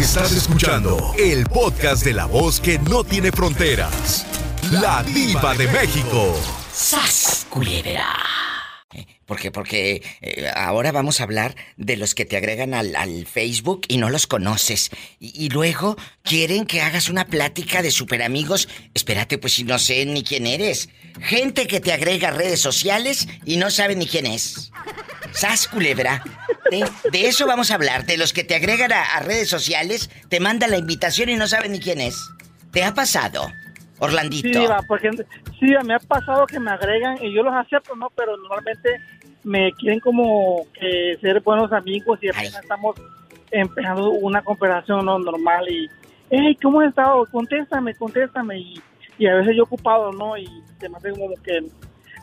Estás escuchando el podcast de la voz que no tiene fronteras. La diva de México. ¡Sas, culebra! Porque, porque eh, ahora vamos a hablar de los que te agregan al, al Facebook y no los conoces. Y, luego quieren que hagas una plática de super amigos. Espérate, pues si no sé ni quién eres. Gente que te agrega redes sociales y no sabe ni quién es. ¡Sas, culebra! De, eso vamos a hablar, de los que te agregan a, a redes sociales, te mandan la invitación y no saben ni quién es. ¿Te ha pasado, Orlandito? Sí, Diva, porque sí, me ha pasado que me agregan y yo los acepto, ¿no? Pero normalmente me quieren como que ser buenos amigos y apenas estamos empezando una conversación ¿no? normal y, hey, ¿cómo has estado? Contéstame, contéstame. Y, y a veces yo ocupado, ¿no? Y se me hace como que...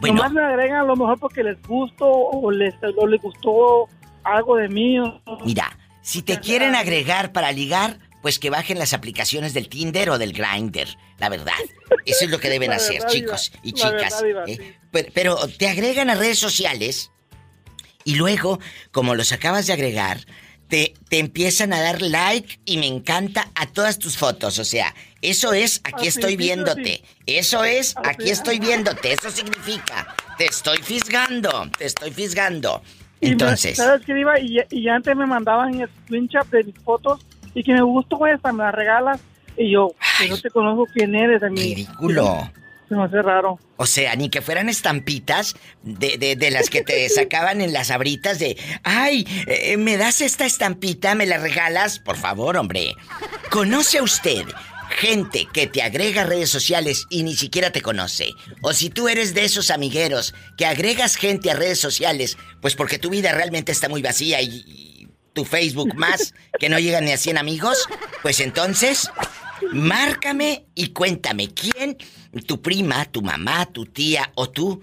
Nomás me agregan a lo mejor porque les gusto o les, o les gustó algo de mí. ¿no? Mira, si te quieren agregar para ligar, pues que bajen las aplicaciones del Tinder o del Grindr, la verdad. Eso es lo que deben hacer, verdad, chicos y chicas. verdad, ¿eh? pero, pero te agregan a redes sociales y luego, como los acabas de agregar, te, te empiezan a dar like y me encanta a todas tus fotos. O sea, eso es aquí estoy viéndote. Eso es aquí estoy viéndote. Eso significa te estoy fisgando, te estoy fisgando. Y me- Entonces, ¿Sabes qué, Diva? Y, y antes me mandaban el screenshot de mis fotos y que me gustó esta, me la regalas. Y yo, que no te conozco quién eres. A mí. ridículo. Se me hace raro. O sea, ni que fueran estampitas de, de, de las que te sacaban en las abritas de, ay, eh, ¿me das esta estampita? ¿Me la regalas? Por favor, hombre. ¿Conoce a usted gente que te agrega a redes sociales y ni siquiera te conoce? O si tú eres de esos amigueros que agregas gente a redes sociales, pues porque tu vida realmente está muy vacía y tu Facebook más, que no llegan ni a 100 amigos, pues entonces Márcame y cuéntame quién, tu prima, tu mamá, tu tía o tú,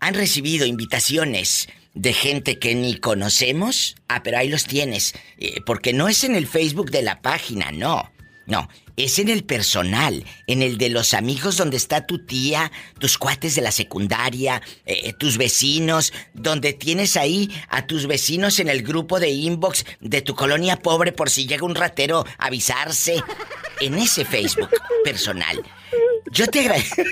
han recibido invitaciones de gente que ni conocemos. Ah, pero ahí los tienes. Eh, porque no es en el Facebook de la página, no. No, es en el personal, en el de los amigos donde está tu tía, tus cuates de la secundaria, eh, tus vecinos, donde tienes ahí a tus vecinos en el grupo de inbox de tu colonia pobre por si llega un ratero a avisarse. En ese Facebook personal. Yo te agradezco.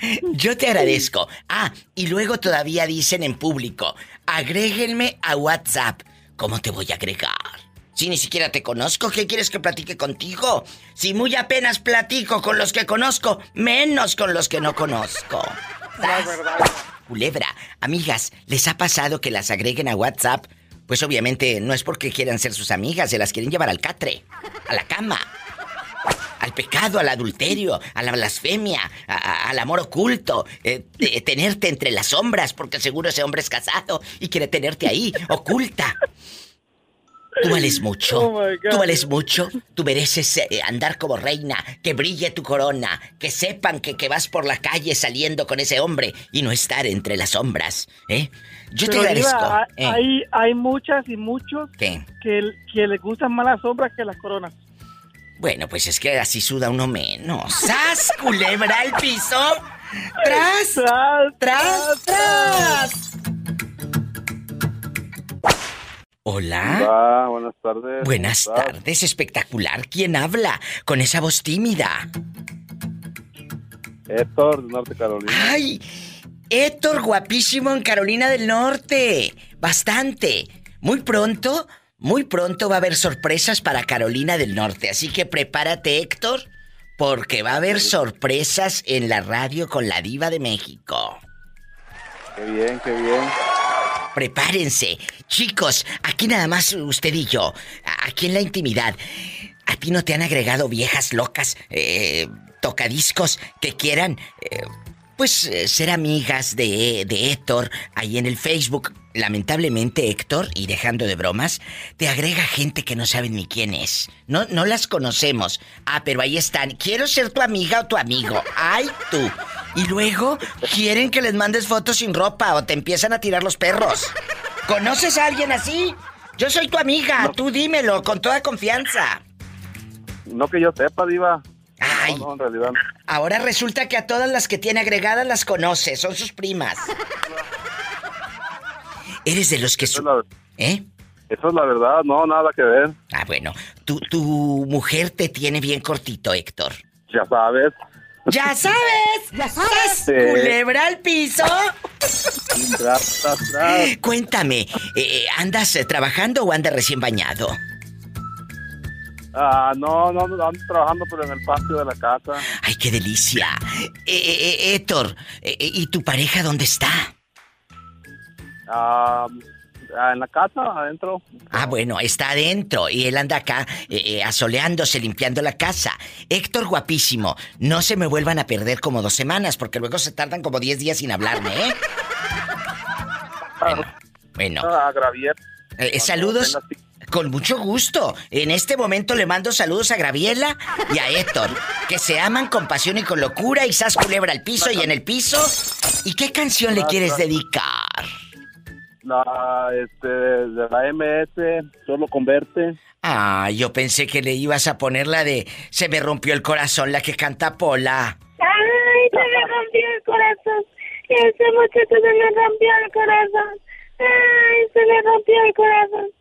Yo te agradezco. Ah, y luego todavía dicen en público, agréguenme a WhatsApp. ¿Cómo te voy a agregar? Si ni siquiera te conozco, ¿qué quieres que platique contigo? Si muy apenas platico con los que conozco, menos con los que no conozco. Culebra, amigas, ¿les ha pasado que las agreguen a WhatsApp? Pues obviamente no es porque quieran ser sus amigas, se las quieren llevar al catre, a la cama al pecado, al adulterio, a la blasfemia, al amor oculto, eh, tenerte entre las sombras, porque seguro ese hombre es casado y quiere tenerte ahí, oculta. Tú vales mucho, Oh, tú vales mucho, tú mereces eh, andar como reina, que brille tu corona, que sepan que, que vas por la calle saliendo con ese hombre y no estar entre las sombras, ¿eh? Yo te Pero, Diva, agradezco. hay, ¿eh? hay, hay muchas y muchos ¿Qué? que, que les gustan más las sombras que las coronas. Bueno, pues es que así suda uno menos. ¡Sas, culebra al piso! ¡Tras! ¡Tras, tras! Hola. Hola, buenas tardes. Buenas tardes, espectacular. ¿Quién habla? Con esa voz tímida. Héctor, de Norte Carolina. ¡Ay! Héctor, guapísimo en Carolina del Norte. Bastante. Muy pronto, muy pronto va a haber sorpresas para Carolina del Norte. Así que prepárate, Héctor, porque va a haber sorpresas en la radio con la diva de México. Qué bien, qué bien. Prepárense. Chicos, aquí nada más usted y yo. Aquí en la intimidad. ¿A ti no te han agregado viejas locas, eh, tocadiscos que quieran, eh, pues, eh, ser amigas de, de Héctor ahí en el Facebook? Lamentablemente, Héctor, y dejando de bromas, te agrega gente que no saben ni quién es. No, no las conocemos. Ah, pero ahí están. Quiero ser tu amiga o tu amigo. ¡Ay, tú! Y luego quieren que les mandes fotos sin ropa o te empiezan a tirar los perros. ¿Conoces a alguien así? Yo soy tu amiga, tú dímelo con toda confianza. No que yo sepa, Diva. Ay. No, no, en realidad. no. Ahora resulta que a todas las que tiene agregadas las conoce, son sus primas. Eres de los que... su- ¿Eh? Eso es la verdad, no, nada que ver. Ah, bueno. Tu, tu mujer te tiene bien cortito, Héctor. Ya sabes. ¡Ya sabes! ¡Ya sabes! Sí. ¿Culebra al piso? Tras, tras, tras. Cuéntame, eh, eh, ¿andas eh, trabajando o andas recién bañado? Ah, no, no, no, ando trabajando, pero en el patio de la casa. ¡Ay, qué delicia! Eh, eh, eh, Héctor, eh, eh, ¿y tu pareja dónde está? Ah, ah, en la casa, adentro. Ah, bueno, está adentro y él anda acá asoleándose, limpiando la casa. Héctor, guapísimo, no se me vuelvan a perder como dos semanas porque luego se tardan como diez días sin hablarme, ¿eh? Bueno, bueno. Ah, saludos. Con mucho gusto. En este momento le mando saludos a Graviela y a Héctor, que se aman con pasión y con locura y sas culebra al piso y en el piso. ¿Y qué canción le quieres dedicar? La, este, de la MS, solo con verte. Ah, yo pensé que le ibas a poner la de Se me rompió el corazón, la que canta Pola. Ay, se me rompió el corazón. Ese muchacho se me rompió el corazón. Ay, se me rompió el corazón.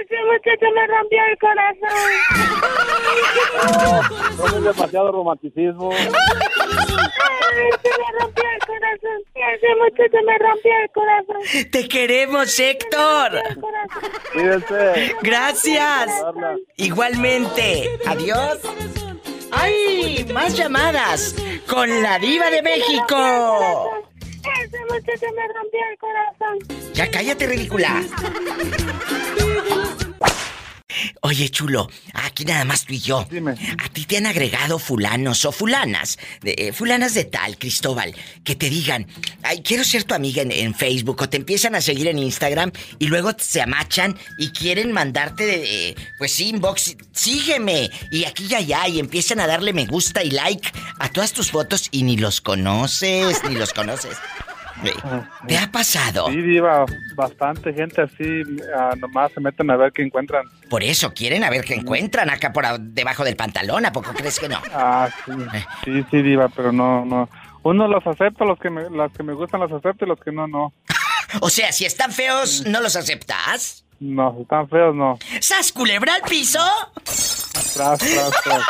Ese muchacho me rompió el corazón. No es demasiado romanticismo. Ay, se me rompió el corazón. Ese muchacho me rompió el corazón. ¡Te queremos, Héctor! Cuídense. Gracias. Igualmente. Adiós. ¡Ay! Más llamadas con la diva de México. Ese muchacho me rompió el corazón. Ya cállate, ridícula. Oye, chulo, aquí nada más tú y yo. Dime. A ti te han agregado fulanos o fulanas, de, eh, fulanas de tal, Cristóbal, que te digan, ay, quiero ser tu amiga en, en Facebook, o te empiezan a seguir en Instagram y luego se amachan y quieren mandarte, de, eh, pues inbox, sígueme, y aquí y allá, y empiezan a darle me gusta y like a todas tus fotos y ni los conoces, ni los conoces. ¿Te ha pasado? Sí, Diva, bastante gente así, ah, nomás se meten a ver qué encuentran. Por eso quieren a ver qué encuentran acá por debajo del pantalón, ¿a poco crees que no? Ah, sí, sí, sí, Diva, pero no, no. Uno los acepta, los que me, las que me gustan los acepto y los que no, no. O sea, si están feos, ¿no los aceptas? No, si están feos, no. ¿Sas culebra al piso? Tras, tras, tras.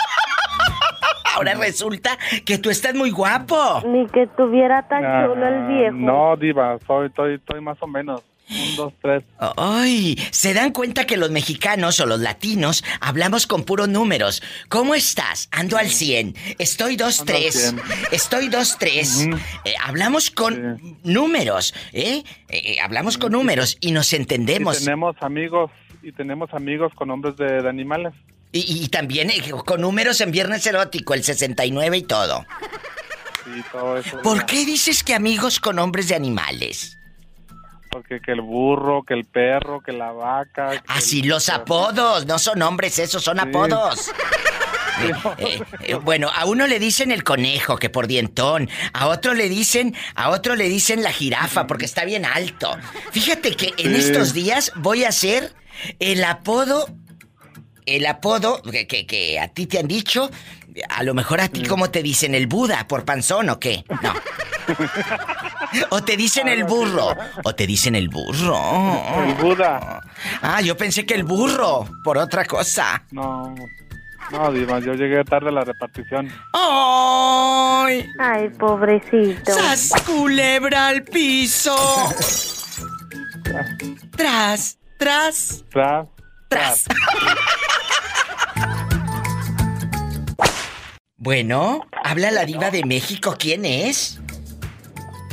Ahora resulta que tú estás muy guapo. Ni que tuviera tan Ah, chulo el viejo. No, Diva, soy, estoy, estoy más o menos. Un, dos, tres. Ay, se dan cuenta que los mexicanos o los latinos hablamos con puros números. ¿Cómo estás? Ando al 100. Estoy 2-3. 100. Estoy 2-3. Ujú. Eh, hablamos con Sí. números, ¿eh? Eh, Hablamos con números y nos Y entendemos. tenemos amigos, y tenemos amigos con nombres de, de animales. Y, y también eh, con números en Viernes Erótico, el 69 y todo. Y todo eso. ¿Por qué dices que amigos con nombres de animales? Porque que el burro, que el perro, que la vaca. que Así el- los apodos, no son nombres, esos son Sí. apodos. Eh, eh, eh, bueno, a uno le dicen el conejo, que por dientón. A otro le dicen, a otro le dicen la jirafa, porque está bien alto. Fíjate que en Sí. estos días voy a hacer el apodo, el apodo que, que- que a ti te han dicho. A lo mejor a ti, ¿cómo te dicen? ¿El Buda por panzón o qué? No. O te dicen el burro. O te dicen el burro. El Buda. Ah, yo pensé que el burro, por otra cosa. No, no, Diva, yo llegué tarde a la repartición. ¡Ay! Ay, pobrecito. ¡Sas culebra al piso! Tras, tras, Tras, tras. Bueno, habla la diva de México. ¿Quién es?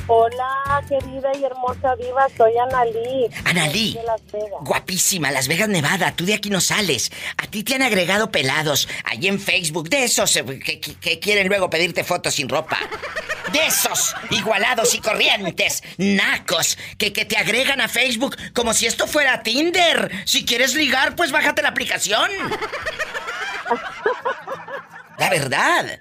Hola, querida y hermosa diva, soy Analí. Analí. De Las Vegas. Guapísima, Las Vegas, Nevada. Tú de aquí no sales. A ti te han agregado pelados ahí en Facebook. De esos eh, que, que- que quieren luego pedirte fotos sin ropa. De esos igualados y corrientes, nacos, que, que te agregan a Facebook como si esto fuera Tinder. Si quieres ligar, pues bájate la aplicación. La verdad.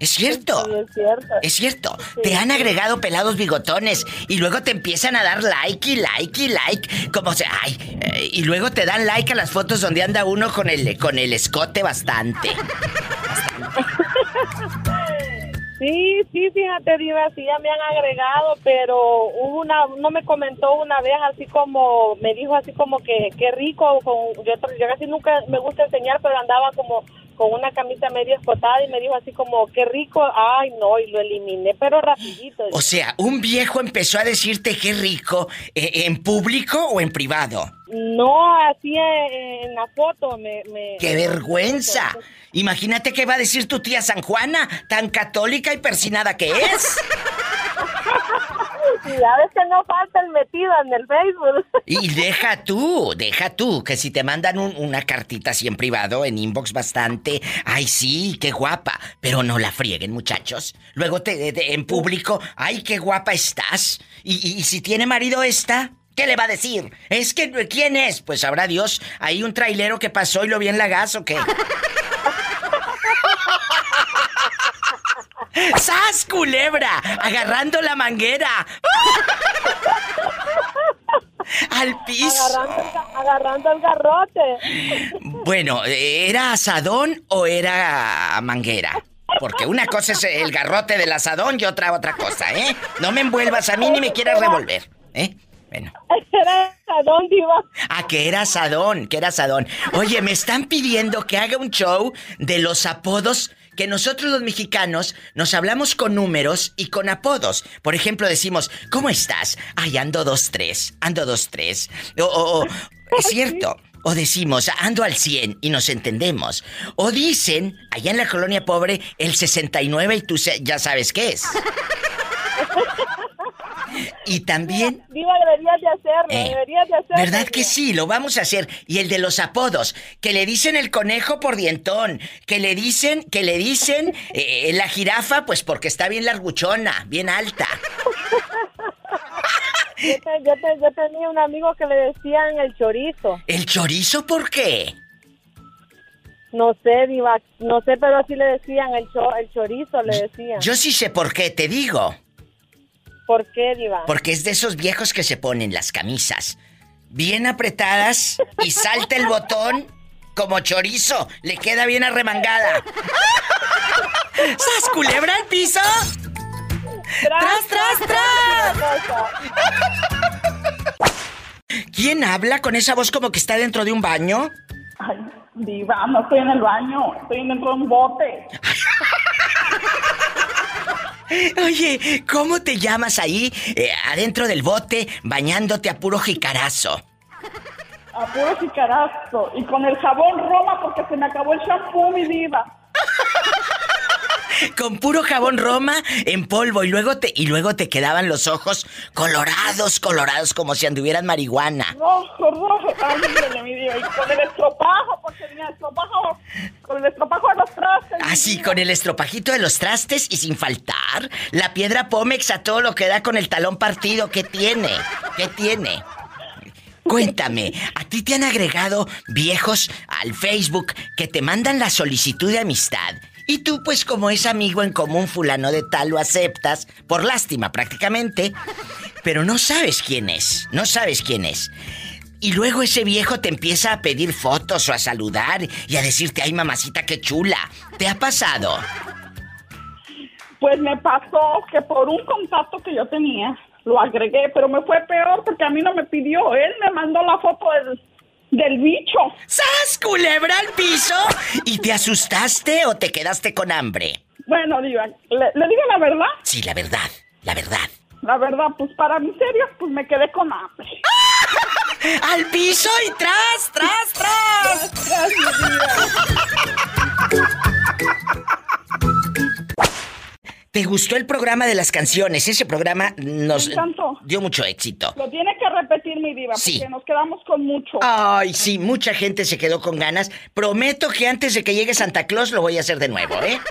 Es cierto. Sí, es cierto. Es cierto, te han agregado pelados bigotones y luego te empiezan a dar like y like y like, como se, ay, eh, y luego te dan like a las fotos donde anda uno con el con el escote bastante. Sí, sí, fíjate, Diva, sí ya me han agregado, pero hubo una, no me comentó una vez así como, me dijo así como que qué rico, con, yo, yo casi nunca me gusta enseñar, pero andaba como con una camisa medio escotada y me dijo así como, qué rico, ay no, y lo eliminé, pero rapidito. O sea, un viejo empezó a decirte qué rico, eh, ¿en público o en privado? No, así en la foto me... ¡Qué vergüenza! Imagínate qué va a decir tu tía San Juana, tan católica y persinada que es. ya ves que no falta el metido en el Facebook. Y deja tú, deja tú, que si te mandan una cartita así en privado, en inbox bastante, ay sí, qué guapa, pero no la frieguen muchachos. Luego te, en público, ay qué guapa estás. Y, y si tiene marido esta, ¿Qué le va a decir? Es que, ¿quién es? Pues sabrá Dios, hay un trailero que pasó y lo vi en la gas o qué. ¡Sas, culebra! Agarrando la manguera. Al piso. Agarrando, el garrote. Bueno, ¿era asadón o era manguera? Porque una cosa es el garrote del asadón y otra otra cosa, ¿eh? No me envuelvas a mí ni me quieras revolver, ¿eh? Bueno. Era asadón, diva. Ah, que era asadón, que era asadón. Oye, me están pidiendo que haga un show de los apodos que nosotros los mexicanos nos hablamos con números y con apodos. Por ejemplo, decimos, ¿cómo estás? Ay, ando dos tres, ando dos tres. O, es cierto. O decimos, ando al 100 y nos entendemos. O dicen, allá en la colonia pobre, el 69 y tú ya sabes qué es. Y también. Diva, deberías de hacerlo, eh, deberías de hacerlo. ¿Verdad que sí? Lo vamos a hacer. Y el de los apodos, que le dicen el conejo por dientón, que le dicen, que le dicen eh, la jirafa, pues porque está bien larguchona, bien alta. yo, yo, tenía un amigo que le decían el chorizo. ¿El chorizo por qué? No sé, Diva, no sé, pero así le decían el, el chorizo, le decían. Yo sí sé por qué, te digo. ¿Por qué, Diva? Porque es de esos viejos que se ponen las camisas bien apretadas y salta el botón como chorizo. Le queda bien arremangada. ¿Sas culebra al piso? ¡Tras, tras, tras! ¿Quién habla con esa voz como que está dentro de un baño? Ay, diva, no estoy en el baño, estoy dentro de un bote. Oye, ¿cómo te llamas ahí, eh, adentro del bote, bañándote a puro jicarazo? A puro jicarazo. Y con el jabón Roma porque se me acabó el shampoo, mi diva. con puro jabón Roma en polvo y luego te y luego te quedaban los ojos colorados, colorados como si anduvieran marihuana. Rojo, rojo, mi Dios, y con el estropajo, porque tenía estropajo, con el estropajo de los trastes. Así, ah, con el estropajito de los trastes y sin faltar la piedra Pómex a todo lo que da con el talón partido. ¿Qué tiene? ¿Qué tiene? Cuéntame, ¿a ti te han agregado viejos al Facebook que te mandan la solicitud de amistad y tú, pues como es amigo en común fulano de tal, lo aceptas, por lástima prácticamente, pero no sabes quién es, no sabes quién es. Y luego ese viejo te empieza a pedir fotos o a saludar y a decirte, ay mamacita, qué chula. ¿Te ha pasado? Pues me pasó que por un contacto que yo tenía, lo agregué, pero me fue peor porque a mí no me pidió. Él me mandó la foto del, del bicho. ¡Sas, culebra al piso! ¿Y te asustaste o te quedaste con hambre? Bueno, diva, ¿le, digo la verdad? Sí, la verdad, la verdad. La verdad, pues para mi serio, pues me quedé con hambre. ¡Al piso y tras, tras, tras! tras ¿Te gustó el programa de las canciones? Ese programa nos dio mucho éxito. Lo tiene que repetir mi diva, porque nos quedamos con mucho. Ay, sí, mucha gente se quedó con ganas. Prometo que antes de que llegue Santa Claus lo voy a hacer de nuevo, ¿eh?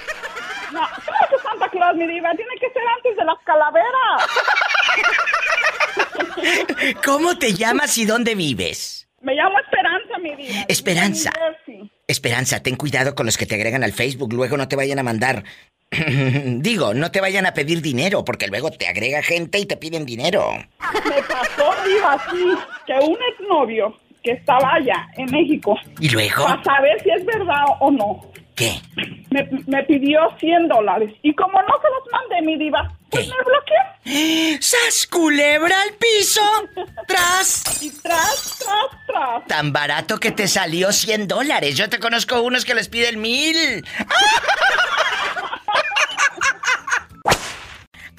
No, claro que Santa Claus, mi diva, tiene que ser antes de las calaveras. ¿Cómo te llamas y dónde vives? Me llamo Esperanza, mi diva. Esperanza. Esperanza, ten cuidado con los que te agregan al Facebook, luego no te vayan a mandar Digo, no te vayan a pedir dinero, porque luego te agrega gente y te piden dinero. Me pasó, diva, así, que un exnovio que estaba allá en México. ¿Y luego? Para saber si es verdad o no. ¿Qué? Me, me pidió 100 dólares. Y como no se los mandé, mi diva, pues ¿Qué? me bloqueó. ¡Sas culebra al piso! ¡Tras! Y tras, tras, tras. Tan barato que te salió 100 dólares. Yo te conozco unos que les piden mil.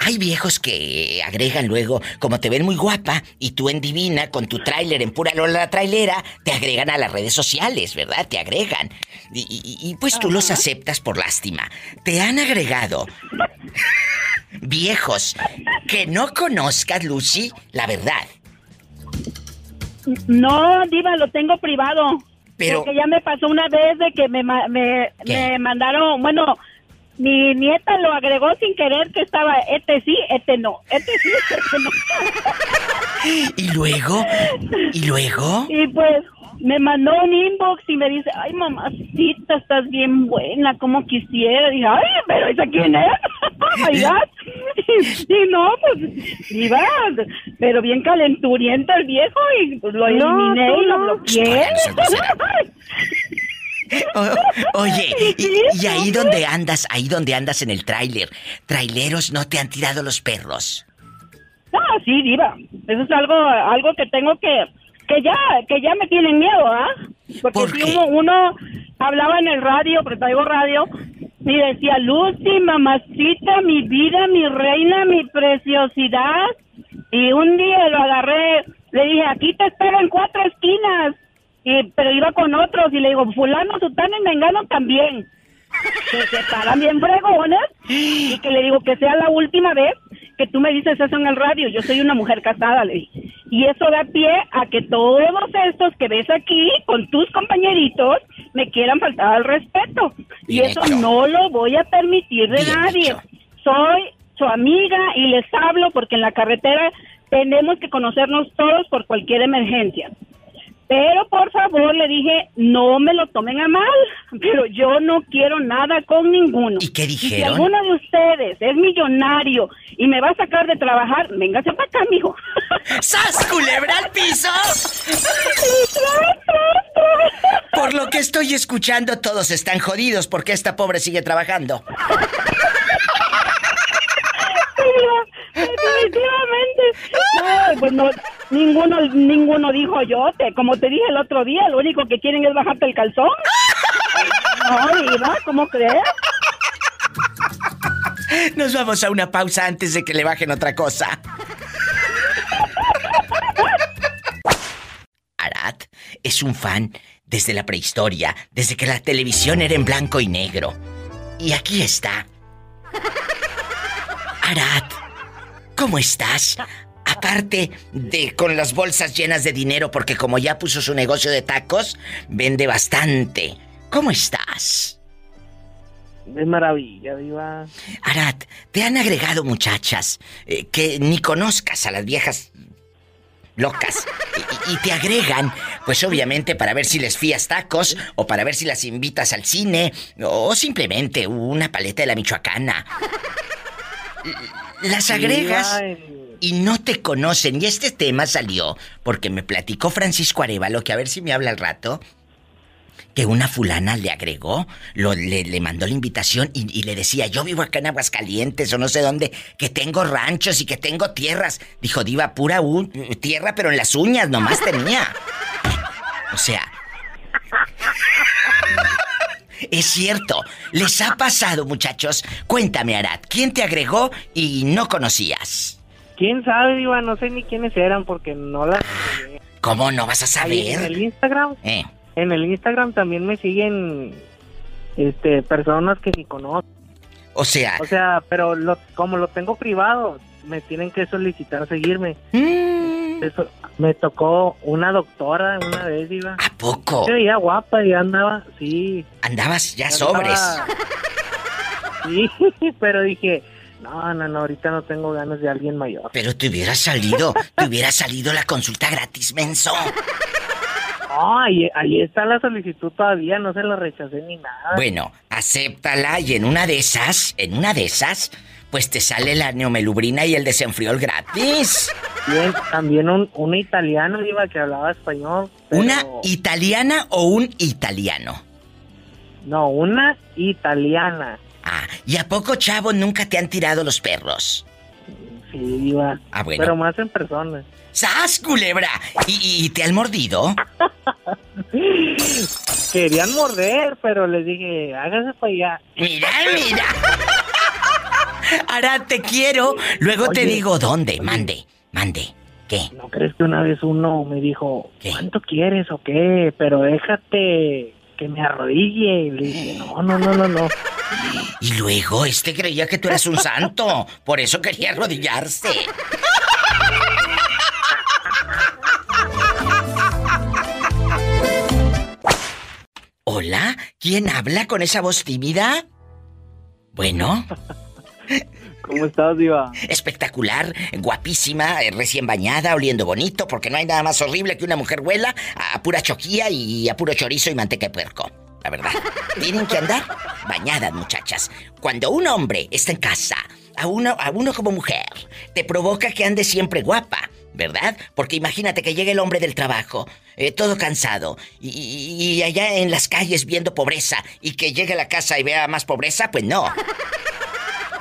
Hay viejos que agregan luego, como te ven muy guapa y tú en divina con tu tráiler en pura lola trailera, te agregan a las redes sociales, ¿verdad? Te agregan. Y, y- y, pues tú los aceptas por lástima. Te han agregado viejos que no conozcas, Lucy, la verdad. No, Diva, lo tengo privado. Pero- Porque ya me pasó una vez de que me, me, me mandaron, bueno, mi nieta lo agregó sin querer que estaba, este sí, este no, este sí, este no. Y luego, y luego. Y pues me mandó un inbox y me dice, ay mamacita, estás bien buena, como quisiera. Y dije, ay, pero ¿esa quién es? God. Y no, pues, iba, pero bien calenturiento el viejo y pues, lo eliminé tú y lo no. bloqueé. O- oye, y, y ahí donde andas, ahí donde andas en el tráiler, traileros no te han tirado los perros. Ah, sí, diva. Eso es algo, algo que tengo que, que ya, que ya me tienen miedo, ¿ah? Porque ¿Por si uno, uno hablaba en el radio, porque traigo radio, y decía, Lucy, mamacita, mi vida, mi reina, mi preciosidad. Y un día lo agarré, le dije, aquí te espero en cuatro esquinas. Y, pero iba con otros y le digo, fulano, sutano y mengano también. Que se paran bien fregones y que le digo que sea la última vez que tú me dices eso en el radio. Yo soy una mujer casada, le dije. Y eso da pie a que todos estos que ves aquí con tus compañeritos me quieran faltar al respeto. y eso hecho. no lo voy a permitir de Bien nadie. hecho. Soy su amiga y les hablo porque en la carretera tenemos que conocernos todos por cualquier emergencia. Pero por favor le dije, no me lo tomen a mal, pero yo no quiero nada con ninguno. ¿Y qué si dijeron? alguno de ustedes es millonario y me va a sacar de trabajar, véngase para acá, mijo. ¡Sas, culebra al piso! Por lo que estoy escuchando, todos están jodidos porque esta pobre sigue trabajando. Definitivamente. No, pues no, ninguno, ninguno dijo yo, te, como te dije el otro día, lo único que quieren es bajarte el calzón. No, Diva, ¿cómo crees? Nos vamos a una pausa antes de que le bajen otra cosa. Arad es un fan desde la prehistoria, desde que la televisión era en blanco y negro. Y aquí está. Arad, ¿cómo estás? Aparte de con las bolsas llenas de dinero, porque como ya puso su negocio de tacos, vende bastante. ¿Cómo estás? Es maravilla, Diva. Arad, te han agregado muchachas eh, que ni conozcas a las viejas locas y, y te agregan, pues obviamente para ver si les fías tacos o para ver si las invitas al cine o simplemente una paleta de la michoacana. Las agregas y no te conocen y este tema salió porque me platicó Francisco Arevalo que a ver si me habla al rato que una fulana le agregó, lo, le, le mandó la invitación y, y le decía, yo vivo acá en Aguascalientes o no sé dónde, que tengo ranchos y que tengo tierras. Dijo, diva, pura tierra, pero en las uñas nomás tenía. O sea... Es cierto, les ha pasado, muchachos. Cuéntame, Arad, ¿quién te agregó y no conocías? ¿Quién sabe, Diva? No sé ni quiénes eran porque no las... ¿Cómo no vas a Ahí en el saber? Instagram, Eh, en el Instagram también me siguen este personas que ni conozco. o sea, O sea, pero lo, como lo tengo privado, me tienen que solicitar seguirme. mm, Eso, me tocó una doctora una vez, Diva. ¿a poco? Se veía guapa y andaba, sí. Andabas ya sobres. Sí, pero dije, no, no, no, ahorita no tengo ganas de alguien mayor. Pero te hubiera salido, te hubiera salido la consulta gratis, menso. No, ahí, ahí está la solicitud todavía, no se la rechacé ni nada. Bueno, acéptala y en una de esas, en una de esas, pues te sale la neomelubrina y el desenfriol gratis. Bien, también un, una italiana iba que hablaba español. pero ¿Una italiana o un italiano? No, una italiana. Ah, ¿y a poco, chavo, nunca te han tirado los perros? Sí, Diva. Ah, bueno. Pero más en persona. ¡Sas, culebra! ¿Y, y te han mordido? Querían morder, pero les dije, hágase para allá. Mira, mira. Ahora te quiero. Luego te digo dónde. Mande, mande. ¿Qué? ¿No crees que una vez uno me dijo, ¿cuánto quieres o qué? Pero déjate que me arrodille. Y le dije, no, no, no, no, no. Y luego este creía que tú eras un santo. Por eso quería arrodillarse. Hola, ¿quién habla con esa voz tímida? Bueno. ¿Cómo estás, Diva? Espectacular, guapísima, eh, recién bañada, oliendo bonito, porque no hay nada más horrible que una mujer huela a pura choquía y a puro chorizo y manteca de puerco. La verdad. Tienen que andar bañadas, muchachas. Cuando un hombre está en casa, a uno, a uno como mujer, te provoca que ande siempre guapa, ¿verdad? Porque imagínate que llegue el hombre del trabajo, eh, todo cansado, y, y- allá en las calles viendo pobreza, y que llegue a la casa y vea más pobreza, pues no.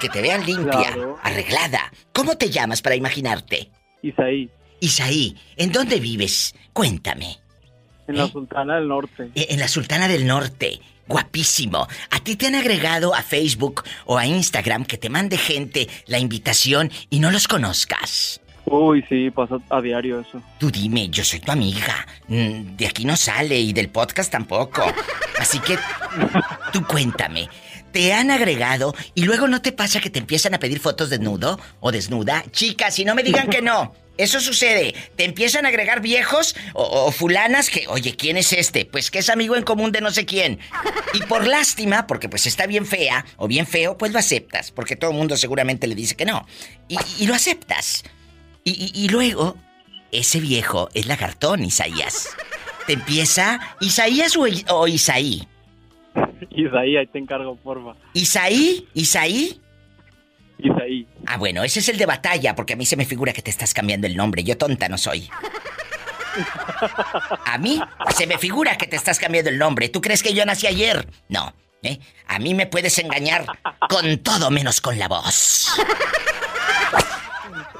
Que te vean limpia, Claro. arreglada. ¿Cómo te llamas para imaginarte? Isaí, Isaí, ¿en dónde vives? Cuéntame. en la Sultana del Norte. Eh, En la Sultana del Norte. Guapísimo. ¿A ti te han agregado a Facebook o a Instagram que te mande gente la invitación y no los conozcas? Uy, sí, pasa a diario eso. Tú dime, yo soy tu amiga. Mm, De aquí no sale y del podcast tampoco. Así que tú cuéntame. ¿Te han agregado y luego no te pasa que te empiezan a pedir fotos desnudo o desnuda? Chicas, si no me digan que no. Eso sucede. Te empiezan a agregar viejos o, fulanas que, oye, ¿quién es este? Pues que es amigo en común de no sé quién. Y por lástima, porque pues está bien fea o bien feo, pues lo aceptas. Porque todo el mundo seguramente le dice que no. Y, lo aceptas. Y, luego, ese viejo es lagartón, Isaías. Te empieza, ¿Isaías o, o Isaí? Isaí, ahí te encargo, porfa. ¿Isaí? ¿Isaí? Isaí. Ah, bueno, ese es el de batalla, porque a mí se me figura que te estás cambiando el nombre. Yo tonta no soy. A mí se me figura que te estás cambiando el nombre. ¿Tú crees que yo nací ayer? No. ¿eh? A mí me puedes engañar con todo menos con la voz.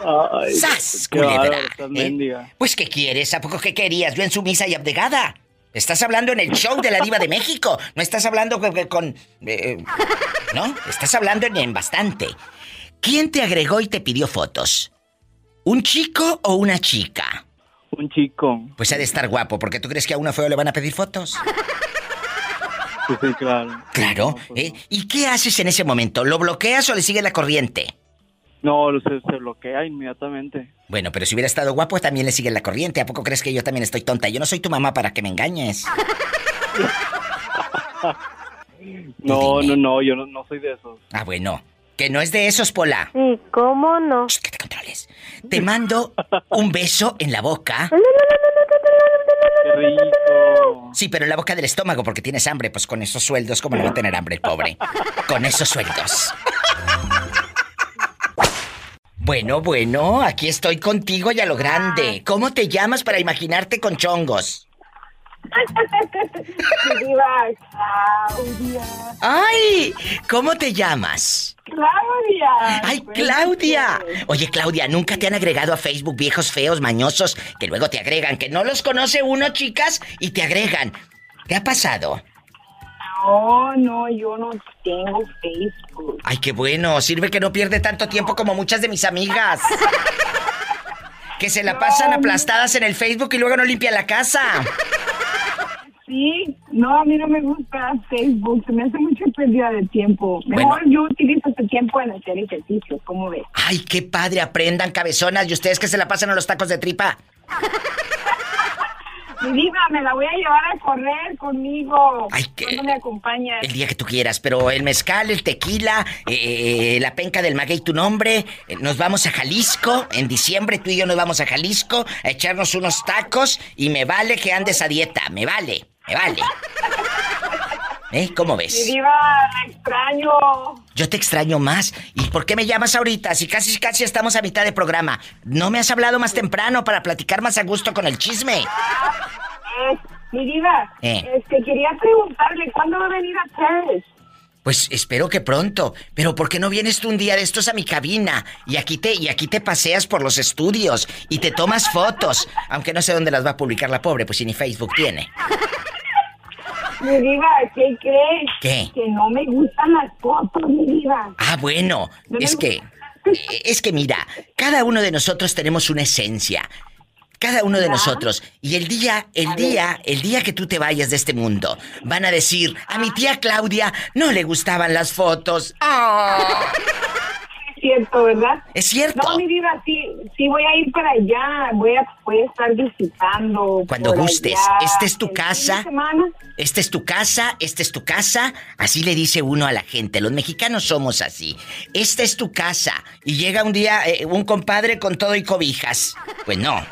Ay, ¡Sas, qué culebra! ¿eh? Pues, ¿qué quieres? ¿A poco qué querías? Yo en sumisa y abdegada. Estás hablando en el show de la diva de México. No estás hablando con... con- eh, ¿No? Estás hablando en, en bastante. ¿Quién te agregó y te pidió fotos? ¿Un chico o una chica? Un chico. Pues ha de estar guapo, porque tú crees que a uno feo le van a pedir fotos. Sí, sí, claro. Claro. ¿eh? ¿Y qué haces en ese momento? ¿Lo bloqueas o le sigue la corriente? No, se, se bloquea inmediatamente. Bueno, pero si hubiera estado guapo también le sigue la corriente. ¿A poco crees que yo también estoy tonta? Yo no soy tu mamá para que me engañes. No, no, no, yo no, no soy de esos. Ah, bueno. Que no es de esos, Pola. ¿Y cómo no? que te controles. Te mando un beso en la boca. Qué rico. Sí, pero en la boca del estómago porque tienes hambre. Pues con esos sueldos, ¿cómo no va a tener hambre el pobre? Con esos sueldos. Bueno, bueno, aquí estoy contigo y a lo grande. ¿Cómo te llamas para imaginarte con chongos? Claudia. ¡Ay! ¿Cómo te llamas? Claudia. ¡Ay, Claudia! Oye, Claudia, ¿nunca te han agregado a Facebook viejos feos, mañosos, que luego te agregan, que no los conoce uno, chicas, y te agregan? ¿Qué ha pasado? No, no, yo no tengo Facebook. Ay, qué bueno, sirve que no pierde tanto tiempo como muchas de mis amigas. Que se la pasan aplastadas en el Facebook y luego no limpian la casa. Sí, no, a mí no me gusta Facebook, se me hace mucha pérdida de tiempo. Mejor yo utilizo este tiempo en hacer ejercicio, ¿cómo ves? Ay, qué padre, aprendan cabezonas y ustedes que se la pasan a los tacos de tripa. Mi diva, me la voy a llevar a correr conmigo. Ay, qué- ¿Cuándo me acompañas? El día que tú quieras, pero el mezcal, el tequila, eh, la penca del maguey, tu nombre, eh, nos vamos a Jalisco, en diciembre tú y yo nos vamos a Jalisco a echarnos unos tacos y me vale que andes a dieta, me vale, me vale. ¿Eh? ¿Cómo Mi ves? diva, la extraño. Yo te extraño más. ¿Y por qué me llamas ahorita? Si casi casi estamos a mitad de programa. ¿No me has hablado más temprano para platicar más a gusto con el chisme? Es Mi diva, Eh. este, quería preguntarle, ¿cuándo va a venir a Paris? Pues espero que pronto. Pero ¿por qué no vienes tú un día de estos a mi cabina? Y aquí te, y aquí te paseas por los estudios y te tomas fotos. Aunque no sé dónde las va a publicar la pobre, pues si ni Facebook tiene. Mi diva, ¿qué crees? ¿Qué? Que no me gustan las fotos, mi diva. Ah, bueno, es que. Es que mira, cada uno de nosotros tenemos una esencia. Cada uno de Ya. nosotros. Y el día, el día, el día que tú te vayas de este mundo, van a decir, a mi tía Claudia no le gustaban las fotos. Cierto, ¿verdad? Es cierto. No, mi diva, sí, sí voy a ir para allá. Voy a, voy a estar visitando. Cuando gustes, allá. esta es tu casa. Esta es tu casa, esta es tu casa. Así le dice uno a la gente. Los mexicanos somos así. Esta es tu casa. Y llega un día eh, un compadre con todo y cobijas. Pues no.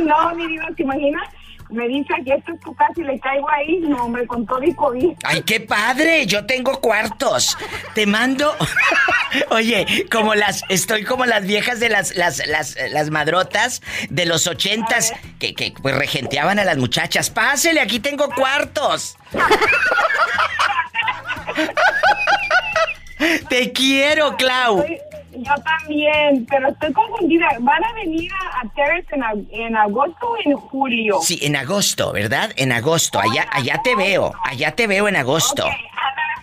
No, mi diva, ¿te imaginas? Me dice que esto es tu casa y le caigo ahí. No, hombre, con todo y COVID. ¡Ay, qué padre! Yo tengo cuartos. Te mando. Oye, como las. Estoy como las viejas de las, las, las, las madrotas de los ochentas que, que pues regenteaban a las muchachas. Pásele, aquí tengo cuartos. Te quiero, Clau. Estoy- Yo también, pero estoy confundida. ¿Van a venir a, a Terrace en, ag- en agosto o en julio? Sí, en agosto, ¿verdad? En agosto. Allá, allá te veo. Allá te veo en agosto.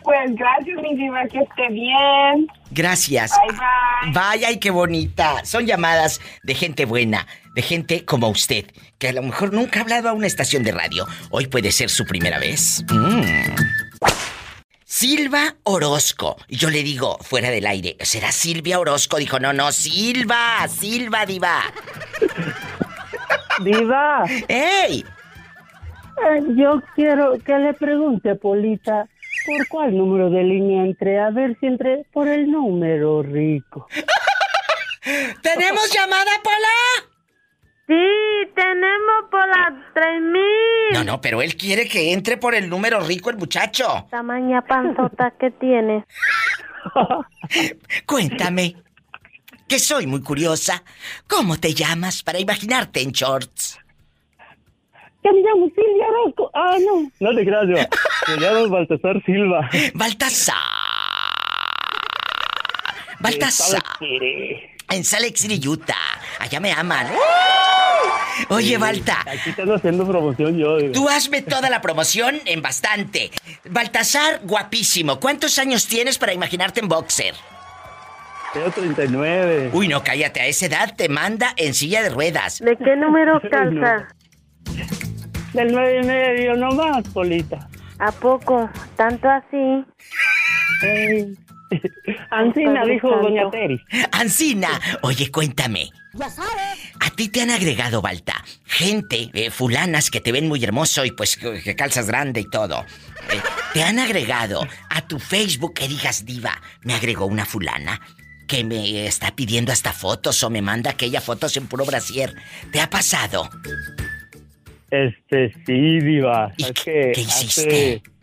Pues gracias, mi diva, que esté bien. Gracias. Bye, bye. Vaya y qué bonita. Son llamadas de gente buena, de gente como usted, que a lo mejor nunca ha hablado a una estación de radio. Hoy puede ser su primera vez. Mm. Silva Orozco. Y yo le digo, fuera del aire, ¿será Silvia Orozco? Dijo, no, no, Silva, Silva, diva. Diva. ¡Ey! Eh, yo quiero que le pregunte, Polita, ¿por cuál número de línea entré? A ver si entré por el número rico. ¿Tenemos llamada, Pola? Sí, tenemos por las 3000. No, no, pero él quiere que entre por el número rico el muchacho. Tamaña panzota que tiene. Cuéntame, que soy muy curiosa. ¿Cómo te llamas para imaginarte en shorts? Yo me llamo Silvia Orozco. Ah, no. No te creas, Diva. Me llamo Baltasar Silva. Baltasar. Baltasar. En Salt Lake Utah. Allá me aman. ¡Uh! Oye, Balta, Aquí ando haciendo promoción yo, Diva. tú hazme toda la promoción en bastante. Baltasar, guapísimo. ¿Cuántos años tienes para imaginarte en boxer? Tengo 39. Uy, no, cállate. A esa edad te manda en silla de ruedas. ¿De qué número calza? Del nueve y medio nomás, Polita. ¿A poco? ¿Tanto así? Ancina, dijo Doña Teri. Ancina, oye, cuéntame. A ti te han agregado, Balta, gente, eh, fulanas que te ven muy hermoso y pues que que calzas grande y todo. Eh, te han agregado a tu Facebook que digas, diva, me agregó una fulana que me está pidiendo hasta fotos o me manda aquella fotos en puro brasier. ¿Te ha pasado? Este, sí, Diva. ¿Sabes qué? qué hiciste? Hace,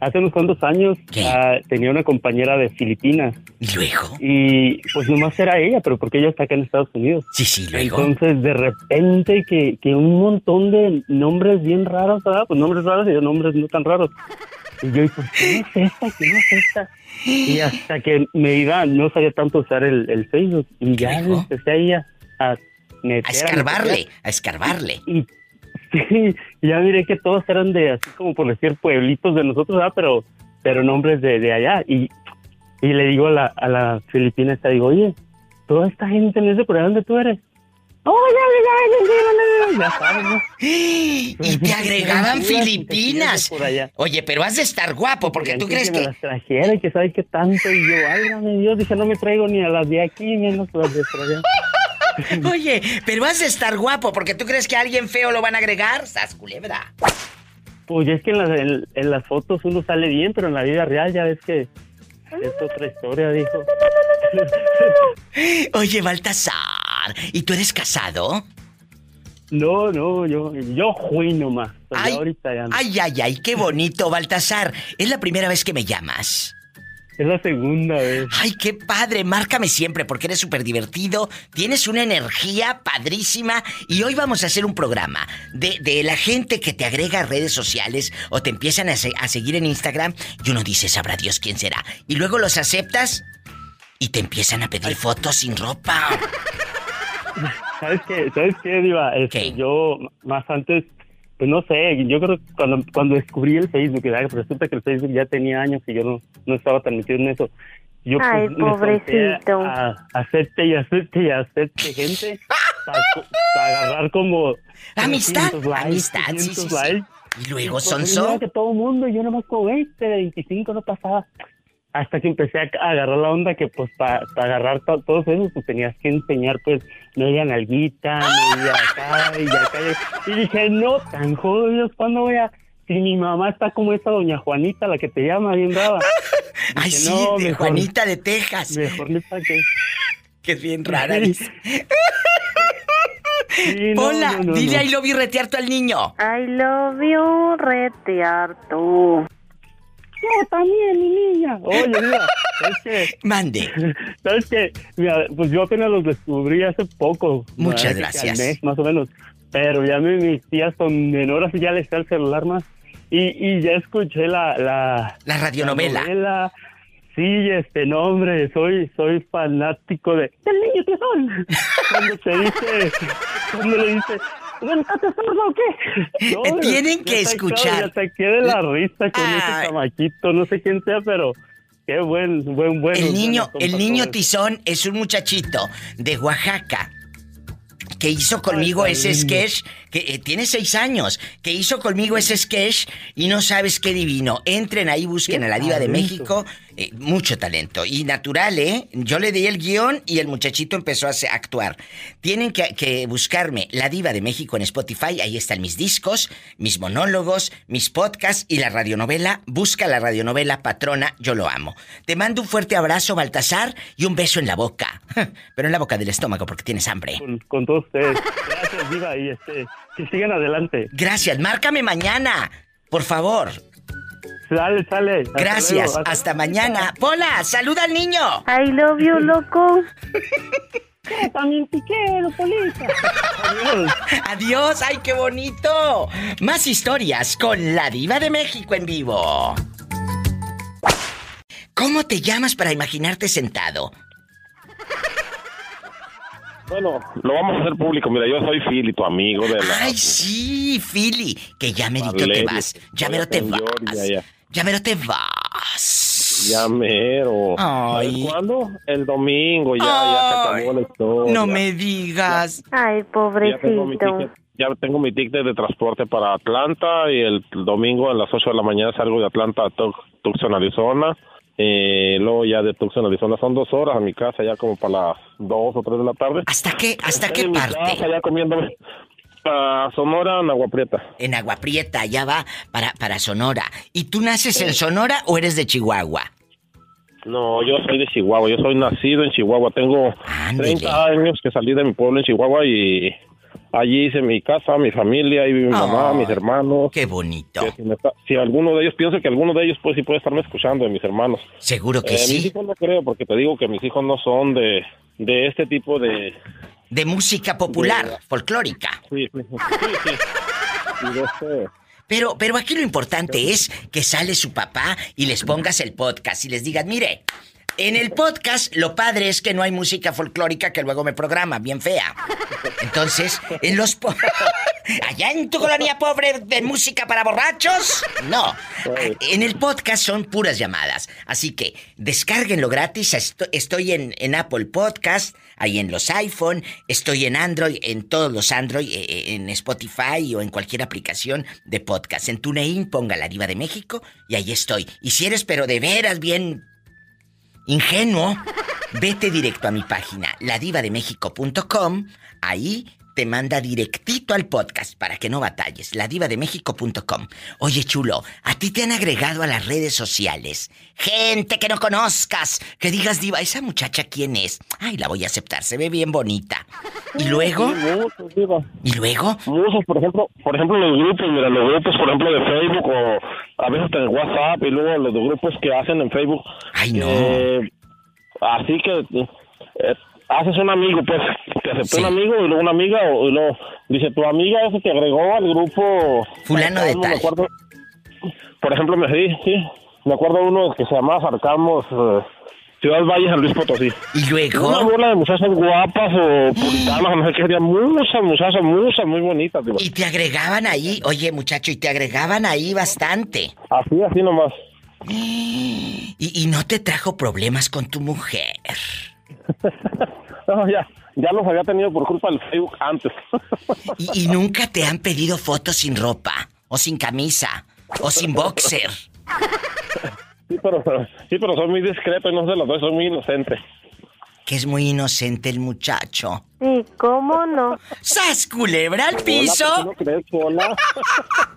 hace unos cuantos años ah, tenía una compañera de Filipinas. ¿Y luego? Y pues nomás era ella, pero porque ella está acá en Estados Unidos. Sí, sí, luego. Entonces, de repente, que, que un montón de nombres bien raros, ¿verdad? Pues nombres raros y nombres no tan raros. Y yo, pues, ¿quién es esta? ¿Quién es esta? Y hasta que me iba, no sabía tanto usar el, el Facebook. Y ya empecé ahí a, a meter. A escarbarle, a escarbarle. Y sí, ya miré que todos eran de, así como por decir, pueblitos de nosotros, ¿verdad? Pero, pero nombres de, de allá. Y, y le digo a la, a la filipina esta, digo, oye, toda esta gente no es de por allá donde tú eres. Oh, ya, ya, ya, ya. Y te agregaban Filipinas. Oye, pero has de estar guapo porque tú crees que... las trajera y que sabe qué tanto. Y yo, válgame Dios, dije, no me traigo ni a las de aquí, menos las de allá. Oye, pero has de estar guapo porque tú crees que a alguien feo lo van a agregar. ¡Sas, culebra! Pues es que en las, en, en las fotos uno sale bien, pero en la vida real ya ves que es otra historia, dijo. Oye, Baltasar, ¿y tú eres casado? No, no, yo, yo fui nomás. Ya Ay, ahorita ya no. Ay, ay, ay, qué bonito, Baltasar. Es la primera vez que me llamas. Es la segunda vez. Ay, qué padre, márcame siempre porque eres súper divertido, tienes una energía padrísima y hoy vamos a hacer un programa de, de la gente que te agrega a redes sociales o te empiezan a, se- a seguir en Instagram y uno dice, sabrá Dios quién será. Y luego los aceptas y te empiezan a pedir fotos sin ropa. ¿Sabes qué? ¿Sabes qué, Diva? Este, Yo, más antes, pues no sé, yo creo que cuando, cuando descubrí el Facebook, ¿verdad? Pues resulta que el Facebook ya tenía años y yo no, no estaba tan metido en eso. Yo pues, Ay, me solté pobrecito. A, a acepte y acepte y acepte gente para agarrar como... Amistad, 200 likes, amistad, sí, 500 sí, sí. likes. Y luego pues, sonso. mira que todo el mundo, yo nomás como 20, de 25 no pasaba. Hasta que empecé a, agarrar la onda que pues para agarrar to- todos esos pues tenías que enseñar pues media nalguita, media acá y acá. Y dije, no, tan jodidos, ¿cuándo voy a...? Si mi mamá está como esa doña Juanita, la que te llama, bien brava. Ay, sí, no, de mejor- Juanita de Texas. Mejor ni para qué. Que es bien rara. Sí. dice. Sí, no, Hola, no, no, dile no. I love you retearto al niño. I love you, retear tú. No, también, mi niña. Oye, mira, es que... Mande. ¿Sabes qué? Mira, pues yo apenas los descubrí hace poco. Muchas que gracias. Al mes, más o menos. Pero ya mi- mis tías son menores y ya les está el celular más. Y, y ya escuché la... La, La radionovela. novela. Sí, este nombre, soy soy fanático de... ¡Del niño que son! Cuando te dice... Cuando le dice... "Bueno, ¿Estás sordo o qué? No, hombre, Tienen que escuchar. Te quede la risa con ese chamaquito, no sé quién sea, pero... Qué buen, buen, buen. El niño, el niño tizón es un muchachito de Oaxaca que hizo conmigo Ay, ese sketch, que eh, tiene seis años, que hizo conmigo ese sketch y no sabes qué divino. Entren ahí, busquen Qué a la diva de. México, eh, mucho talento. Y natural, ¿eh? Yo le di el guion y el muchachito empezó a actuar. Tienen que, que buscarme La Diva de México en Spotify, ahí están mis discos, mis monólogos, mis podcasts y la radionovela. Busca la radionovela Patrona, yo lo amo. Te mando un fuerte abrazo, Baltasar, y un beso en la boca. Pero en la boca del estómago porque tienes hambre. Con, con todos ustedes. Gracias, Diva, y este, que sigan adelante. Gracias, márcame mañana, por favor. Sale, sale. Hasta Gracias, luego. hasta mañana. Pola, saluda al niño. I love you, loco. También te quiero, Polita. Adiós. Adiós, ay, qué bonito. Más historias con la diva de México en vivo. ¿Cómo te llamas para imaginarte sentado? Bueno, lo vamos a hacer público. Mira, yo soy Philly, tu amigo de la... Ay, sí, Philly, que ya merito te vas. Ya mero te vas. Ya, ya. Ya mero te vas. Ya mero. Ay. ¿Sabes cuándo? El domingo, ya, ya se acabó la historia. No me digas. Ay, Ya tengo, mi pobrecito. ticket, ya tengo mi ticket de transporte para Atlanta y el domingo a las 8 de la mañana salgo de Atlanta a Tux- Tucson, Arizona. Eh, luego ya de Tucson, Arizona son dos horas a mi casa, ya como para las 2 o 3 de la tarde. ¿Hasta qué, hasta Estoy qué parte? casa ya comiéndome. A Sonora, en Agua Prieta. En Agua Prieta, ya va para, para Sonora. ¿Y tú naces en Sonora o eres de Chihuahua? No, yo soy de Chihuahua, yo soy nacido en Chihuahua, tengo 30 años que salí de mi pueblo en Chihuahua y allí hice mi casa, mi familia, y mi mamá, mis hermanos. Qué bonito. Está- si alguno de ellos, pienso que alguno de ellos pues sí puede estarme escuchando, de mis hermanos. Seguro que Eh, sí. Mis hijos no creo, porque te digo que mis hijos no son de, de este tipo de... De música popular, folclórica. Sí, sí, sí, sí. De este- Pero, pero aquí lo importante es que sale su papá y les pongas el podcast y les digas, mire, en el podcast lo padre es que no hay música folclórica que luego me programa, bien fea. Entonces, en los... po- Allá en tu colonia pobre de música para borrachos, no. En el podcast son puras llamadas. Así que descárguenlo gratis. Esto- Estoy en, en Apple Podcast, ahí en los iPhone, estoy en Android, en todos los Android, eh, eh, en Spotify o en cualquier aplicación de podcast. En TuneIn ponga la diva de México y ahí estoy. Y si eres pero de veras bien ingenuo, vete directo a mi página, ladivademexico.com. Ahí te manda directito al podcast para que no batalles, ladivademexico.com. Oye, chulo, ¿a ti te han agregado a las redes sociales? Gente que no conozcas, que digas, diva, ¿esa muchacha quién es? Ay, la voy a aceptar, se ve bien bonita. ¿Y luego? ¿Y luego? Muchos, por ejemplo, por ejemplo los grupos, mira, los grupos, por ejemplo, de Facebook o a veces en WhatsApp y luego los grupos que hacen en Facebook. Ay, no. Eh, así que eh, haces un amigo, pues, te aceptó un amigo y luego una amiga, o, y luego dice, tu amiga ese te agregó al grupo... Fulano de tal. acuerdo. por ejemplo, me sí, sí, me acuerdo uno que se llamaba Sarcamos, eh, Ciudad Valle, San Luis Potosí. Y luego... Una bola de muchachas guapas o puritanas, no sé qué, serían muchas muchachas, muchas, muy bonitas. Y te agregaban ahí, oye muchacho, y te agregaban ahí bastante. Así, así nomás. Y, y no te trajo problemas con tu mujer. No, ya, ya los había tenido por culpa del Facebook antes. Y, y nunca te han pedido fotos sin ropa, o sin camisa, o sin boxer. Sí, pero, sí, pero soy muy discreto y no se los doy, soy muy inocente. Que es muy inocente el muchacho. Sí, ¿cómo no? ¡Sas, culebra al piso! Hola, ¿por qué no crees, hola?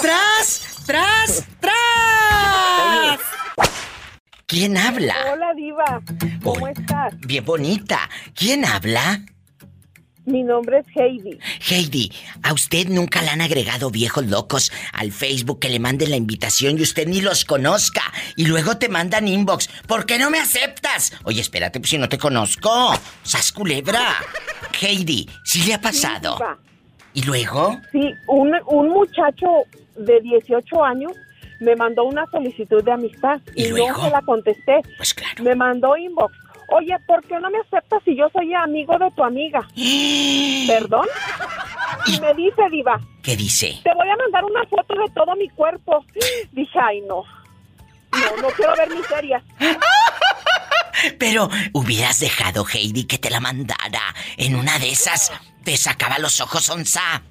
¡Tras! ¡Tras! ¡Tras! ¿Quién habla? Hola, Diva. ¿Cómo estás? Bien bonita. ¿Quién habla? Mi nombre es Heidi. Heidi, ¿a usted nunca le han agregado viejos locos al Facebook que le manden la invitación y usted ni los conozca? Y luego te mandan inbox. ¿Por qué no me aceptas? Oye, espérate, pues si no te conozco. ¡Sas culebra! Heidi, ¿sí le ha pasado? Diva. ¿Y luego? Sí, un, un muchacho de 18 años me mandó una solicitud de amistad y, no se la contesté. Pues claro. Me mandó inbox. Oye, ¿por qué no me aceptas si yo soy amigo de tu amiga? ¿Perdón? Y me dice, Diva, ¿Qué dice? te voy a mandar una foto de todo mi cuerpo. Dije, ay, no. No, no quiero ver miserias. Pero hubieras dejado, Heidi, que te la mandara. En una de esas te sacaba los ojos onza.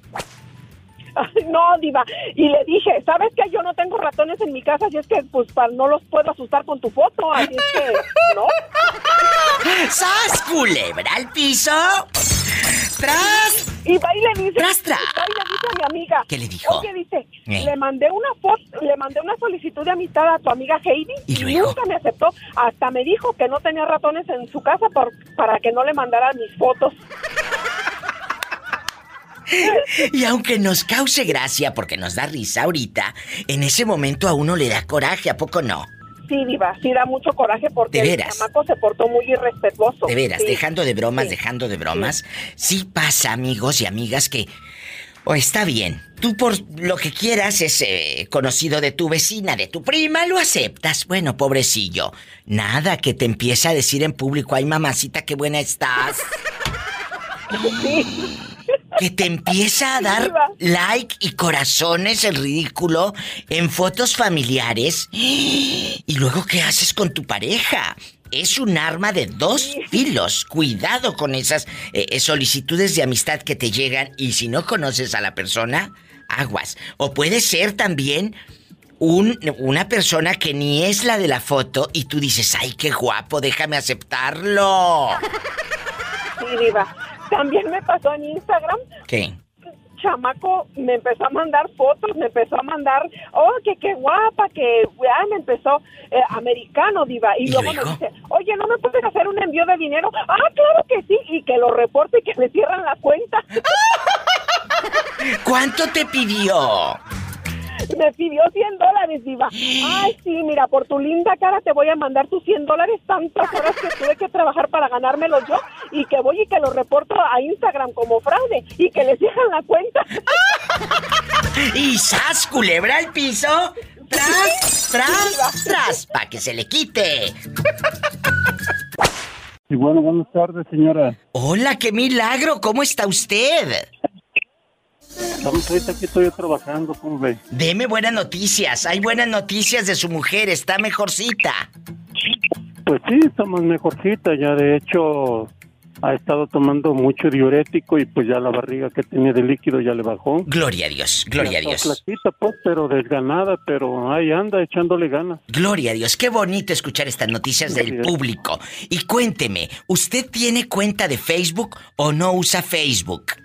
Ay, no, diva. Y le dije, ¿sabes que Yo no tengo ratones en mi casa, y es que pues no los puedo asustar con tu foto, así es que, ¿no? ¡Sas, culebra al piso! ¡Tras! Y va y le dice, ¡Tras, tras! va y le dice a mi amiga. ¿Qué le dijo? Oye, dice, Eh. le mandé una foto, le mandé una solicitud de amistad a tu amiga Heidi ¿Y y, luego? nunca me aceptó. Hasta me dijo que no tenía ratones en su casa por, para que no le mandara mis fotos. Y aunque nos cause gracia porque nos da risa ahorita, en ese momento a uno le da coraje, ¿a poco no? Sí, diva, sí da mucho coraje porque ¿De el chamaco se portó muy irrespetuoso. De veras, Sí. dejando de bromas, Sí. dejando de bromas, sí. pasa, amigos y amigas, que... O está bien, tú por lo que quieras es eh, conocido de tu vecina, de tu prima, lo aceptas. Bueno, pobrecillo. Nada que te empieza a decir en público, ay mamacita, qué buena estás. Que te empieza a dar like y corazones el ridículo en fotos familiares. Y luego, ¿qué haces con tu pareja? Es un arma de dos filos. Cuidado con esas eh, eh, solicitudes de amistad que te llegan y si no conoces a la persona, aguas. O puede ser también un- una persona que ni es la de la foto y tú dices, ay, qué guapo, déjame aceptarlo. Sí, diva. También me pasó en Instagram ¿Qué? chamaco me empezó a mandar fotos, me empezó a mandar, oh, que qué guapa, que ya me empezó eh, americano, diva, y, ¿Y luego, luego? me dice, oye, ¿no me puedes hacer un envío de dinero? Ah, claro que sí, y que lo reporte y que me cierran la cuenta. ¿Cuánto te pidió? Me pidió 100 dólares, diva. Ay, sí, mira, por tu linda cara te voy a mandar tus 100 dólares tantas horas que tuve que trabajar para ganármelos yo y que voy y que lo reporto a Instagram como fraude y que le cierran la cuenta. Y sas, culebra al piso. Tras, tras, tras, para que se le quite. Y bueno, buenas tardes, señora. Hola, qué milagro, ¿cómo está usted? Estamos ahorita aquí estoy trabajando, ¿cómo ve? Deme buenas noticias, hay buenas noticias de su mujer, está mejorcita. Pues sí, estamos mejorcita, ya de hecho ha estado tomando mucho diurético y pues ya la barriga que tenía de líquido ya le bajó. Gloria a Dios, gloria a está Dios. Flaquita, pues, pero desganada, pero ahí anda echándole ganas. Gloria a Dios, qué bonito escuchar estas noticias del público. Y cuénteme, ¿usted tiene cuenta de Facebook o no usa Facebook?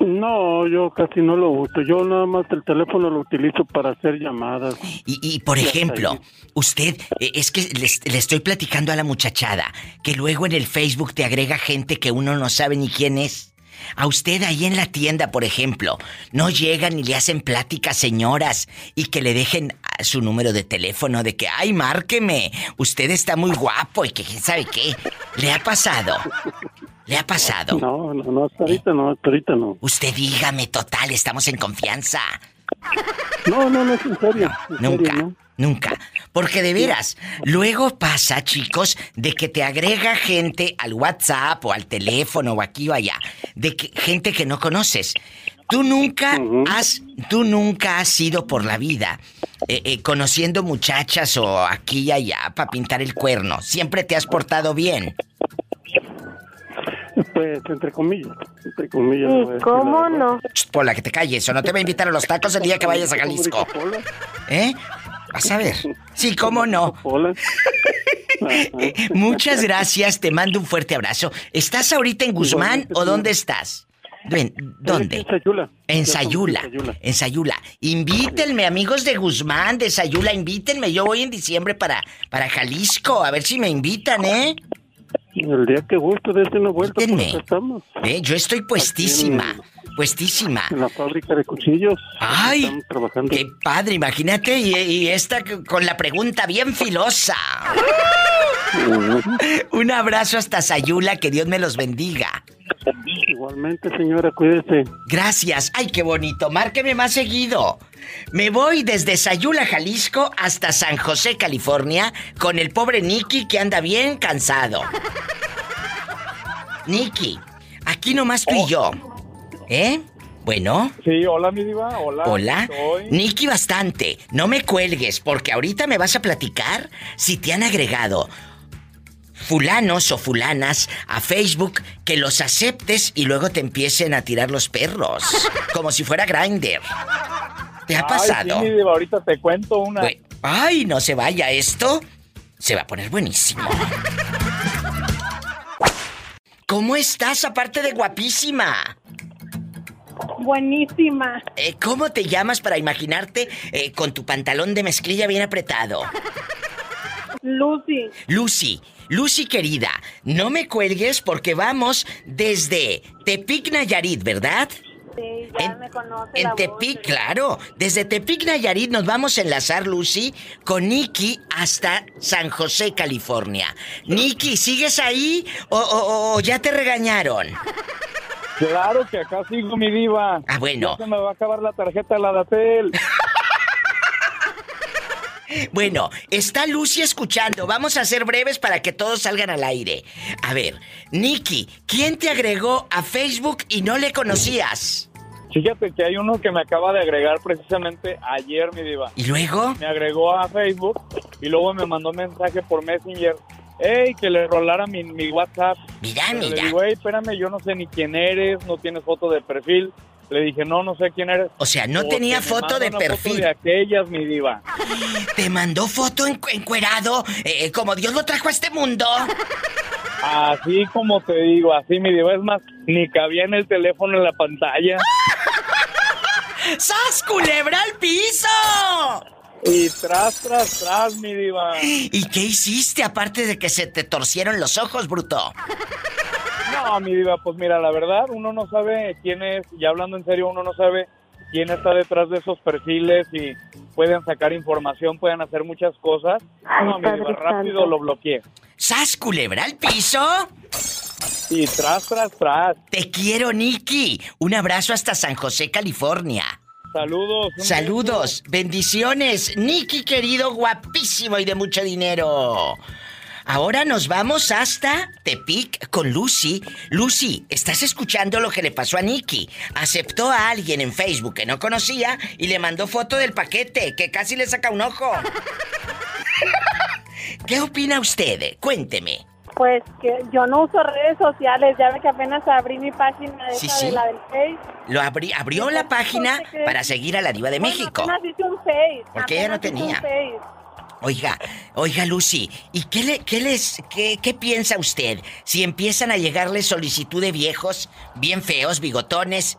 No, yo casi no lo uso. Yo nada más el teléfono lo utilizo para hacer llamadas. Y, y, por ejemplo, usted, eh, es que le, le estoy platicando a la muchachada que luego en el Facebook te agrega gente que uno no sabe ni quién es. A usted ahí en la tienda, por ejemplo, no llegan y le hacen pláticas señoras y que le dejen su número de teléfono de que, ay, márqueme, usted está muy guapo y que quién sabe qué. ¿Le ha pasado? ¿Le ha pasado? No, no, no, hasta ahorita no, hasta ahorita no. Usted dígame, total, estamos en confianza. No, no, no, es en serio. en serio, Nunca, ¿no? nunca. Porque de veras, luego pasa, chicos, de que te agrega gente al WhatsApp o al teléfono o aquí o allá, de que, gente que no conoces. Tú nunca has, tú nunca has ido por la vida eh, eh, conociendo muchachas o aquí y allá para pintar el cuerno. Siempre te has portado bien. Pues, entre comillas, entre comillas. la verdad. no? Ch, Pola, que te calles o no te voy a invitar a los tacos el día que vayas a Jalisco. ¿Eh? Vas a ver. Sí, cómo no. Muchas gracias, te mando un fuerte abrazo. ¿Estás ahorita en Guzmán o dónde estás? ¿Dónde? En Sayula. En Sayula. en Sayula. En Sayula. Invítenme, amigos de Guzmán, de Sayula, invítenme. Yo voy en diciembre para, para Jalisco, a ver si me invitan, ¿eh? El día que guste, dése una vuelta, por acá estamos. Eh, Yo estoy puestísima, puestísima. En la fábrica de cuchillos. ¡Ay! Estamos trabajando. ¡Qué padre! Imagínate, y, y esta con la pregunta bien filosa. Un abrazo hasta Sayula, que Dios me los bendiga. Igualmente, señora, cuídese. Gracias. Ay, qué bonito. Márqueme más seguido. Me voy desde Sayula, Jalisco, hasta San José, California, con el pobre Nicky que anda bien cansado. Nicky, aquí nomás tú y yo. ¿Eh? Bueno. Sí, hola, mi diva, hola. Hola. Soy- Nicky bastante. No me cuelgues porque ahorita me vas a platicar si te han agregado fulanos o fulanas a Facebook que los aceptes y luego te empiecen a tirar los perros. Como si fuera Grinder. ¿Te ha Ay, pasado? sí, mi diva, ahorita te cuento una. Ay, no se vaya esto. Se va a poner buenísimo. ¿Cómo estás aparte de guapísima? Buenísima. Eh, ¿Cómo te llamas para imaginarte eh, con tu pantalón de mezclilla bien apretado? Lucy. Lucy, Lucy querida, no me cuelgues porque vamos desde Tepic Nayarit, ¿verdad? Sí, ya me conoce la En voz. Tepic, claro. Desde Tepic Nayarit nos vamos a enlazar, Lucy, con Nicky hasta San José, California. Nicky, ¿sigues ahí o, o- o ya te regañaron? Claro que acá sigo, mi diva. Ah, bueno. Ya se me va a acabar la tarjeta de la Datel. Bueno, está Lucy escuchando. Vamos a ser breves para que todos salgan al aire. A ver, Nicky, ¿quién te agregó a Facebook y no le conocías? Fíjate que hay uno que me acaba de agregar precisamente ayer, mi diva. ¿Y luego? Me agregó a Facebook y luego me mandó un mensaje por Messenger. Ey, que le rolara mi, mi WhatsApp. Mira, Pero mira. Le digo, ey, espérame, yo no sé ni quién eres, no tienes foto de perfil. Le dije, no, no sé quién eres. O sea, no O tenía foto de perfil. Foto de aquellas, mi diva. ¿Te mandó foto en- encuerado? eh, como Dios lo trajo a este mundo. Así como te digo, así mi diva. Es más, ni cabía en el teléfono en la pantalla. ¡Sas, culebra al piso! Y tras, tras, tras, mi diva. ¿Y qué hiciste aparte de que se te torcieron los ojos, bruto? No, mi diva, pues mira, la verdad, uno no sabe quién es, y hablando en serio, uno no sabe quién está detrás de esos perfiles y pueden sacar información, pueden hacer muchas cosas. No, mi diva, rápido lo bloqueé. ¡Sas, culebra al piso! Y tras, tras, tras. Te quiero, Nicky. Un abrazo hasta San José, California. Saludos. Saludos, bendiciones. Nicky, querido, guapísimo y de mucho dinero. Ahora nos vamos hasta Tepic con Lucy. Lucy, ¿estás escuchando lo que le pasó a Nicky? Aceptó a alguien en Facebook que no conocía y le mandó foto del paquete, que casi le saca un ojo. ¿Qué opina usted? Cuénteme. Pues que yo no uso redes sociales, ya ve que apenas abrí mi página Sí, esa sí. de la del Face. Lo abrí- abrió la página para seguir a la diva de México. Apenas hice un Face. Porque ella no tenía. Oiga, oiga Lucy, ¿y qué le, qué les, qué, qué piensa usted si empiezan a llegarle solicitud de viejos bien feos, bigotones,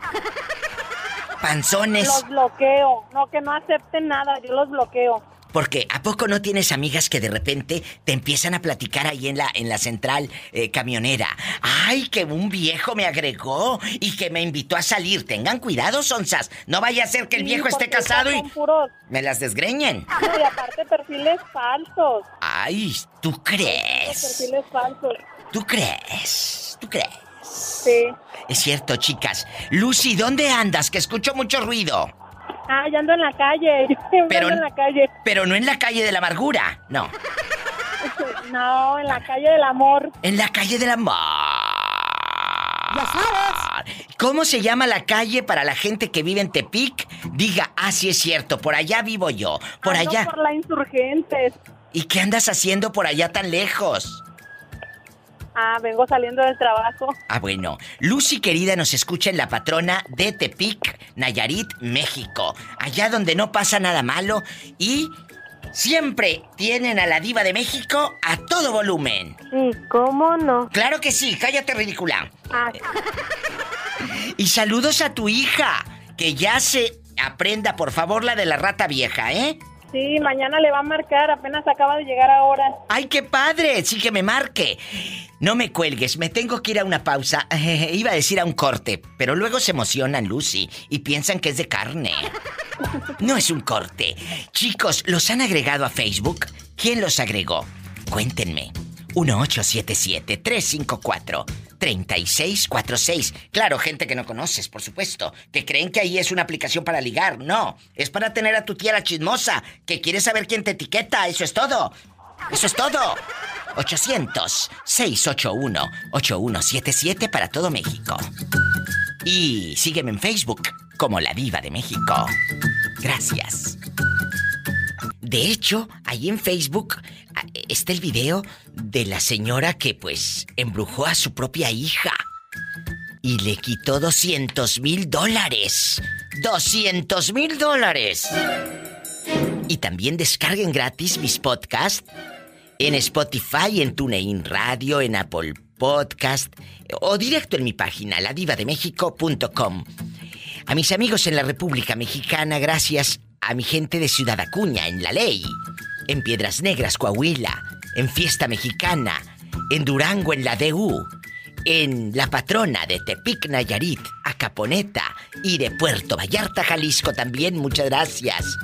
panzones? Los bloqueo. No, que no acepten nada, yo los bloqueo. Porque ¿a poco no tienes amigas que de repente te empiezan a platicar ahí en la, en la central eh, camionera? Ay, que un viejo me agregó y que me invitó a salir. Tengan cuidado, Sonsas. No vaya a ser que el Sí, viejo esté casado y puros- me las desgreñen. No, y aparte perfiles falsos. Ay, ¿tú crees? Perfiles falsos. ¿Tú crees? ¿Tú crees? Sí. Es cierto, chicas. Lucy, ¿dónde andas? Que escucho mucho ruido. Ah, ya ando en la calle. Pero- ando en la calle. Pero no en la calle de la amargura. No. No, en la calle del amor. En la calle del amor. Ya sabes. ¿Cómo se llama la calle para la gente que vive en Tepic? Diga, ah, sí es cierto, por allá vivo yo. Por Ando allá. por la Insurgentes. ¿Y qué andas haciendo por allá tan lejos? Ah, vengo saliendo del trabajo. Ah, bueno. Lucy querida nos escucha en la patrona de Tepic, Nayarit, México. Allá donde no pasa nada malo y siempre tienen a la diva de México a todo volumen. Sí, ¿cómo no? Claro que sí, cállate ridícula. Ah, Y saludos a tu hija, que ya se aprenda por favor la de la rata vieja, ¿eh? Sí, mañana le va a marcar. Apenas acaba de llegar ahora. ¡Ay, qué padre! Sí que me marque. No me cuelgues, me tengo que ir a una pausa. Iba a decir a un corte, pero luego se emocionan, Lucy, y piensan que es de carne. No es un corte. Chicos, ¿los han agregado a Facebook? ¿Quién los agregó? Cuéntenme. 1877-354-3646. Claro, gente que no conoces, por supuesto. Que creen que ahí es una aplicación para ligar. No, es para tener a tu tía la chismosa, que quiere saber quién te etiqueta. Eso es todo. Eso es todo. 800-681-8177 para todo México. Y sígueme en Facebook como La Diva de México. Gracias. De hecho, ahí en Facebook ah, está el video de la señora que pues embrujó a su propia hija y le quitó 200 mil dólares. 200 mil dólares. Y también descarguen gratis mis podcasts en Spotify, en TuneIn Radio, en Apple Podcast o directo en mi página, ladivademexico.com. A mis amigos en la República Mexicana, gracias a mi gente de Ciudad Acuña, en La Ley, en Piedras Negras, Coahuila, en Fiesta Mexicana, en Durango, en la DU, en La Patrona de Tepic, Nayarit, Acaponeta y de Puerto Vallarta, Jalisco también, muchas gracias.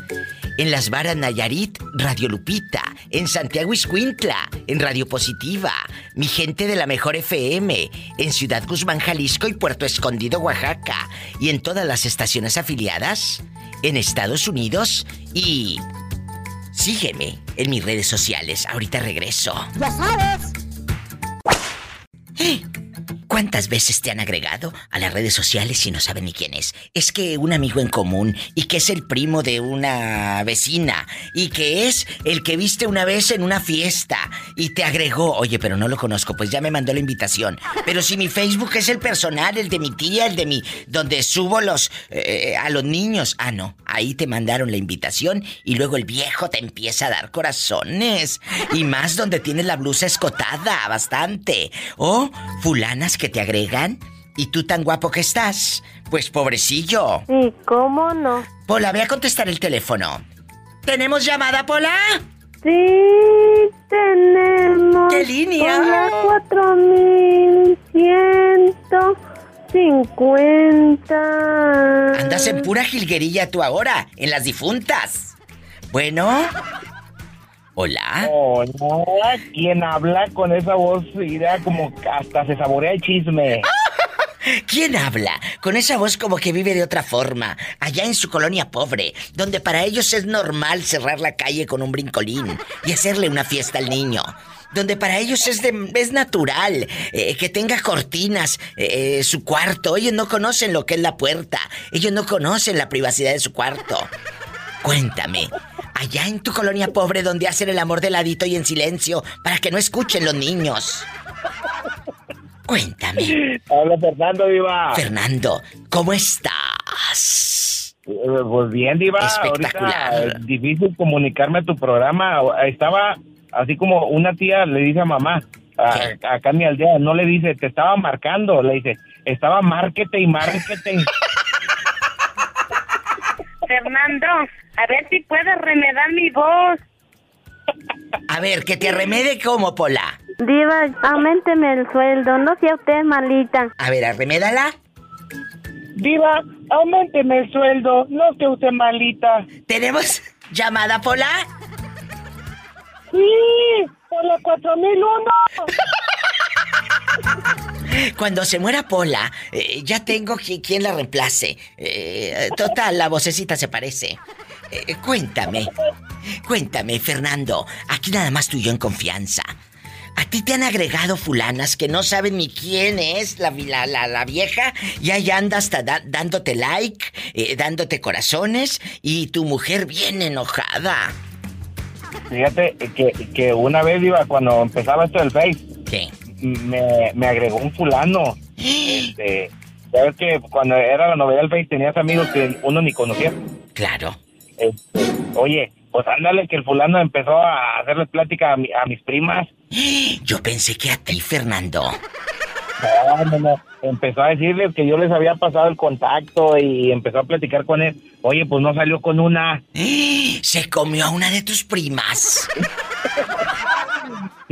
En Las Varas, Nayarit, Radio Lupita. En Santiago Iscuintla, en Radio Positiva. Mi gente de la Mejor FM. En Ciudad Guzmán, Jalisco y Puerto Escondido, Oaxaca. Y en todas las estaciones afiliadas. En Estados Unidos. Y... Sígueme en mis redes sociales. Ahorita regreso. Ya sabes. ¿Cuántas veces te han agregado a las redes sociales y no saben ni quién es? Es que un amigo en común y que es el primo de una vecina y que es el que viste una vez en una fiesta y te agregó. Oye, pero no lo conozco, pues ya me mandó la invitación. Pero si mi Facebook es el personal, el de mi tía, el de mi... donde subo los... eh, a los niños. Ah, no, ahí te mandaron la invitación y luego el viejo te empieza a dar corazones. Y más donde tienes la blusa escotada, bastante. O fulanas que te agregan y tú tan guapo que estás. Pues pobrecillo. Sí, ¿cómo no? Pola, ve a contestar el teléfono. ¿Tenemos llamada, Pola? Sí, tenemos. ¿Qué línea? Hola, 4150. Andas en pura jilguerilla tú ahora, en las difuntas. Bueno. Hola. Hola, ¿quién habla con esa voz? Mira, como que hasta se saborea el chisme. ¿Quién habla? Con esa voz como que vive de otra forma, allá en su colonia pobre, donde para ellos es normal cerrar la calle con un brincolín y hacerle una fiesta al niño. Donde para ellos es, de- es natural eh, que tenga cortinas eh, eh, su cuarto. Ellos no conocen lo que es la puerta. Ellos no conocen la privacidad de su cuarto. Cuéntame, allá en tu colonia pobre donde hacen el amor de ladito y en silencio para que no escuchen los niños. Cuéntame. Habla Fernando, Diva. Fernando, ¿cómo estás? Eh, Pues bien, Diva. Espectacular. Ahorita, eh, difícil comunicarme a tu programa. Estaba así como una tía le dice a mamá, a- acá en mi aldea, no le dice, te estaba marcando, le dice, estaba márquete y márquete. Fernando, a ver si puedes remedar mi voz. A ver, que te arremede como Pola. Diva, aumenteme el sueldo, no sea usted malita. A ver, arremédala. Diva, aumenteme el sueldo, no que usted malita. ¿Tenemos llamada, Pola? Sí, por la 4001. Cuando se muera Pola, eh, ya tengo qui- quien la reemplace. Eh, total, la vocecita se parece. Eh, cuéntame, cuéntame, Fernando. Aquí nada más tú y yo en confianza. ¿A ti te han agregado fulanas que no saben ni quién es la, la, la- la vieja? Y ahí anda hasta da- dándote like, eh, dándote corazones y tu mujer bien enojada. Fíjate que, que una vez iba cuando empezaba esto del Face. ¿Qué? Me, me agregó un fulano. Este, sabes que cuando era la novedad del Face tenías amigos que uno ni conocía. Claro. Este, oye, pues ándale que el fulano empezó a hacerles plática a, mi- a mis primas. Yo pensé que a ti, Fernando. No, no, no. Empezó a decirles que yo les había pasado el contacto y empezó a platicar con él. Oye, pues no salió con una. Se comió a una de tus primas.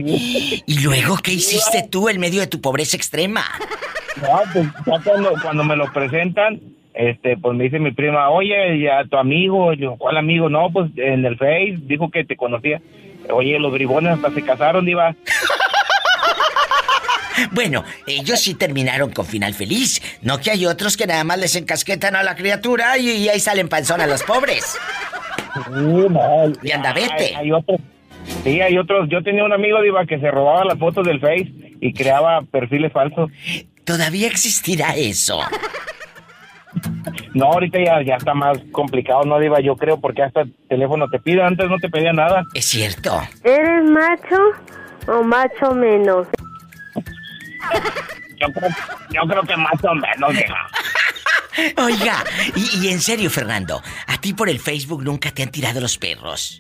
¿Y luego qué hiciste tú en medio de tu pobreza extrema? No, pues ya cuando, cuando me lo presentan, este, pues me dice mi prima, oye, ya tu amigo, Y yo, ¿cuál amigo? No, pues en el Face dijo que te conocía. Oye, los bribones hasta se casaron, diva. Bueno, ellos sí terminaron con final feliz. No que hay otros que nada más les encasquetan a la criatura y, y ahí salen panzón a los pobres. Y anda, vete. Hay, hay otros. Sí, hay otros. Yo tenía un amigo, diva, que se robaba las fotos del Face y creaba perfiles falsos. ¿Todavía existirá eso? No, ahorita ya, ya está más complicado, ¿no, diva? Yo creo porque hasta el teléfono te pide. Antes no te pedía nada. Es cierto. ¿Eres macho o macho menos? Yo creo, yo creo que más o menos, vieja. Oiga, y, y en serio, Fernando, a ti por el Facebook nunca te han tirado los perros.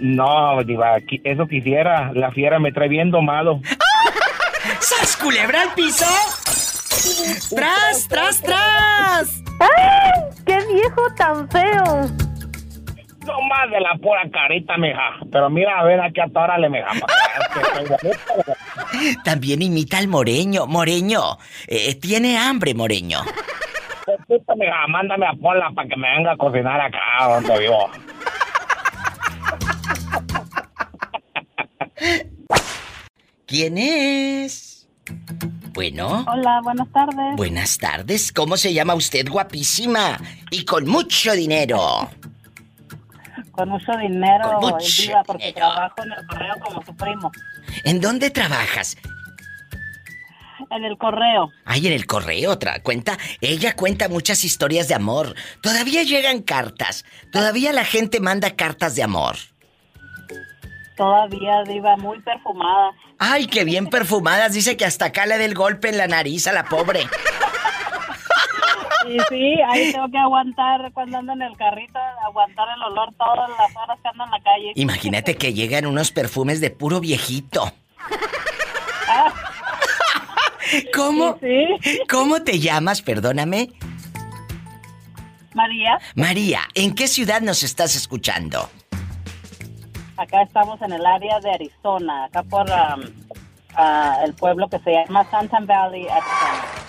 No, diva, eso quisiera. La fiera me trae bien domado. ¡Sas, culebra al piso! ¡Tras, tras, tras! ¡Ay! ¡Qué viejo tan feo! No más de la pura carita, mija. Pero mira, a ver, aquí atórale, mija. También imita al Moreño. Moreño, eh, tiene hambre, Moreño. Mija, mándame a Pola para que me venga a cocinar acá donde vivo. ¿Quién es? Bueno. Hola, buenas tardes. Buenas tardes. ¿Cómo se llama usted, guapísima? Y con mucho dinero. Con mucho dinero, Con mucho porque trabajo en el correo como su primo. ¿En dónde trabajas? En el correo. Ay, en el correo, otra cuenta. Ella cuenta muchas historias de amor. Todavía llegan cartas. Todavía la gente manda cartas de amor. Todavía, Diva, muy perfumada. Ay, qué bien perfumadas. Dice que hasta acá le da el golpe en la nariz a la pobre. Y sí, ahí tengo que aguantar cuando ando en el carrito, aguantar el olor todas las horas que ando en la calle. Imagínate que llegan unos perfumes de puro viejito. ¿Cómo? ¿Cómo te llamas? Perdóname. María, María, ¿en qué ciudad nos estás escuchando? Acá estamos en el área de Arizona, acá por um, ah, el pueblo que se llama Santan Valley, Arizona.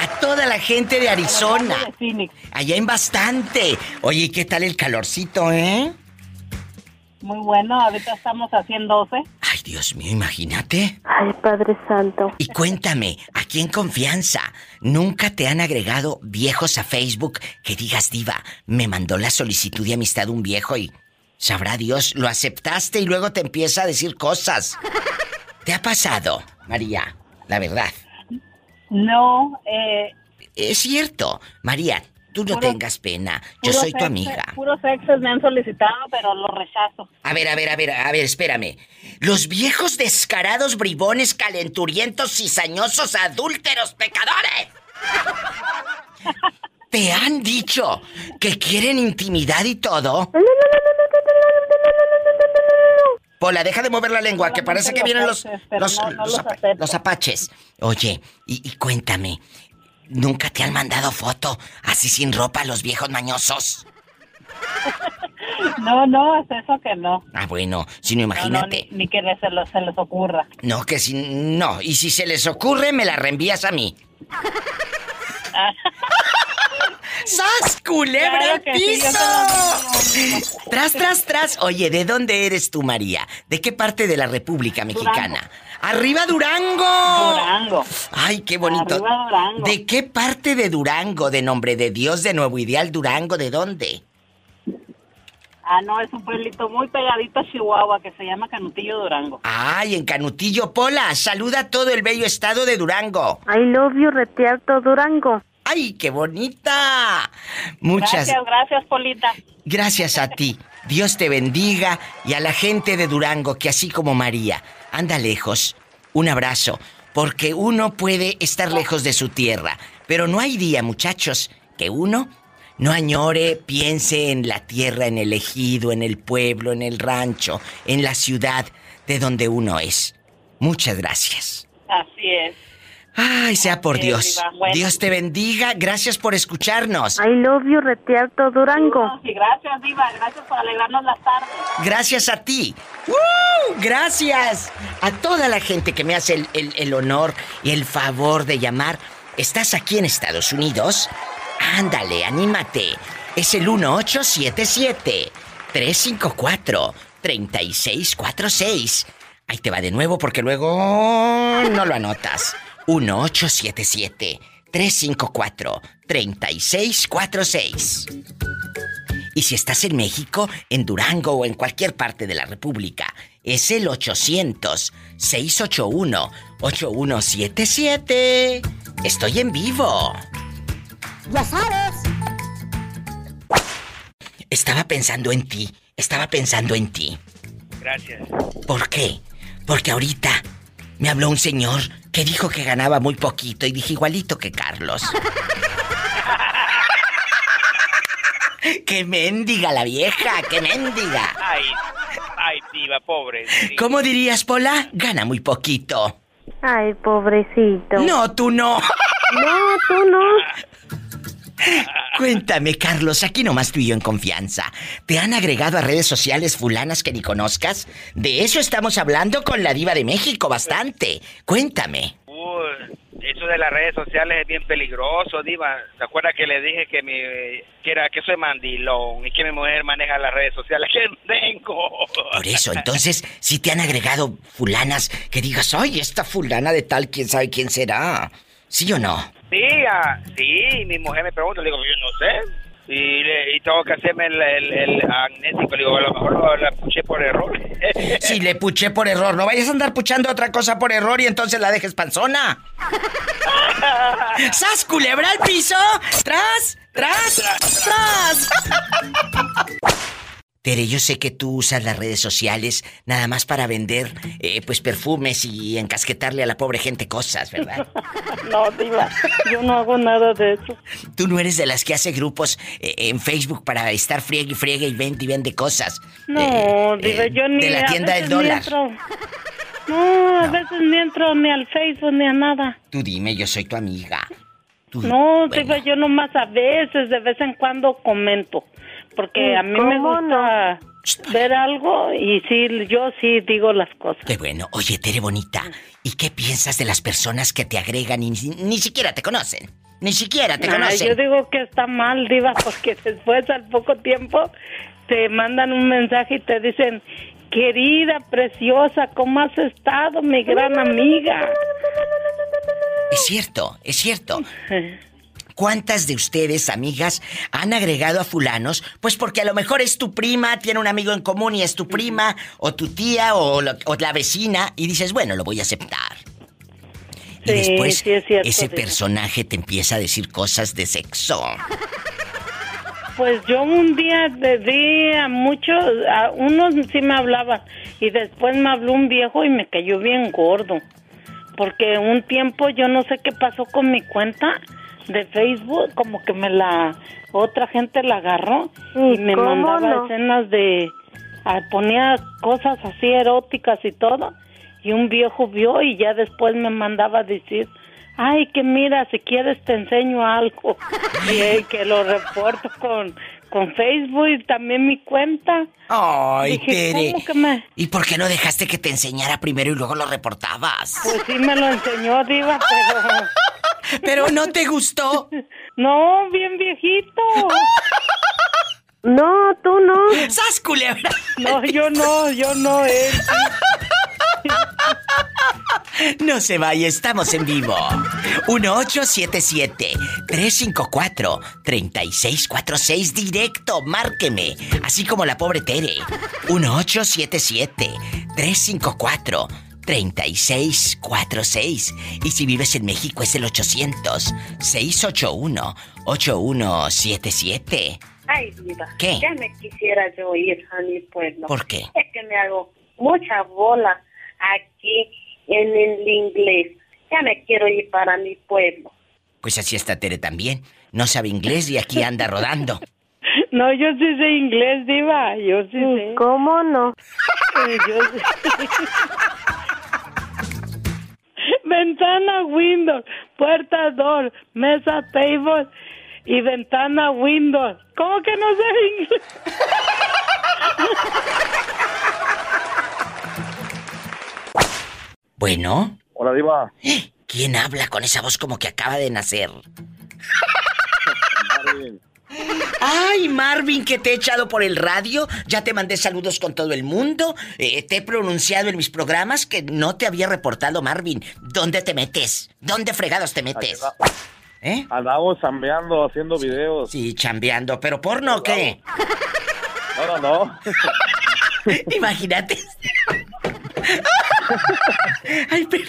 A toda la gente de Arizona. De Phoenix. Allá en bastante. Oye, ¿y ¿qué tal el calorcito, eh? Muy bueno, ahorita estamos a 112. Ay, Dios mío, imagínate. Ay, Padre Santo. Y cuéntame, aquí en confianza, ¿nunca te han agregado viejos a Facebook que digas, diva, me mandó la solicitud de amistad un viejo y sabrá Dios, lo aceptaste y luego te empieza a decir cosas? ¿Te ha pasado, María? La verdad. No, eh, Es cierto, María, tú no Puro- tengas pena. Yo soy tu amiga. Puros exes me han solicitado, pero los rechazo. A ver, a ver, a ver, a ver, espérame. Los viejos descarados, bribones, calenturientos, cizañosos, adúlteros, pecadores. ¿Te han dicho que quieren intimidad y todo? Pola, deja de mover la lengua, que parece que vienen los, los, los los apaches. Oye, y, cuéntame, ¿Nunca te han mandado foto así sin ropa los viejos mañosos? No, no, es eso que no. Ah, bueno, si no No, no, imagínate. ni, que se, los- se les ocurra. No, que si no, y si se les ocurre me la reenvías a mí. ¡Sas, culebra Claro sí, piso! Tras, tras, tras. Oye, ¿de dónde eres tú, María? ¿De qué parte de la República Mexicana? ¡Arriba Durango! Durango. ¡Ay, qué bonito! Arriba Durango. ¿De qué parte de Durango? ¿De nombre de Dios, de Nuevo Ideal Durango? ¿De dónde? Ah, no, es un pueblito muy pegadito a Chihuahua que se llama Canutillo Durango. ¡Ay, en Canutillo, Pola! ¡Saluda a todo el bello estado de Durango! I love you, Retiarto Durango. ¡Ay, qué bonita! Muchas Gracias, gracias, Polita. Gracias a ti. Dios te bendiga y a la gente de Durango que así como María anda lejos. Un abrazo, porque uno puede estar lejos de su tierra, pero no hay día, muchachos, que uno no añore, piense en la tierra, en el ejido, en el pueblo, en el rancho, en la ciudad de donde uno es. Muchas gracias. Así es. Ay, sea por Dios. Diva. Bueno. Dios te bendiga. Gracias por escucharnos. I love you, Retiarto Durango. Y gracias, Diva. Gracias por alegrarnos las tardes. Gracias a ti. ¡Uh! Gracias a toda la gente que me hace el, el- el honor y el favor de llamar. ¿Estás aquí en Estados Unidos? Ándale, anímate. Es el 1877-354-3646. Ahí te va de nuevo porque luego no lo anotas. 1877-354-3646. Y si estás en México, en Durango o en cualquier parte de la República, es el 800-681-8177. Estoy en vivo. Ya sabes. Estaba pensando en ti. Estaba pensando en ti. Gracias. ¿Por qué? Porque ahorita me habló un señor que dijo que ganaba muy poquito y dije igualito que Carlos. ¡Qué mendiga la vieja! ¡Qué mendiga! Ay, ay, diva, pobre. sí. ¿Cómo dirías, Pola? Gana muy poquito. Ay, pobrecito. No, tú no. No, tú no. Cuéntame, Carlos, aquí nomás tú y yo en confianza. ¿Te han agregado a redes sociales fulanas que ni conozcas? De eso estamos hablando con la diva de México bastante. Cuéntame. Uy, eso de las redes sociales es bien peligroso, diva. ¿Se acuerda que le dije que mi que era que soy mandilón y que mi mujer maneja las redes sociales? ¡Que tengo! Por eso, entonces, si te han agregado fulanas que digas, ay, esta fulana de tal, quién sabe quién será. ¿Sí o no? Sí, ah, sí, mi mujer me pregunta, le digo, yo no sé. Y, le- y tengo que hacerme el, el, el amnésico, le digo, a lo mejor lo- la puché por error. Si le puché por error, no vayas a andar puchando otra cosa por error y entonces la dejes panzona. ¡Sas, culebra al piso! ¡Tras! ¡Tras! ¡Tras! Tere, yo sé que tú usas las redes sociales nada más para vender, eh, pues, perfumes y encasquetarle a la pobre gente cosas, ¿verdad? No, Diva, yo no hago nada de eso. Tú no eres de las que hace grupos eh, en Facebook para estar friegue y friegue y vende y vende cosas. No, Eh, Diva, eh, yo ni De la tienda del dólar. entro. No, a veces ni entro ni al Facebook ni a nada. Tú dime, yo soy tu amiga. Tú- No, bueno. Diva, yo nomás a veces, de vez en cuando comento. Porque a mí me ¿Cómo gusta ver algo y sí, yo sí digo las cosas. Qué bueno. Oye, Tere Bonita, ¿y qué piensas de las personas que te agregan y ni, ni siquiera te conocen? Ni siquiera te Ay, conocen. yo digo que está mal, Diva, porque después al poco tiempo te mandan un mensaje y te dicen, querida, preciosa, ¿cómo has estado, mi gran amiga? Es cierto, es cierto. ¿Cuántas de ustedes, amigas, han agregado a fulanos? Pues porque a lo mejor es tu prima, tiene un amigo en común y es tu prima, o tu tía, o, lo- o la vecina, y dices, bueno, lo voy a aceptar. Y después sí es cierto, ese personaje te empieza a decir cosas de sexo. Pues yo un día le di a muchos, a unos sí me hablaba y después me habló un viejo y me cayó bien gordo. Porque un tiempo yo no sé qué pasó con mi cuenta de Facebook, como que me la otra gente la agarró y me mandaba no? escenas de ah, ponía cosas así eróticas y todo y un viejo vio y ya después me mandaba a decir ay, que mira, si quieres te enseño algo. Y eh, que lo reporto con, con Facebook y también mi cuenta. Ay, Dije, Tere. ¿cómo que me...? ¿Y por qué no dejaste que te enseñara primero y luego lo reportabas? Pues sí me lo enseñó, Diva, pero... ¿Pero no te gustó? No, bien viejito. No, tú no. ¡Sas, culebra! No, yo no, yo no, él. No se vaya, estamos en vivo. 1877-354-3646 directo, márqueme. Así como la pobre Tere. 1877-354-3646. Y si vives en México es el 800-681-8177. Ay, diva. ¿Qué? Ya me quisiera yo ir a mi pueblo. ¿Por qué? Es que me hago mucha bola aquí en el inglés. Ya me quiero ir para mi pueblo. Pues así está Tere también. No sabe inglés y aquí anda rodando. No, yo sí sé inglés, Diva. Yo sí sé. ¿Cómo no? Eh, yo sí. Ventana, Windows, puerta, door, mesa, table y ventana, Windows. ¿Cómo que no sé inglés? Bueno. Hola, Diva. ¿Quién habla con esa voz como que acaba de nacer? Ay, Marvin, que te he echado por el radio. Ya te mandé saludos con todo el mundo. Eh, te he pronunciado en mis programas que no te había reportado, Marvin. ¿Dónde te metes? ¿Dónde fregados te metes? ¿Eh? Andamos chambeando, haciendo videos. Sí, chambeando. ¿Pero porno o qué? No, no, no. Imagínate. Ay, pero...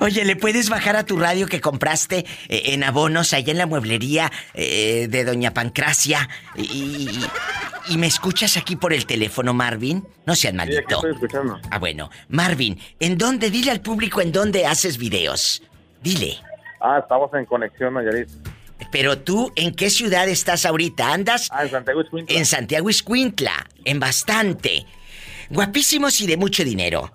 Oye, ¿le puedes bajar a tu radio que compraste eh, en abonos allá en la mueblería eh, de Doña Pancracia? Y, me escuchas aquí por el teléfono, Marvin. No seas Sí, maldito. estoy escuchando. Ah, bueno. Marvin, ¿en dónde? Dile al público en dónde haces videos. Dile. Ah, estamos en conexión, Nayarit. Pero tú, ¿en qué ciudad estás ahorita? ¿Andas? Ah, en Santiago Escuintla. En Santiago Iscuintla, en bastante. Guapísimos y de mucho dinero.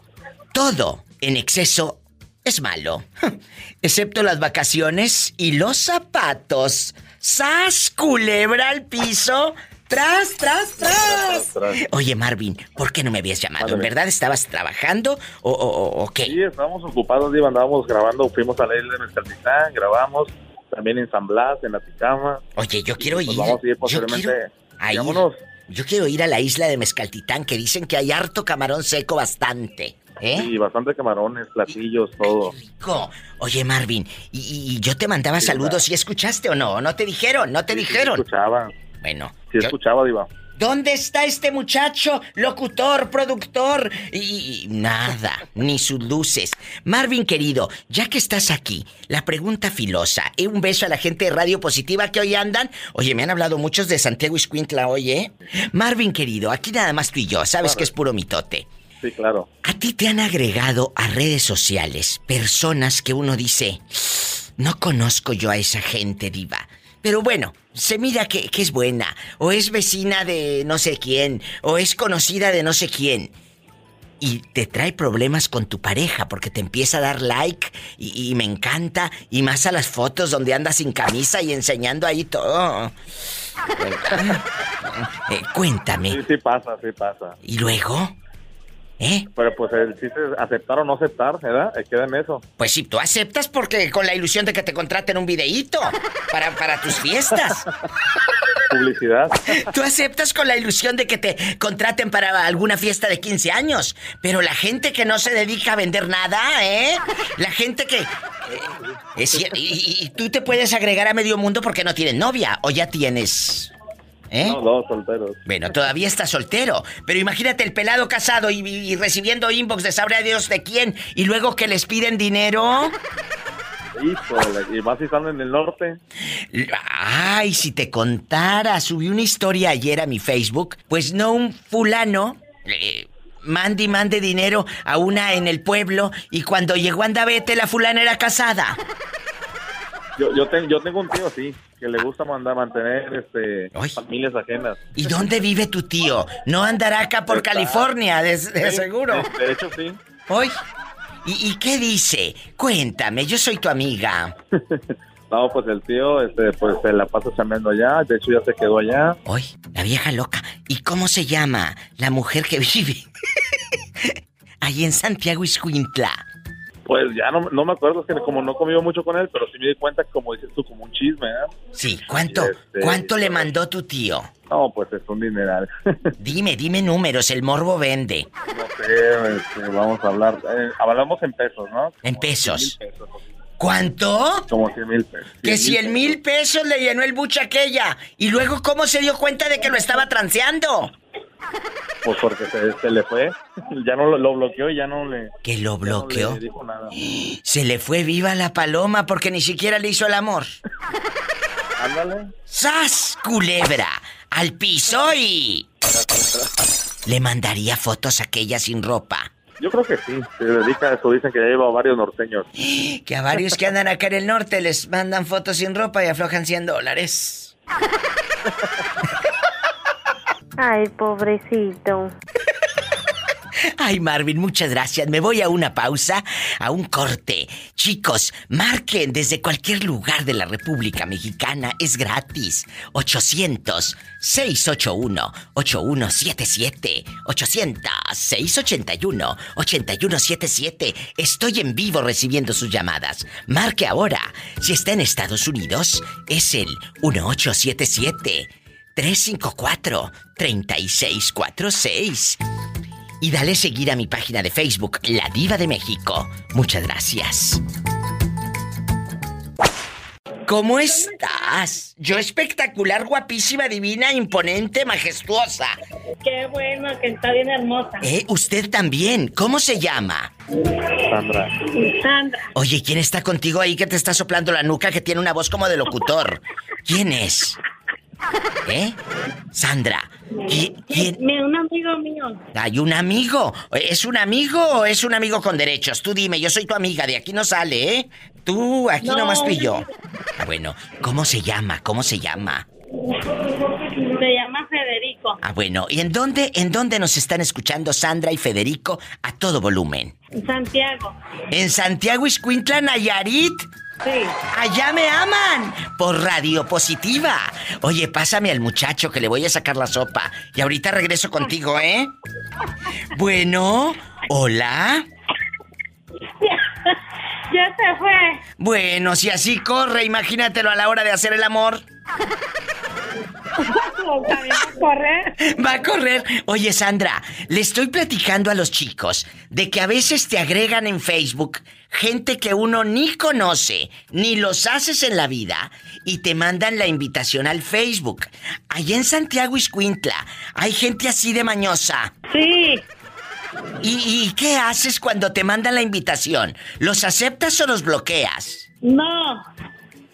Todo en exceso es malo. Excepto las vacaciones y los zapatos. ¡Sas, culebra al piso! ¡Tras, tras, tras! Oye, Marvin, ¿por qué no me habías llamado? ¿En verdad estabas trabajando o, o- o- o qué? Sí, estábamos ocupados, Diva. Andábamos grabando. Fuimos a la isla de Mezcaltitán, grabamos. También en San Blas, en Atacama. Oye, yo quiero Pues ir. vamos a ir Yo posteriormente. quiero a ir. Vámonos. Yo quiero ir a la isla de Mezcaltitán, que dicen que hay harto camarón seco bastante. ¿Eh? Sí, bastante camarones, platillos, todo. Rico. Oye, Marvin, y, y- y yo te mandaba saludos, ¿y escuchaste o no? ¿No te dijeron? ¿No te dijeron? escuchaba. Bueno. Sí, escuchaba, Diva. ¿Dónde está este muchacho? Locutor, productor. Y, y nada, ni sus luces. Marvin, querido, ya que estás aquí, la pregunta filosa. Eh, Un beso a la gente de Radio Positiva que hoy andan. Oye, me han hablado muchos de Santiago Iscuintla hoy, ¿eh? Marvin, querido, aquí nada más tú y yo. Sabes que es puro mitote. Sí, claro. ¿A ti te han agregado a redes sociales personas que uno dice, no conozco yo a esa gente diva? Pero bueno, se mira que, que es buena, o es vecina de no sé quién, o es conocida de no sé quién. Y te trae problemas con tu pareja porque te empieza a dar like y, y me encanta, y más a las fotos donde andas sin camisa y enseñando ahí todo. Eh, cuéntame. Sí, sí pasa, sí pasa. ¿Y luego? ¿Eh? Pero pues el chiste es aceptar o no aceptar, ¿verdad? Eh, Queda en eso. Pues si tú aceptas porque con la ilusión de que te contraten un videíto para, para tus fiestas. Publicidad. Tú aceptas con la ilusión de que te contraten para alguna fiesta de 15 años. Pero la gente que no se dedica a vender nada, ¿eh? La gente que... eh, es cier- y, y- y tú te puedes agregar a medio mundo porque no tienes novia o ya tienes... ¿Eh? No, dos solteros. Bueno, todavía está soltero. Pero imagínate el pelado casado y, y recibiendo inbox de sabrá Dios de quién y luego que les piden dinero. Híjole, y más si están en el norte. Ay, si te contara, subí una historia ayer a mi Facebook, pues no un fulano, eh, mande y mande dinero a una en el pueblo y cuando llegó a Andavete la fulana era casada. Yo, yo, ten- yo tengo un tío así, que le gusta mandar mantener este, familias ajenas. ¿Y dónde vive tu tío? No andará acá por California, de, de Sí, seguro. De, de hecho, sí. Hoy. ¿Y, y qué dice? Cuéntame, yo soy tu amiga. No, pues el tío, este, pues se la pasa chambeando allá. De hecho, ya se quedó allá. Hoy, la vieja loca. ¿Y cómo se llama la mujer que vive ahí en Santiago Iscuintla? Pues ya no, no me acuerdo, es que como no convivo mucho con él, pero sí me di cuenta, como dices tú, como un chisme, ¿eh? Sí, ¿cuánto, Este, ¿cuánto le mandó tu tío? No, pues es un dineral. Dime, dime números, el morbo vende. no sé, este, vamos a hablar. eh, hablamos en pesos, ¿no? En pesos. ¿Cuánto? Como 100 mil pesos. Que cien mil pesos le llenó el buche aquella. Y luego, ¿cómo se dio cuenta de que lo estaba transeando? Pues porque se, se le fue. Ya no lo, lo bloqueó y ya no le. ¿Que lo no bloqueó? le dijo nada. Se le fue viva la paloma porque ni siquiera le hizo el amor. Ándale. ¡Sas! Culebra. Al piso y. Le mandaría fotos a aquella sin ropa. Yo creo que sí. Se dedica a eso. Dicen que ya lleva varios norteños. Que a varios que andan acá en el norte les mandan fotos sin ropa y aflojan 100 dólares. Ay, pobrecito. Ay, Marvin, muchas gracias. Me voy a una pausa, a un corte. Chicos, marquen desde cualquier lugar de la República Mexicana. Es gratis. 800-681-8177. 800-681-8177. Estoy en vivo recibiendo sus llamadas. Marque ahora. Si está en Estados Unidos, es el 1877. 354-3646. Y dale seguir a mi página de Facebook, La Diva de México. Muchas gracias. ¿Cómo estás? Yo espectacular, guapísima, divina, imponente, majestuosa. Qué bueno, que está bien hermosa. Eh, usted también. ¿Cómo se llama? Sandra. Sandra. Oye, ¿quién está contigo ahí que te está soplando la nuca que tiene una voz como de locutor? ¿Quién es? ¿Eh? Sandra. ¿qui- ¿Quién? Un amigo mío. Hay un amigo. ¿Es un amigo o es un amigo con derechos? Tú dime, yo soy tu amiga, de aquí no sale, ¿eh? Tú, aquí No. nomás tú y yo. Ah, bueno, ¿cómo se llama? ¿Cómo se llama? Se llama Federico. Ah, bueno, ¿y en dónde, en dónde nos están escuchando Sandra y Federico a todo volumen? Santiago. En Santiago Iscuintla, Nayarit. Sí. Allá me aman. Por Radio Positiva. Oye, pásame al muchacho que le voy a sacar la sopa. Y ahorita regreso contigo, ¿eh? Bueno, hola. Ya se fue. Bueno, si así corre, imagínatelo a la hora de hacer el amor. Va a correr. Va a correr. Oye, Sandra, le estoy platicando a los chicos de que a veces te agregan en Facebook gente que uno ni conoce, ni los haces en la vida, y te mandan la invitación al Facebook. Allá en Santiago Iscuintla, hay gente así de mañosa. Sí. ¿Y, y qué haces cuando te mandan la invitación? ¿Los aceptas o los bloqueas? No,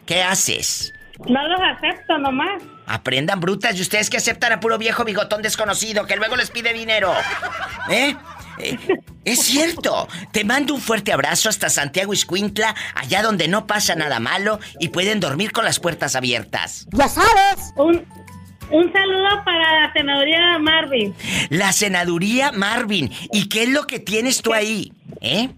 ¿Qué haces? no los acepto nomás. Aprendan brutas y ustedes que aceptan a puro viejo bigotón desconocido que luego les pide dinero. ¿Eh? Eh, es cierto. Te mando un fuerte abrazo hasta Santiago Iscuintla, allá donde no pasa nada malo y pueden dormir con las puertas abiertas. Ya sabes. Un, un saludo para la senaduría Marvin. La senaduría Marvin. ¿Y qué es lo que tienes tú ahí? ¿Eh?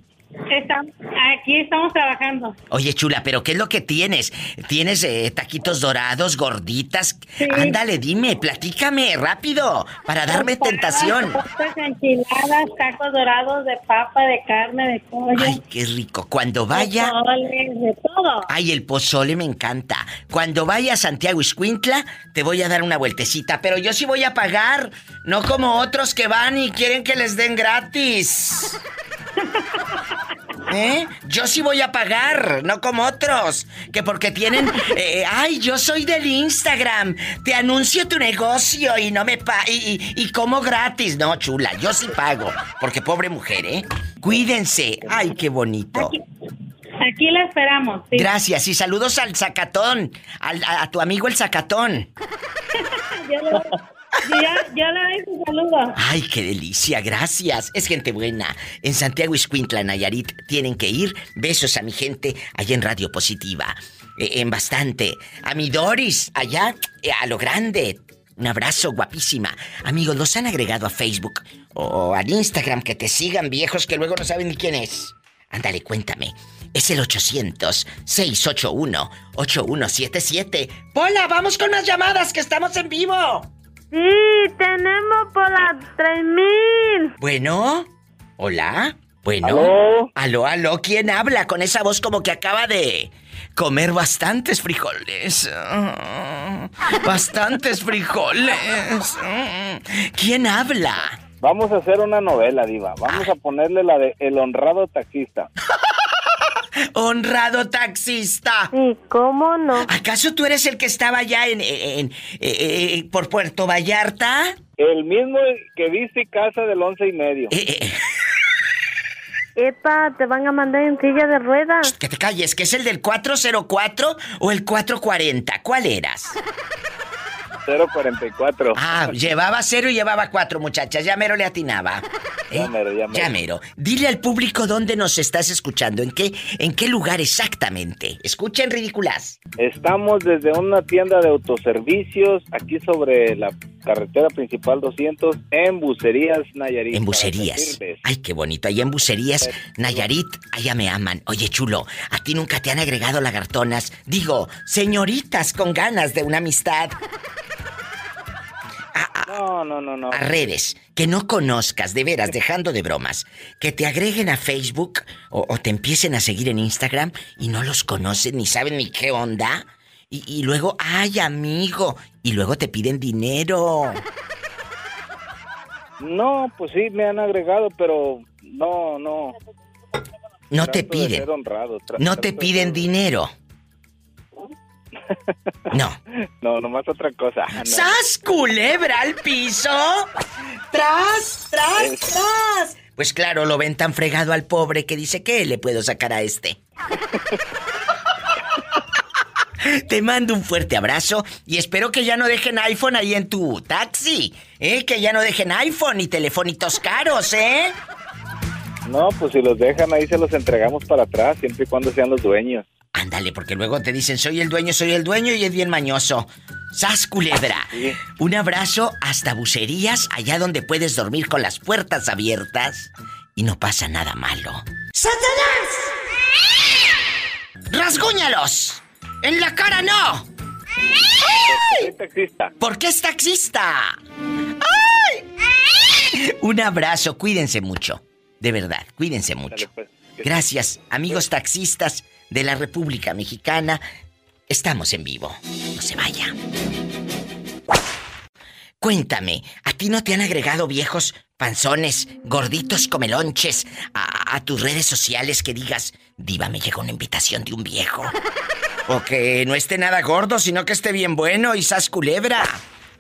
Estamos, aquí estamos trabajando. Oye, chula, pero ¿qué es lo que tienes? ¿Tienes eh, taquitos dorados, gorditas? Ándale, dime, platícame, rápido, para darme tentación. Tortas enchiladas, tacos dorados de papa, de carne, de pollo. Ay, qué rico. Cuando vaya... pozole, de todo. Ay, el pozole me encanta. Cuando vaya a Santiago Iscuintla, te voy a dar una vueltecita, pero yo sí voy a pagar, no como otros que van y quieren que les den gratis. ¿Eh? Yo sí voy a pagar, no como otros, que porque tienen, eh, ay, yo soy del Instagram, te anuncio tu negocio y no me pa y, y, y como gratis, no, chula, yo sí pago, porque pobre mujer, ¿eh? Cuídense, ay, qué bonito. Aquí la esperamos. sí. Gracias y saludos al Zacatón, al- a, a tu amigo el Zacatón. Ya, le doy su saludo. Ay, qué delicia, gracias. Es gente buena. En Santiago Iscuintla, Nayarit, tienen que ir. Besos a mi gente allá en Radio Positiva. Eh, en bastante. A mi Doris, allá, eh, a lo grande. Un abrazo, guapísima. Amigos, los han agregado a Facebook o al Instagram que te sigan viejos que luego no saben ni quién es. Ándale, cuéntame. Es el 800-681-8177. Pola, vamos con las llamadas que estamos en vivo. Sí, tenemos por las 3000. Bueno, hola. Bueno. ¿Aló? Aló, aló. ¿Quién habla con esa voz como que acaba de comer bastantes frijoles? Bastantes frijoles. ¿Quién habla? Vamos a hacer una novela, Diva. Vamos a ponerle la de El honrado taxista. Honrado taxista. ¿Y cómo no? ¿Acaso tú eres el que estaba allá en, en- eh, eh, por Puerto Vallarta? El mismo que viste casa del once y medio. Eh, Epa, te van a mandar en silla de ruedas. Que te calles, que es el del 404 o el 440. ¿Cuál eras? 044. Ah, llevaba cero y llevaba cuatro, muchachas. Ya mero le atinaba. ¿Eh? Ya mero, ya mero. Ya mero. Dile al público dónde nos estás escuchando, en qué, en qué lugar exactamente. Escuchen ridículas. Estamos desde una tienda de autoservicios aquí sobre la carretera principal 200 en Bucerías, Nayarit. En bucerías. Ay, qué bonito. Allá en bucerías, Nayarit, allá me aman. Oye, chulo, ¿a ti nunca te han agregado lagartonas? Digo, señoritas con ganas de una amistad. No, no, no, no. A redes que no conozcas, de veras, dejando de bromas, que te agreguen a Facebook o, o te empiecen a seguir en Instagram y no los conocen ni saben ni qué onda. Y, y luego, ay, amigo, y luego te piden dinero. No, pues sí, me han agregado, pero no, no. No te piden. honrado, No te piden dinero. No. No, nomás otra cosa. No. ¡Sas, culebra al piso! ¡Tras, tras, tras! Pues claro, lo ven tan fregado al pobre que dice que le puedo sacar a este. Te mando un fuerte abrazo y espero que ya no dejen iPhone ahí en tu taxi. ¿Eh? Que ya no dejen iPhone y telefonitos caros, ¿eh? No, pues si los dejan ahí se los entregamos para atrás, siempre y cuando sean los dueños. Ándale, porque luego te dicen, soy el dueño, soy el dueño y es bien mañoso. ¡Sas, culebra! Un abrazo hasta bucerías, allá donde puedes dormir con las puertas abiertas y no pasa nada malo. ¡Satanás! ¡Rasguñalos! ¡En la cara no! Soy taxista. ¿Por qué es taxista? ¡Ay! Un abrazo, cuídense mucho. De verdad, cuídense mucho. Gracias, amigos taxistas de la República Mexicana. Estamos en vivo. No se vaya. Cuéntame, ¿a ti no te han agregado viejos panzones, gorditos comelonches a, tus redes sociales que digas, Diva, me llegó una invitación de un viejo? O que no esté nada gordo, sino que esté bien bueno y sas culebra.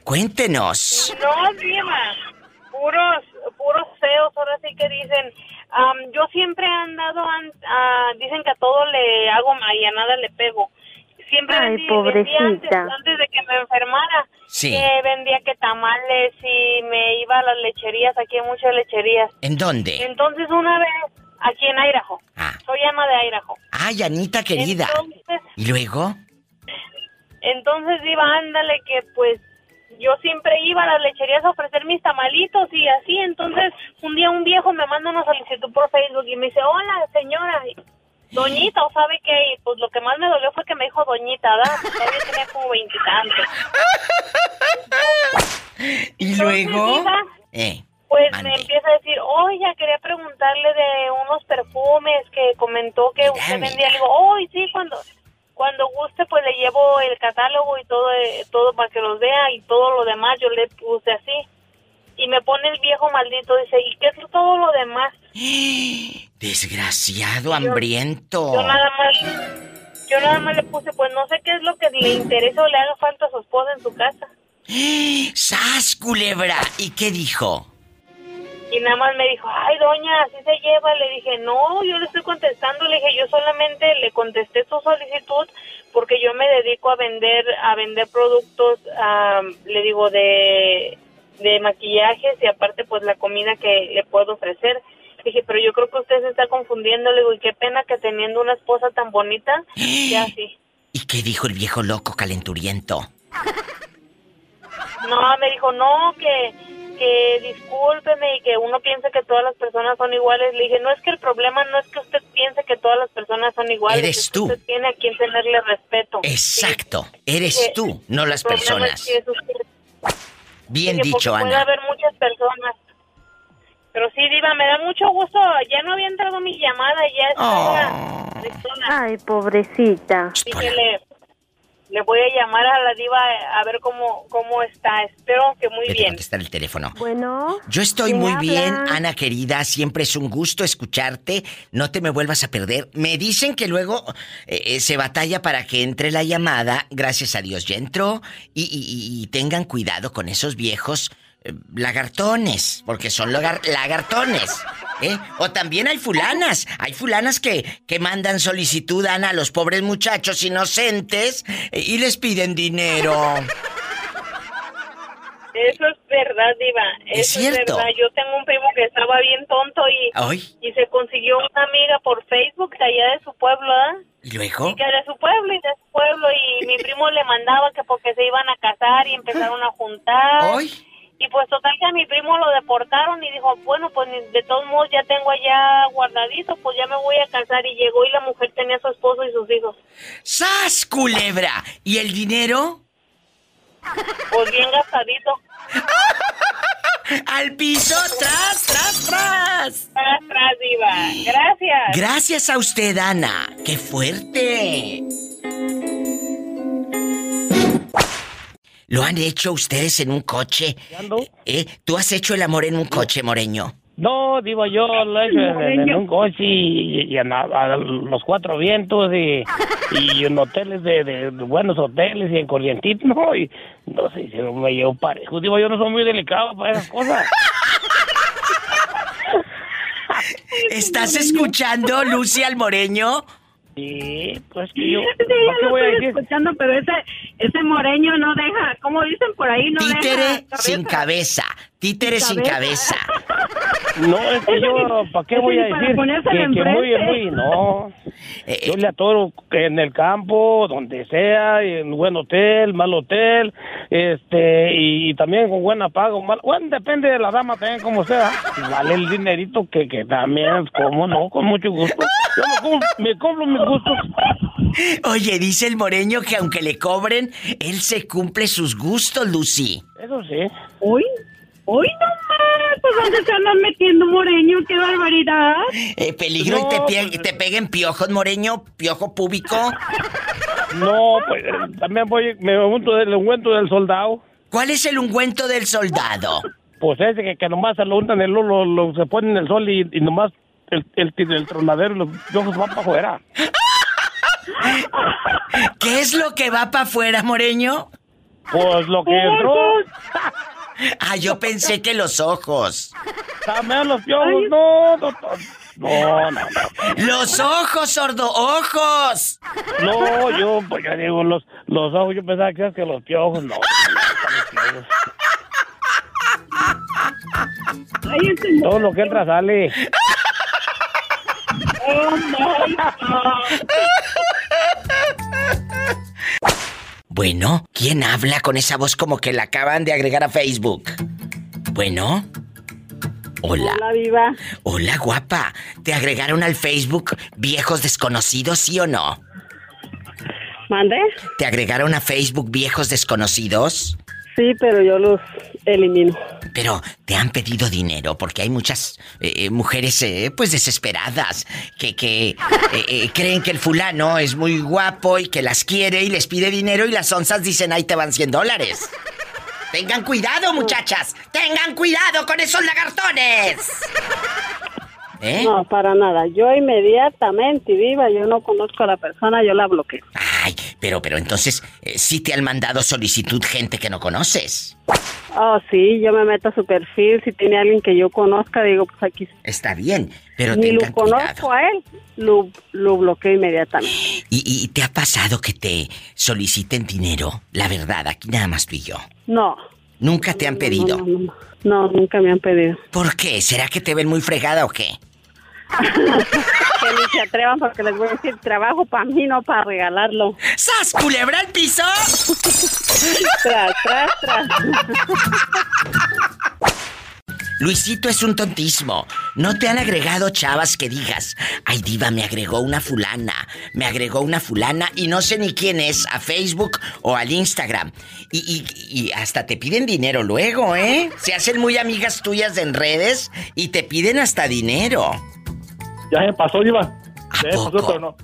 Cuéntenos. No, Diva. Puros, puros feos, ahora sí que dicen. Am, yo siempre he andado, an- ah, dicen que a todo le hago y a nada le pego. Siempre Ay, vendí, vendía antes, pobrecita. antes de que me enfermara. Sí. Que vendía que tamales y me iba a las lecherías, aquí hay muchas lecherías. ¿En dónde? Entonces una vez, aquí en Idaho. Soy ama de Idaho. Ay, Anita querida. Entonces, ¿Y luego? entonces iba, ándale, que pues yo siempre iba a las lecherías a ofrecer mis tamalitos y así. Entonces, un día un viejo me manda una solicitud por Facebook y me dice, hola, señora, doñita, ¿o sabe qué? Y pues lo que más me dolió fue que me dijo doñita, ¿verdad? Todavía tenía como veintitantos. ¿Y luego? Eh, Pues Mande. me empieza a decir, oye, quería preguntarle de unos perfumes que comentó que usted vendía. Le digo, oh, sí, cuando cuando guste, pues le llevo el catálogo y todo, eh, todo para que los vea y todo lo demás. Yo le puse así. Y me pone el viejo maldito, dice, ¿y qué es todo lo demás? desgraciado, hambriento. Yo nada más, yo nada más le puse, pues no sé qué es lo que le interesa o le haga falta a su esposa en su casa. ¡Sas, culebra! ¿Y qué dijo? Y nada más me dijo, ay, doña, así se lleva. Le dije, no, yo le estoy contestando. Le dije, yo solamente le contesté su solicitud porque yo me dedico a vender, a vender productos, le digo, de, de maquillajes y aparte, pues, la comida que le puedo ofrecer. Le dije, pero yo creo que usted se está confundiendo. Le digo, y qué pena que teniendo una esposa tan bonita, ya así. ¿Y qué dijo el viejo loco calenturiento? No, me dijo, no, que, que discúlpeme y que uno piensa que todas las personas son iguales. Le dije, no es que el problema no es que usted piense que todas las personas son iguales. Eres Es que tú. Usted tiene a quien tenerle respeto. Exacto, eres Que tú, no las es personas. que es usted. Bien dicho, porque Puede Ana. haber muchas personas. Pero sí, Diva, me da mucho gusto. Ya no había entrado mi llamada, ya Oh. estaba. Ay, pobrecita. Dije, le, voy a llamar a la Diva a ver cómo, cómo está. Espero que muy bien. contestar el teléfono. Bueno. Yo estoy ¿quién muy habla? bien, Ana querida. Siempre es un gusto escucharte. No te me vuelvas a perder. Me dicen que luego eh, eh, se batalla para que entre la llamada. Gracias a Dios ya entró. Y, y- y- tengan cuidado con esos viejos lagartones, porque son lagar- lagartones. ¿eh? O también hay fulanas. Hay fulanas que, que mandan solicitud, Ana, a los pobres muchachos inocentes eh, y les piden dinero. Eso es verdad, Diva. Es Eso cierto. verdad. Yo tengo un primo que estaba bien tonto y, Ay. y se consiguió una amiga por Facebook de allá de su pueblo, ¿verdad? ¿Y luego? Y que de su pueblo y de su pueblo y mi primo le mandaba que porque se iban a casar y empezaron a juntar. Y pues total que a mi primo lo deportaron y dijo, bueno, pues de todos modos ya tengo allá guardadito, pues ya me voy a casar y llegó y la mujer tenía a su esposo y sus hijos. ¡Sas, culebra! ¿Y el dinero? Pues bien gastadito. ¡Al piso! ¡Tras, tras, tras! Tras, tras, Diva. Gracias. Gracias a usted, Ana. ¡Qué fuerte! ¿Lo han hecho ustedes en un coche? ¿Eh? ¿Tú has hecho el amor en un coche, Moreño? No, digo yo, lo he hecho en, un coche y, y en a, a los cuatro vientos y, y en hoteles de, de buenos hoteles y en corrientitos, no, y no sé si me llevo parejo. Digo, yo no soy muy delicado para esas cosas. ¿Estás escuchando, Lucy al Moreño? Sí, pues que yo... Sí, ¿para ya qué lo voy estoy escuchando, pero ese, ese moreño no deja, como dicen por ahí, no Títere deja. sin cabeza. Títere sin cabeza. No, es que yo, ¿para qué voy a decir? Que, que muy, muy, no. Yo le atoro en el campo, donde sea, en buen hotel, mal hotel, este, y, también con buena paga, o mal, bueno, depende de la dama también como sea. Vale el dinerito que, que también, como no, con mucho gusto. Yo me compro, me compro mis gustos. Oye, dice el Moreño que aunque le cobren, él se cumple sus gustos, Lucy. Eso sí. Uy, uy, no más, pues ¿dónde se andan metiendo moreño? ¡Qué barbaridad! Eh, peligro y te, pie- te peguen piojos, Moreño, piojo púbico. No, pues también voy, me unto del ungüento del soldado. ¿Cuál es el ungüento del soldado? Pues ese que, que nomás se lo untan, el, lo, lo- se pone en el sol y, y nomás el, el, el tronadero y los ojos van para afuera. ¿Qué es lo que va para afuera, Moreño? Pues lo que entró. Ah, yo pensé que los ojos. También los piojos, no, doctor. No, no, no. Los ojos, sordo, ojos. No, yo, pues ya digo, los, los ojos, yo pensaba que que los piojos, no. Todo lo que entra sale. Oh, my God. Bueno, ¿quién habla con esa voz como que la acaban de agregar a Facebook? Bueno. Hola. Hola, viva. Hola, guapa. ¿Te agregaron al Facebook viejos desconocidos, sí o no? ¿Mande? ¿Te agregaron a Facebook viejos desconocidos? Sí, pero yo los elimino. Pero te han pedido dinero porque hay muchas eh, mujeres eh, pues desesperadas que, que eh, eh, creen que el fulano es muy guapo y que las quiere y les pide dinero y las onzas dicen ahí te van 100 dólares. Tengan cuidado muchachas, tengan cuidado con esos lagartones. ¿Eh? No, para nada. Yo inmediatamente, viva, yo no conozco a la persona, yo la bloqueo. Ay, pero, pero entonces eh, sí te han mandado solicitud gente que no conoces. Oh, sí, yo me meto a su perfil, si tiene alguien que yo conozca, digo, pues aquí. Está bien, pero Ni lo cuidado. conozco a él, lo, lo bloqueo inmediatamente. ¿Y, y te ha pasado que te soliciten dinero? La verdad, aquí nada más tú y yo. No. Nunca te han pedido. No, no, no. No, nunca me han pedido. ¿Por qué? ¿Será que te ven muy fregada o qué? que ni se atrevan porque les voy a decir, trabajo para mí, no para regalarlo. ¡Sas, culebra al piso! tras, tras, tras. Luisito es un tontismo. No te han agregado chavas que digas, ay diva, me agregó una fulana, me agregó una fulana y no sé ni quién es, a Facebook o al Instagram. Y, y hasta te piden dinero luego, ¿eh? Se hacen muy amigas tuyas en redes y te piden hasta dinero. Ya me pasó, diva. Ya me pasó, pero no.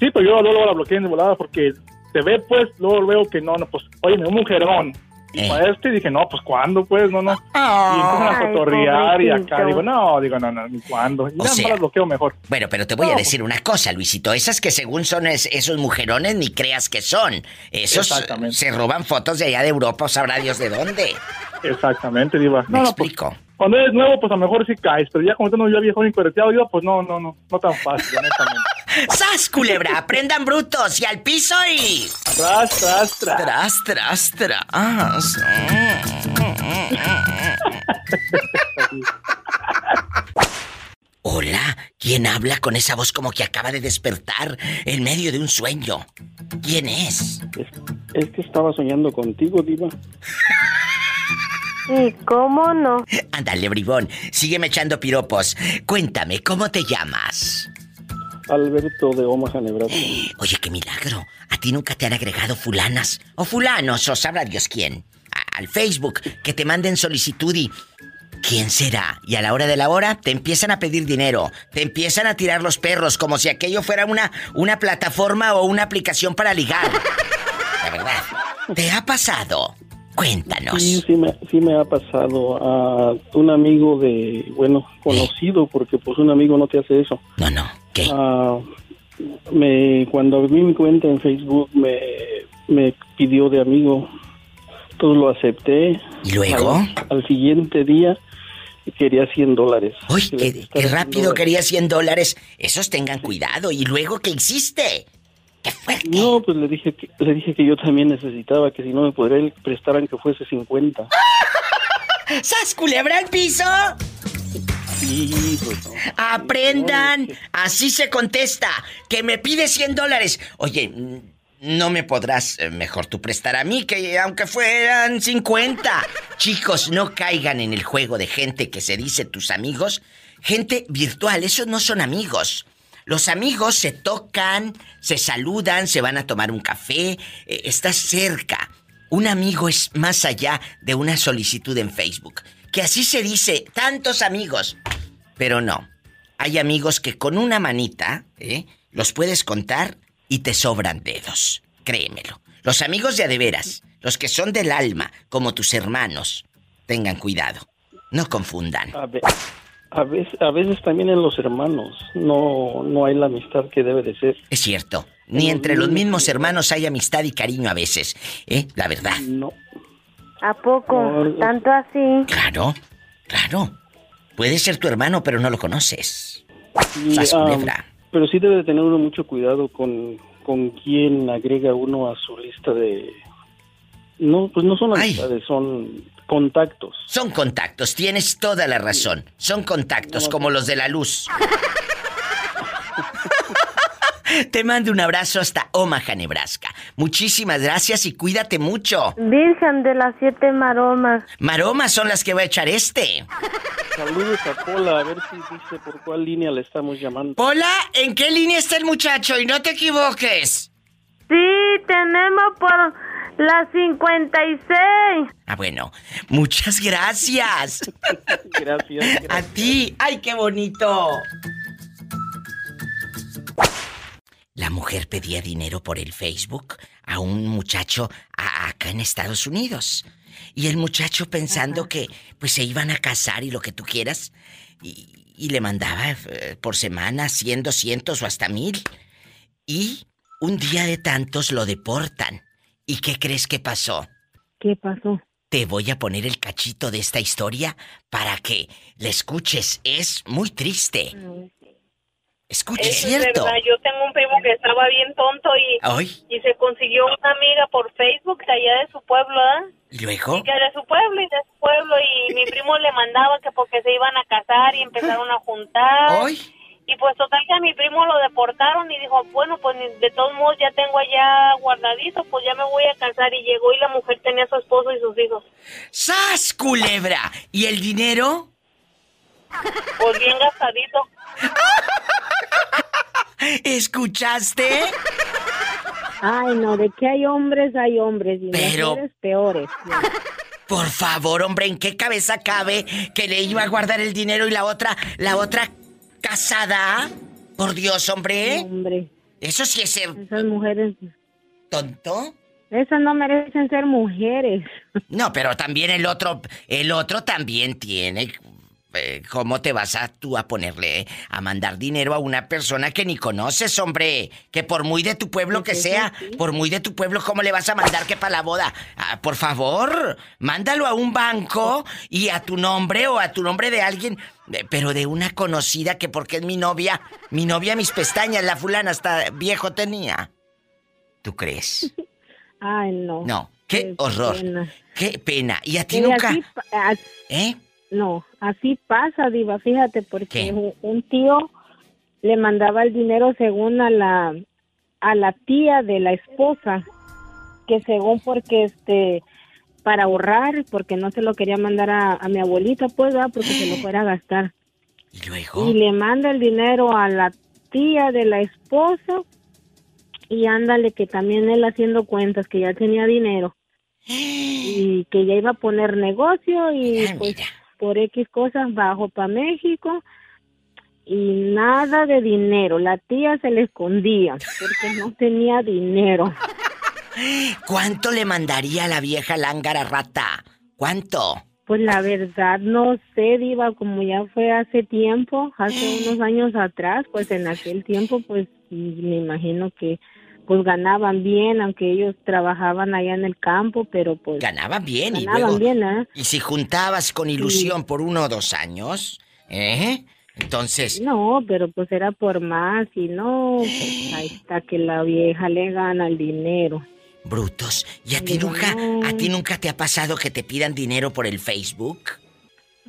Sí, pero yo luego la bloqueé en volada porque se ve, pues, luego veo que no, no, pues, oye, un mujerón. Y Eh. para este dije, no, pues, ¿cuándo, pues? No, no. y empiezan a cotorrear y acá. Digo, no, digo, no, no, ni cuándo. Y ya sea- me las bloqueo mejor. Bueno, pero te voy a decir una cosa, Luisito. Esas que según son es- esos mujerones, ni creas que son. Esos se roban fotos de allá de Europa o sabrá Dios de dónde. Exactamente, diva. Me No, no, pues, explico. Cuando eres nuevo, pues, a lo mejor sí caes. Pero ya como tú no ya viejo incorreteado, diva, pues, no, no, no. No tan fácil, honestamente. ¡Sas, culebra! ¡Aprendan brutos! ¡Y al piso y... Tras, tras, tras. Tras, tras, tras. Hola, ¿quién habla con esa voz como que acaba de despertar en medio de un sueño? ¿Quién es? Es que estaba soñando contigo, Diva. ¿Y cómo no? Ándale, bribón, sígueme echando piropos. Cuéntame, ¿cómo te llamas? Alberto de Omaha, Nebraska. Oye, qué milagro. ¿A ti nunca te han agregado fulanas o fulanos o sabrá Dios quién? A- al Facebook, que te manden solicitud y... ¿Quién será? Y a la hora de la hora te empiezan a pedir dinero, te empiezan a tirar los perros como si aquello fuera una, una plataforma o una aplicación para ligar. La verdad, ¿te ha pasado? Cuéntanos. Sí, sí me, sí me ha pasado a un amigo de, bueno, conocido, porque pues un amigo no te hace eso. No, no, ¿qué? me, cuando abrí mi cuenta en Facebook me, me pidió de amigo, entonces lo acepté. ¿Y luego? Al, al siguiente día quería 100 dólares. Uy, qué, qué rápido quería 100 dólares. Esos tengan cuidado. ¿Y luego qué hiciste? No, pues le dije que le dije que yo también necesitaba que si no me podría prestar que fuese 50. ¡Sas culebra al piso! Sí, pues no. Aprendan, así se contesta. Que me pide 100 dólares. Oye, mm, no me podrás eh, mejor tú prestar a mí, que aunque fueran 50. Chicos, no caigan en el juego de gente que se dice tus amigos. Gente virtual, esos no son amigos. Los amigos se tocan, se saludan, se van a tomar un café, eh, estás cerca. Un amigo es más allá de una solicitud en Facebook. Que así se dice, tantos amigos. Pero no. Hay amigos que con una manita, ¿eh? Los puedes contar y te sobran dedos. Créemelo. Los amigos de a de veras, los que son del alma, como tus hermanos, tengan cuidado. No confundan. A veces, a veces también en los hermanos no, no hay la amistad que debe de ser. Es cierto. Ni entre los mismos hermanos hay amistad y cariño a veces. ¿Eh? La verdad. No. ¿A poco? ¿Tanto así? Claro, claro. Puede ser tu hermano, pero no lo conoces. Y, Sas ah, pero sí debe de tener uno mucho cuidado con, con quién agrega uno a su lista de... No, pues no son amistades, son contactos. Son contactos, tienes toda la razón. Son contactos como los de la luz. Te mando un abrazo hasta Omaha, Nebraska. Muchísimas gracias y cuídate mucho. Virgen de las siete maromas. Maromas son las que voy a echar este. Saludos a Pola, a ver si dice por cuál línea le estamos llamando. Hola, ¿en qué línea está el muchacho? Y no te equivoques. Sí, tenemos por las 56. Ah, bueno. Muchas gracias. gracias, A ti. ¡Ay, qué bonito! La mujer pedía dinero por el Facebook a un muchacho a- acá en Estados Unidos. Y el muchacho pensando que pues se iban a casar y lo que tú quieras. Y, y le mandaba eh, por semana 100, 200 o hasta mil. Y un día de tantos lo deportan. ¿Y qué crees que pasó? ¿Qué pasó? Te voy a poner el cachito de esta historia para que la escuches. Es muy triste. Escuche, Eso cierto. Es verdad, yo tengo un primo que estaba bien tonto y, Ay, y se consiguió una amiga por Facebook de allá de su pueblo, ¿verdad? ¿y luego? Y que de su pueblo y de su pueblo y mi primo le mandaba que porque se iban a casar y empezaron a juntar. Y pues total que a mi primo lo deportaron y dijo, bueno, pues ni- de todos modos ya tengo allá guardadito, pues ya me voy a casar. Y llegó y la mujer tenía a su esposo y sus hijos. ¡Sas, culebra! ¿Y el dinero? Pues bien gastadito. ¿Escuchaste? Ay, no, de que hay hombres, hay hombres. Y Pero- mujeres peores. Por favor, hombre, ¿en qué cabeza cabe que le iba a guardar el dinero y la otra, la otra casada? Por Dios, hombre. Hombre. Eso sí es ser Esas mujeres. tonto. Esas no merecen ser mujeres. No, pero también el otro, el otro también tiene. Eh, ¿Cómo te vas a tú a ponerle a mandar dinero a una persona que ni conoces, hombre? Que por muy de tu pueblo que sea, por muy de tu pueblo, ¿cómo le vas a mandar que para la boda? Ah, por favor, mándalo a un banco y a tu nombre o a tu nombre de alguien, eh, pero de una conocida que porque es mi novia, mi novia mis pestañas, la fulana hasta viejo tenía. ¿Tú crees? Ay, no. No, qué horror. pena. Qué pena. ¿Y a ti Y nunca? así ¿Eh? No, así pasa, Diva, fíjate, porque un, un tío le mandaba el dinero según a la a la tía de la esposa, que según porque este para ahorrar, porque no se lo quería mandar a, a mi abuelita, pues, ¿verdad? porque se lo fuera a gastar. ¿Y luego? Y le manda el dinero a la tía de la esposa y ándale que también él haciendo cuentas que ya tenía dinero y que ya iba a poner negocio y pues por X cosas bajó para México y nada de dinero. La tía se le escondía porque no tenía dinero. ¿Cuánto le mandaría a la vieja lángara rata? ¿Cuánto? Pues la verdad no sé, Diva, como ya fue hace tiempo, hace unos años atrás, pues en aquel tiempo pues me imagino que pues ganaban bien, aunque ellos trabajaban allá en el campo, pero pues Ganaban bien y ganaban luego... bien, ¿eh? Y si juntabas con ilusión por uno o dos años, ¿eh? Entonces, No, pero pues era por más y no, pues ahí está que la vieja le gana el dinero. brutos. ¿Y a ti nunca, a ti nunca te ha pasado que te pidan dinero por el Facebook?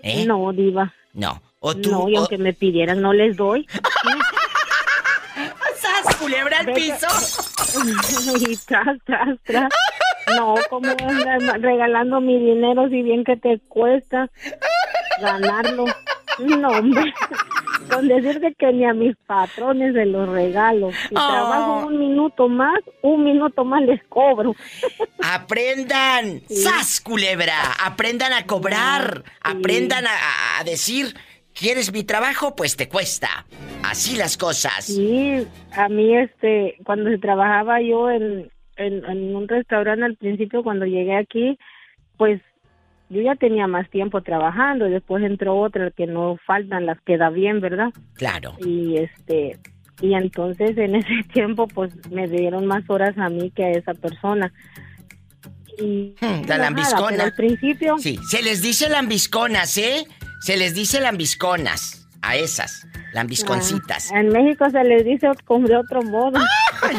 ¿Eh? No, diva. No. O tú, No, y o- aunque me pidieran no les doy. ¡Sas, culebra al piso! y tras, tras, tras. No, como regalando mi dinero si bien que te cuesta ganarlo. No, hombre. Con decirte que ni a mis patrones se los regalo. Si Oh. trabajo un minuto más, un minuto más les cobro. Aprendan, ¡sas, culebra! Aprendan a cobrar, aprendan a, a decir, ¿quieres mi trabajo? Pues te cuesta. Así las cosas. Sí, a mí este, cuando se trabajaba yo en, en, en un restaurante al principio, cuando llegué aquí, pues yo ya tenía más tiempo trabajando, después entró otra que no faltan, las queda bien, ¿verdad? Claro. Y este, y entonces en ese tiempo pues me dieron más horas a mí que a esa persona. Y Hmm, La lambiscona. al principio Sí, se les dice lambisconas, ¿eh? Se les dice lambisconas a esas, lambisconcitas. ah, en México se les dice con de otro modo.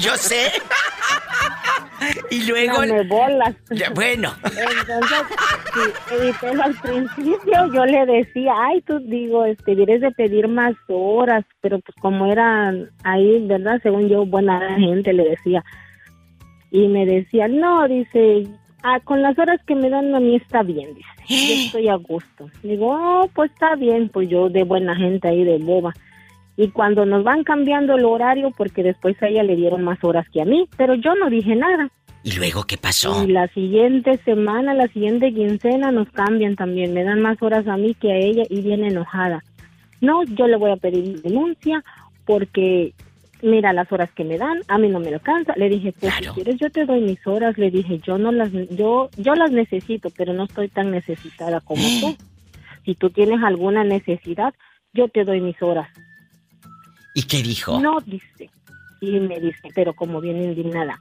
Yo sé. y luego... Dame bolas. Bueno. Entonces, sí, al principio yo le decía, ay, tú digo, este, debes de pedir más horas, pero pues como eran ahí, ¿verdad? Según yo, buena gente, le decía. Y me decía, no, dice, ah, con las horas que me dan a mí está bien, dice, yo estoy a gusto. Digo, oh, pues está bien, pues yo de buena gente ahí, de boba. Y cuando nos van cambiando el horario, porque después a ella le dieron más horas que a mí, pero yo no dije nada. ¿Y luego qué pasó? Y la siguiente semana, la siguiente quincena nos cambian también, me dan más horas a mí que a ella y viene enojada. No, yo le voy a pedir denuncia porque mira las horas que me dan, a mí no me alcanza. Le dije, pues si quieres yo te doy mis horas, le dije, yo no las yo yo las necesito, pero no estoy tan necesitada como tú. Si tú tienes alguna necesidad, yo te doy mis horas. ¿Y qué dijo? No, dice. Y me dice, pero como viene indignada.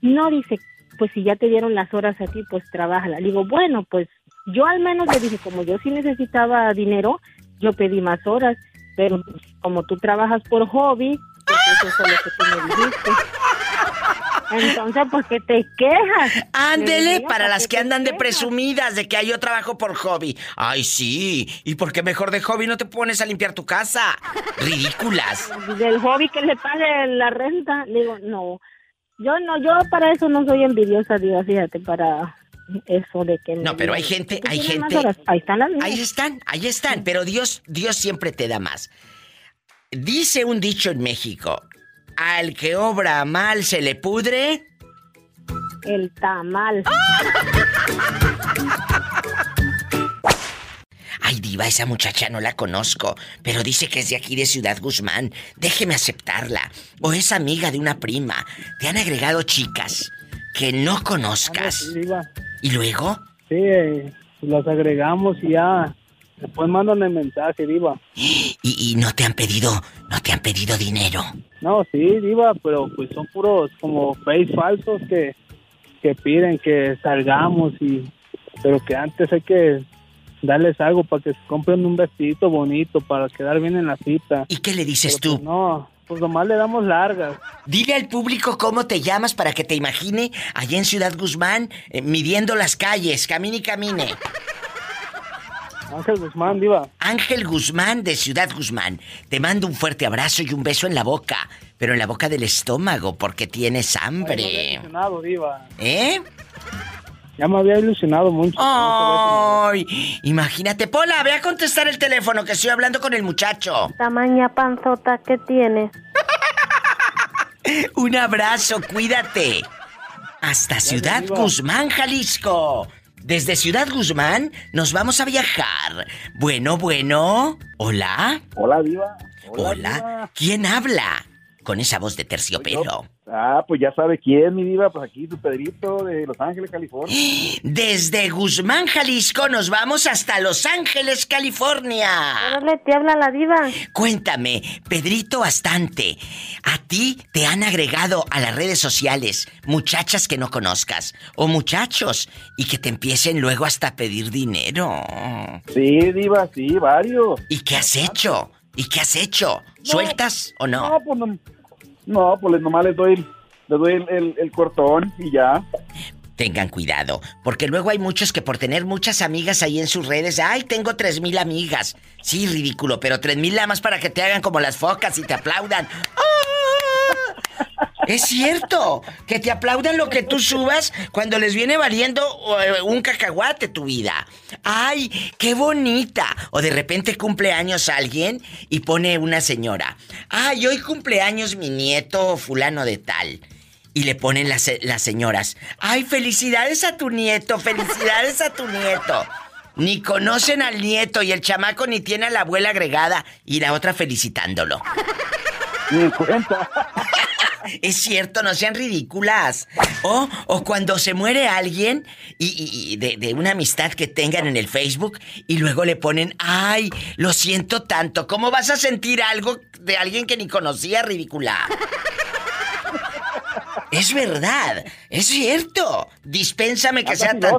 No, dice, pues si ya te dieron las horas a ti, pues trabájala. Le digo, bueno, pues yo al menos le dije, como yo sí necesitaba dinero, yo pedí más horas, pero como tú trabajas por hobby, eso es lo que tú me dijiste. Entonces, ¿por qué te quejas? Le Ándele, para ¿por las que andan de quejas? presumidas de que "Ay, yo trabajo por hobby. Ay, sí. ¿Y por qué mejor de hobby no te pones a limpiar tu casa? Ridículas. del hobby que le pague la renta. Le digo, no, yo no, yo para eso no soy envidiosa, digo, fíjate, para eso de que... No, pero hay gente, hay gente... Ahí están las. Ahí están, ahí están, pero Dios, Dios siempre te da más. Dice un dicho en México, al que obra mal se le pudre. El tamal. Ay, diva, esa muchacha no la conozco, pero dice que es de aquí de Ciudad Guzmán. Déjeme aceptarla. O es amiga de una prima. Te han agregado chicas que no conozcas. ¿Y luego? Sí, eh, los agregamos y ya. Después mandan el mensaje, Diva. ¿Y, y no te han pedido, no te han pedido dinero? No, sí, Diva, pero pues son puros como face falsos que, que piden que salgamos y... Pero que antes hay que darles algo para que se compren un vestidito bonito para quedar bien en la cita. ¿Y qué le dices Pero, tú? pues, no, pues nomás le damos largas. Dile al público cómo te llamas para que te imagine allá en Ciudad Guzmán eh, midiendo las calles, camine y camine. Ángel Guzmán, Diva. Ángel Guzmán de Ciudad Guzmán. Te mando un fuerte abrazo y un beso en la boca, pero en la boca del estómago porque tienes Ay, me había hambre. ilusionado, Diva. ¿Eh? Ya me había ilusionado mucho. Ay, imagínate, Pola, ve a contestar el teléfono que estoy hablando con el muchacho. Tamaña panzota que tienes. Un abrazo, cuídate. Hasta Ciudad. Guzmán, Jalisco. Desde Ciudad Guzmán nos vamos a viajar. Bueno, bueno. ¿Hola? Hola, Diva. Hola. ¿Quién habla? Con esa voz de terciopelo. Ah, pues ya sabe quién, mi Diva. Pues aquí tu Pedrito de Los Ángeles, California. Desde Guzmán, Jalisco, nos vamos hasta Los Ángeles, California. Órale, te habla la diva. Cuéntame, Pedrito Bastante, ¿a ti te han agregado a las redes sociales muchachas que no conozcas o muchachos y que te empiecen luego hasta a pedir dinero? Sí, Diva, sí, varios. ¿Y qué has hecho? ¿Y qué has hecho? ¿Sueltas o no? No, pues no, no, pues nomás les doy, les doy el, el- el cortón y ya. Tengan cuidado, porque luego hay muchos que por tener muchas amigas ahí en sus redes, ay, tengo tres mil amigas. Sí, ridículo, pero tres mil nada más para que te hagan como las focas y te aplaudan. ¡Ah! Es cierto, que te aplaudan lo que tú subas cuando les viene valiendo eh, un cacahuate tu vida. ¡Ay, qué bonita! O de repente cumple años alguien y pone una señora. ¡Ay, hoy cumpleaños mi nieto fulano de tal! Y le ponen las, las señoras. ¡Ay, felicidades a tu nieto! ¡Felicidades a tu nieto! Ni conocen al nieto y el chamaco ni tiene a la abuela agregada y la otra felicitándolo. Ni cuenta. Es cierto, no sean ridículas. O, o cuando se muere alguien y, y- y de, de una amistad que tengan en el Facebook y luego le ponen, ay, lo siento tanto. ¿Cómo vas a sentir algo de alguien que ni conocía, ridícula? Es verdad, es cierto. Dispénsame que sea tan...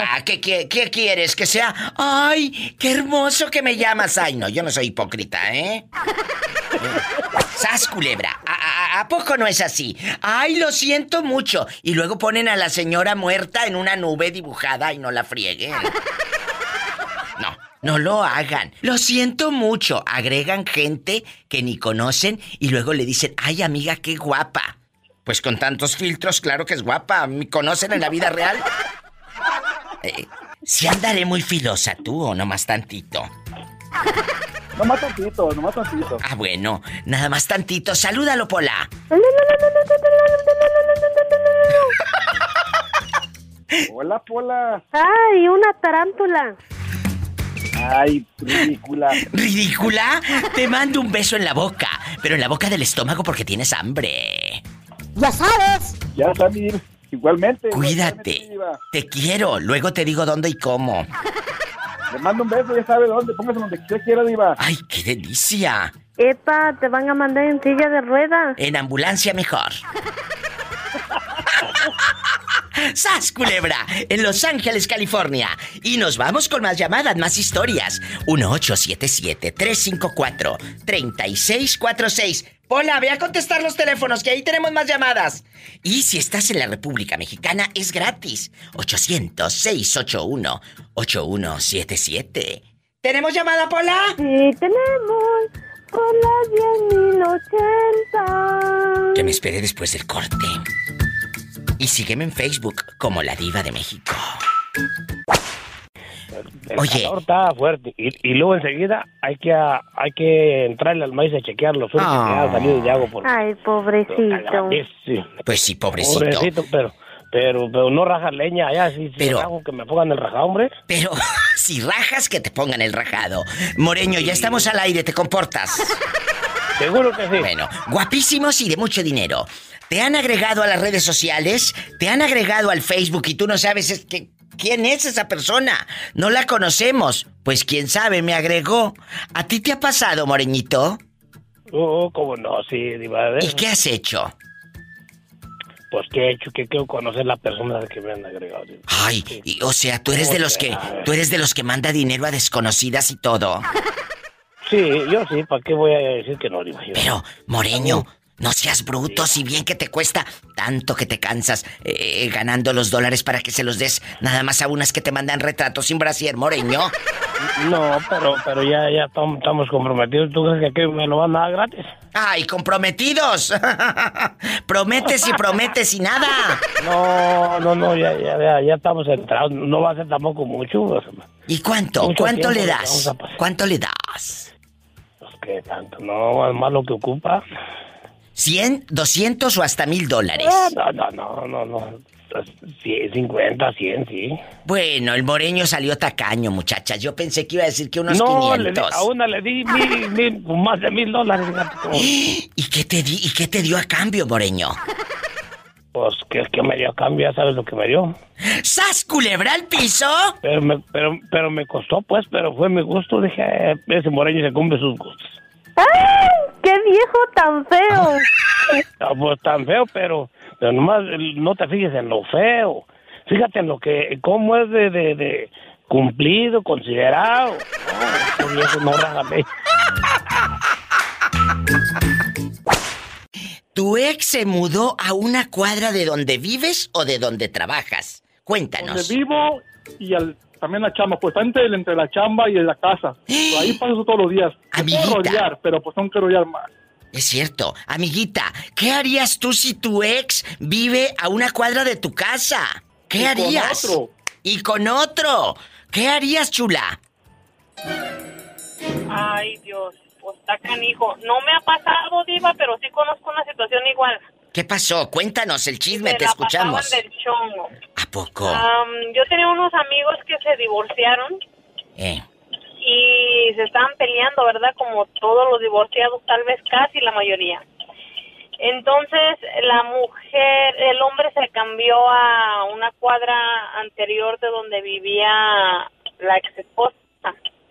Ah, ¿qué, qué, qué quieres? Que sea... ¡Ay, qué hermoso que me llamas! Ay, no, yo no soy hipócrita, ¿eh? ¡Sas, culebra! ¿A, poco no es así? ¡Ay, lo siento mucho! Y luego ponen a la señora muerta en una nube dibujada y no la frieguen. No, no lo hagan. Lo siento mucho. Agregan gente que ni conocen y luego le dicen, ¡ay, amiga, qué guapa! Pues con tantos filtros, claro que es guapa. ¿Me conocen en la vida real? Eh, ¿Si andaré muy filosa tú o nomás tantito? Nomás tantito, nomás tantito. Ah, bueno, nada más tantito. Salúdalo, Pola. Hola, Pola. Ay, una tarántula. Ay, ridícula. ¿Ridícula? Te mando un beso en la boca, pero en la boca del estómago porque tienes hambre. Ya sabes. Ya está, mi diva. Igualmente. Cuídate. igualmente. Te quiero. Luego te digo dónde y cómo. Le mando un beso, ya sabe dónde. Póngase donde usted quiera, diva. ¡Ay, qué delicia! Epa, te van a mandar en silla de ruedas. En ambulancia mejor. ¡Sas, culebra! En Los Ángeles, California. Y nos vamos con más llamadas, más historias. 1877-354-3646. Hola, ve a contestar los teléfonos, que ahí tenemos más llamadas. Y si estás en la República Mexicana, es gratis. 800-681-8177. ¿Tenemos llamada, Pola? Sí, tenemos. Por las 10.080. Que me espere después del corte. Y sígueme en Facebook como La Diva de México. El Oye. calor está fuerte. Y, y luego enseguida hay que, a- hay que entrarle al maíz a chequear los frutos que Ah. han salido de agua. Por... Ay, pobrecito. Sí. Pues sí, pobrecito. Pobrecito, pero, pero, pero no raja leña allá. Si, si Pero- rajo, que me pongan el rajado, hombre. Pero si rajas, que te pongan el rajado. Moreño, ya estamos al aire, ¿te comportas? Seguro que sí. Bueno, guapísimos y de mucho dinero. ¿Te han agregado a las redes sociales? ¿Te han agregado al Facebook y tú no sabes es que, quién es esa persona? No la conocemos. Pues quién sabe, me agregó. ¿A ti te ha pasado, Moreñito? Oh, cómo no, sí, diva. ¿Y qué has hecho? Pues que he hecho que quiero conocer la persona que me han agregado. diva. Ay, y- o sea, tú eres de los que tú eres de los que manda dinero a desconocidas y todo. Sí, yo sí, ¿para qué voy a decir que no, diva? Pero, Moreño, no seas bruto, si bien que te cuesta tanto que te cansas eh, ganando los dólares para que se los des nada más a unas que te mandan retratos sin brasier, Moreño. No, pero, pero ya, ya estamos, comprometidos. ¿Tú crees que aquí me lo van a dar gratis? ¡Ay, comprometidos! prometes y prometes y nada. No, no, no, ya, ya, ya, ya estamos entrados. No va a ser tampoco mucho. ¿Y cuánto? Mucho ¿Cuánto le das? ¿Cuánto le das? Pues que tanto, no, más lo que ocupa. ¿100, 200 o hasta mil dólares? No, no, no, no, no. 100, 50, 100, sí. Bueno, el moreño salió tacaño, muchachas. Yo pensé que iba a decir que unos no, le di- 500. a una le di mil, mil, más de mil dólares. ¿Y qué te di y qué te dio a cambio, moreño? Pues que, que me dio a cambio, ya sabes lo que me dio. ¡Sas, culebra al piso! Pero me, pero, pero me costó, pues, pero fue mi gusto. Dije, eh, ese moreño se cumple sus gustos. ¡Ay! ¡Qué viejo tan feo! Ah, pues tan feo, pero, pero nomás no te fijes en lo feo. Fíjate en lo que, cómo es de, de, de cumplido, considerado. No, viejo no rájame. ¿Tu ex se mudó a una cuadra de donde vives o de donde trabajas? Cuéntanos. Donde vivo y al, también la chamba, pues está entre, entre la chamba y la casa. Ahí paso todos los días. Amiguita. rodear, pero pues tengo que rodear más. Es cierto. Amiguita, ¿qué harías tú si tu ex vive a una cuadra de tu casa? ¿Qué Y con harías? otro. Y con otro. ¿Qué harías, chula? Ay, Dios, pues está canijo. No me ha pasado, Diva, pero sí conozco una situación igual. ¿Qué pasó? Cuéntanos el chisme, Se te la escuchamos. del chongo. ¿A poco? Am, yo tenía unos amigos que se divorciaron Eh. y se estaban peleando, ¿verdad? Como todos los divorciados, tal vez casi la mayoría. Entonces, la mujer, el hombre se cambió a una cuadra anterior de donde vivía la ex esposa.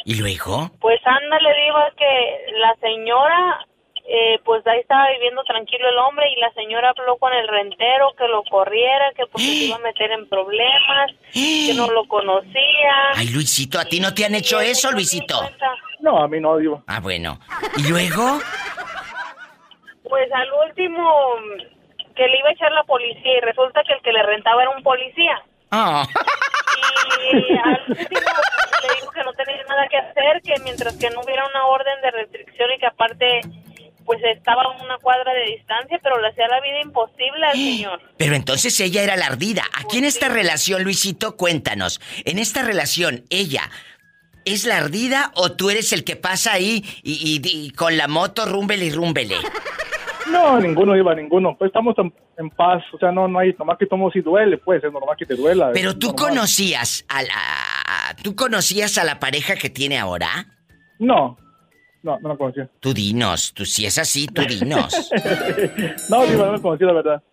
¿Y luego? Pues anda, le digo que la señora, eh, pues ahí estaba viviendo tranquilo el hombre y la señora habló con el rentero que lo corriera, que porque se iba a meter en problemas, que no lo conocía. Ay, Luisito, ¿a ti no te han hecho eso, Luisito? No, a mí no, digo. Ah, bueno. ¿Y luego? Pues al último que le iba a echar la policía y resulta que el que le rentaba era un policía. Ah. Y al último le dijo que no tenía nada que hacer, que mientras que no hubiera una orden de restricción y que aparte pues estaba a una cuadra de distancia, pero le hacía la vida imposible al señor. Pero entonces ella era la ardida. Aquí en esta relación, Luisito, cuéntanos. En esta relación, ella. ¿Es la ardida o tú eres el que pasa ahí y, y- y con la moto rúmbele y rúmbele? No, ninguno iba, ninguno. Pues estamos en, en paz. O sea, no, no hay, nomás que tomo si duele, pues, es normal que te duela. Pero tú normal. conocías a la... ¿Tú conocías a la pareja que tiene ahora? No, no, no la conocía. Tú dinos, tú si es así, tú dinos. no, digo, no la conocía, la verdad.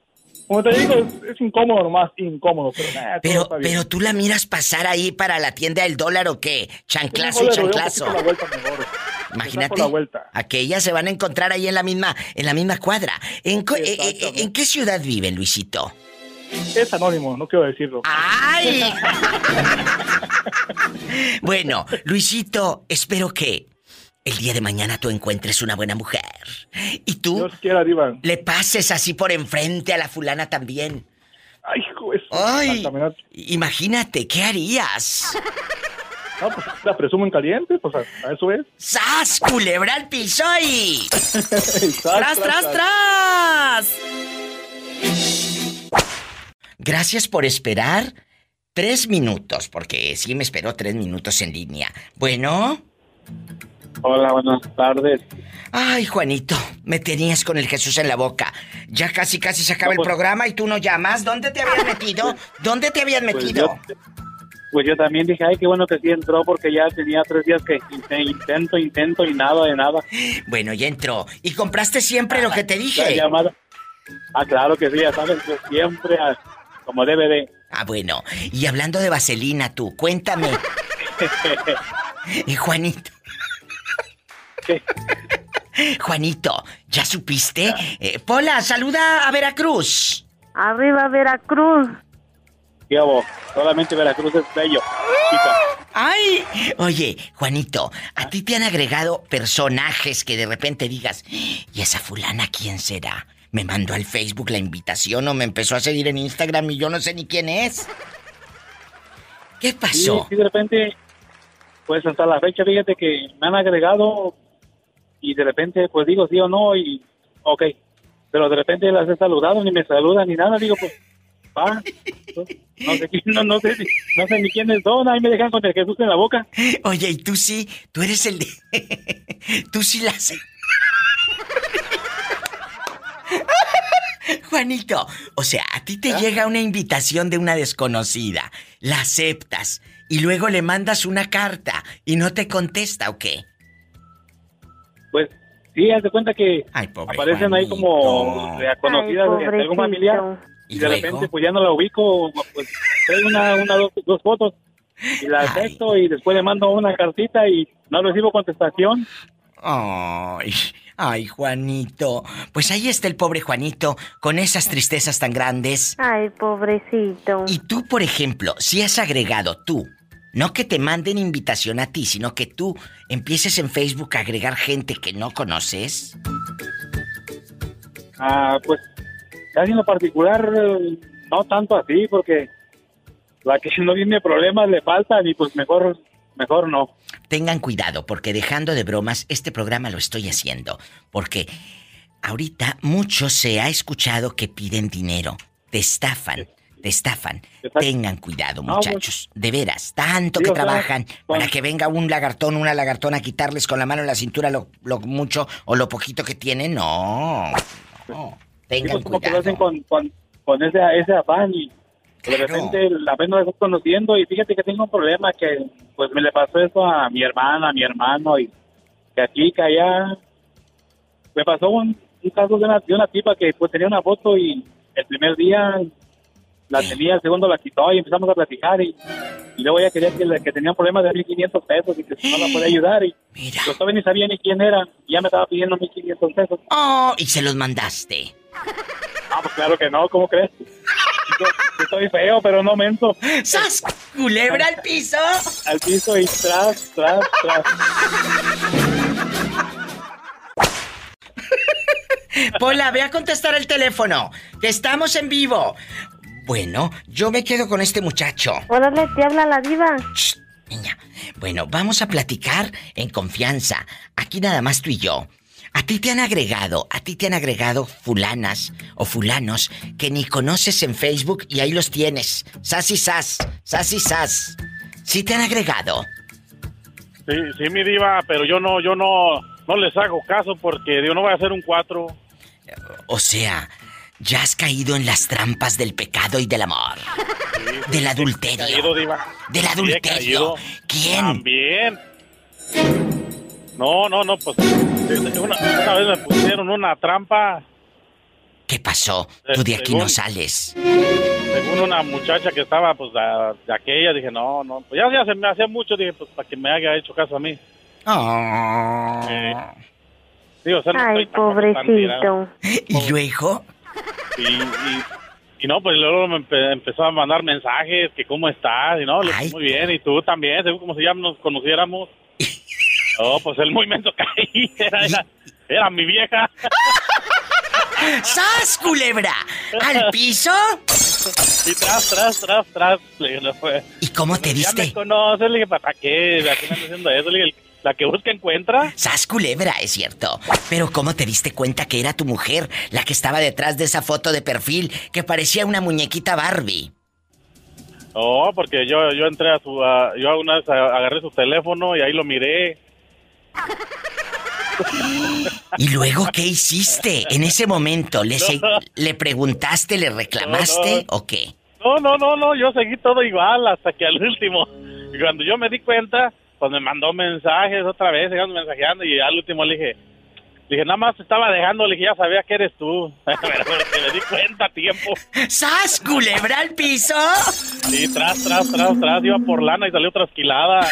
Como te digo, es, es incómodo nomás, incómodo, pero nah, todo Pero, está bien. pero tú la miras pasar ahí para la tienda del dólar o qué? Chanclazo y chanclazo. poquito la vuelta mejor. Imagínate. por la vuelta. Aquellas se van a encontrar ahí en la misma, en la misma cuadra. ¿En, eh, eh, ¿en qué ciudad vive Luisito? Es anónimo, no quiero decirlo. ¡Ay! bueno, Luisito, espero que el día de mañana tú encuentres una buena mujer. Y tú Dios quiera, Diva. le pases así por enfrente a la fulana también. Ay, su- Ay, imagínate, ¿qué harías? No, pues la presumen caliente, pues a, a eso es. ¡Sas! ¡Culebra al piso y... ¡Tras, tras, tras! Gracias por esperar Tres minutos, porque sí me esperó tres minutos en línea. Bueno. Hola, buenas tardes. Ay, Juanito, me tenías con el Jesús en la boca. Ya casi, casi se acaba No, pues- el programa y tú no llamas. ¿Dónde te habías metido? ¿Dónde te habías Pues metido? yo, pues yo también dije, ay, qué bueno que sí entró porque ya tenía tres días que inte- intento, intento y nada de nada. Bueno, ya entró. ¿Y compraste siempre lo que te La dije? llamada. Ah, claro que sí, ya sabes, yo siempre ah, como debe de. Ah, bueno. Y hablando de vaselina, tú, cuéntame. y Juanito. Juanito, ¿ya supiste? Eh, Pola, saluda a Veracruz. Arriba Veracruz. ¿Qué hago? Solamente Veracruz es bello. chica. ¡Ay! Oye, Juanito, ¿a ti te han agregado personajes que de repente digas, ¿y esa fulana quién será? Me mandó al Facebook la invitación o me empezó a seguir en Instagram y yo no sé ni quién es. ¿Qué Sí, pasó? sí, de repente, pues hasta la fecha, fíjate que me han agregado y de repente, pues digo sí o no y, ok, pero de repente las he saludado, ni me saludan ni nada, digo, pues, va, no sé, no, no sé, no sé ni quiénes son, ahí me dejan con el Jesús en la boca. Oye, y tú sí, tú eres el de... tú sí las... Juanito, o sea, a ti te llega una invitación de una desconocida, la aceptas y luego le mandas una carta y no te contesta o qué? Pues sí, haz de cuenta que Ay, aparecen ahí como Juanito. de- conocidas Ay, de algún familiar ¿Y y de luego? repente pues ya no la ubico, pues traigo una, una dos, dos fotos y la acepto y después le mando una cartita y no recibo contestación. Ay, ay, Juanito. Pues ahí está el pobre Juanito con esas tristezas tan grandes. Ay, pobrecito. Y tú, por ejemplo, si has agregado tú, no que te manden invitación a ti, sino que tú empieces en Facebook a agregar gente que no conoces. Ah, pues casi en lo particular no tanto así porque la que no tiene problemas le faltan y pues mejor mejor no. Tengan cuidado, porque dejando de bromas, este programa lo estoy haciendo. Porque ahorita mucho se ha escuchado que piden dinero, te estafan, te estafan. Tengan cuidado, pues- muchachos. De veras, tanto Sí, que sea, trabajan para que venga un lagartón, una lagartona a quitarles con la mano en la cintura lo, lo mucho o lo poquito que tienen. No, no. Sí, Tengan pues como que lo cuidado. hacen con, con, con ese, ese afán y de repente la vez no la estoy conociendo y fíjate que tengo un problema que pues me le pasó eso a mi hermana, a mi hermano y que aquí, que allá. Me pasó un, un caso de una, de una tipa que pues tenía una foto y el primer día la tenía, el segundo la quitó y empezamos a platicar y, y luego ella quería que, le- que tenía un problema de 1.500 pesos y que si no la podía ayudar y yo todavía ni sabía ni quién era y ya me estaba pidiendo 1.500 pesos. Oh, y se los mandaste. Ah, pues claro que no, ¿cómo crees? Yo, yo estoy feo, pero no mento. ¡Sas! ¡Culebra al piso! Al piso y tras, tras, tras. Pola, ve a contestar el teléfono, que estamos en vivo. Bueno, yo me quedo con este muchacho. Órale, te habla la diva. Bueno, vamos a platicar en confianza. Aquí nada más tú y yo. A ti te han agregado, a ti te han agregado fulanas o fulanos que ni conoces en Facebook y ahí los tienes. Sas y sas, sas y sas. Sí te han agregado. Sí, sí, mi diva, pero yo no, yo no, no les hago caso porque yo no voy a hacer un cuatro. O sea, ya has caído en las trampas del pecado y del amor. Del adulterio. Caído, diva. Del adulterio. ¿Quién? También. No, no, no, pues una, una vez me pusieron una trampa. ¿Qué pasó? Tú de aquí no sales. Según una muchacha que estaba, pues, de, de aquella, dije, no, no, pues ya, ya se me hacía mucho, dije, pues, para que me haya hecho caso a mí. Eh, sí, o sea, no Ay, tan pobrecito. ¿Y luego? Y, y, y no, pues luego me empe- empezó a mandar mensajes, que cómo estás, y no, le dije, muy bien, y tú también, según como si ya nos conociéramos. No, pues el movimiento caí, era, era, era mi vieja. ¡Sas, culebra! ¿Al piso? Y tras, tras, tras, tras. Le dije, no fue. ¿Y cómo te Ya me diste? conoces, le dije, ¿para qué? ¿A qué me haciendo eso? Le dije, la que busca encuentra. ¡Sas, culebra! Es cierto. Pero ¿cómo te diste cuenta que era tu mujer la que estaba detrás de esa foto de perfil que parecía una muñequita Barbie? Oh, porque yo, yo entré a su... a- yo una vez agarré su teléfono y ahí lo miré. ¿Y luego qué hiciste en ese momento? ¿Le, le preguntaste, le reclamaste No, no. o qué? No, no, no, no, yo seguí todo igual hasta que al último. Y cuando yo me di cuenta, pues me mandó mensajes otra vez, sigamos mensajeando y al último le dije, le dije, nada más te estaba dejando, le dije, ya sabía que eres tú. Pero que me di cuenta a tiempo. ¡Sas, culebra al piso! Sí, tras, tras, tras, tras, iba por lana y salió trasquilada.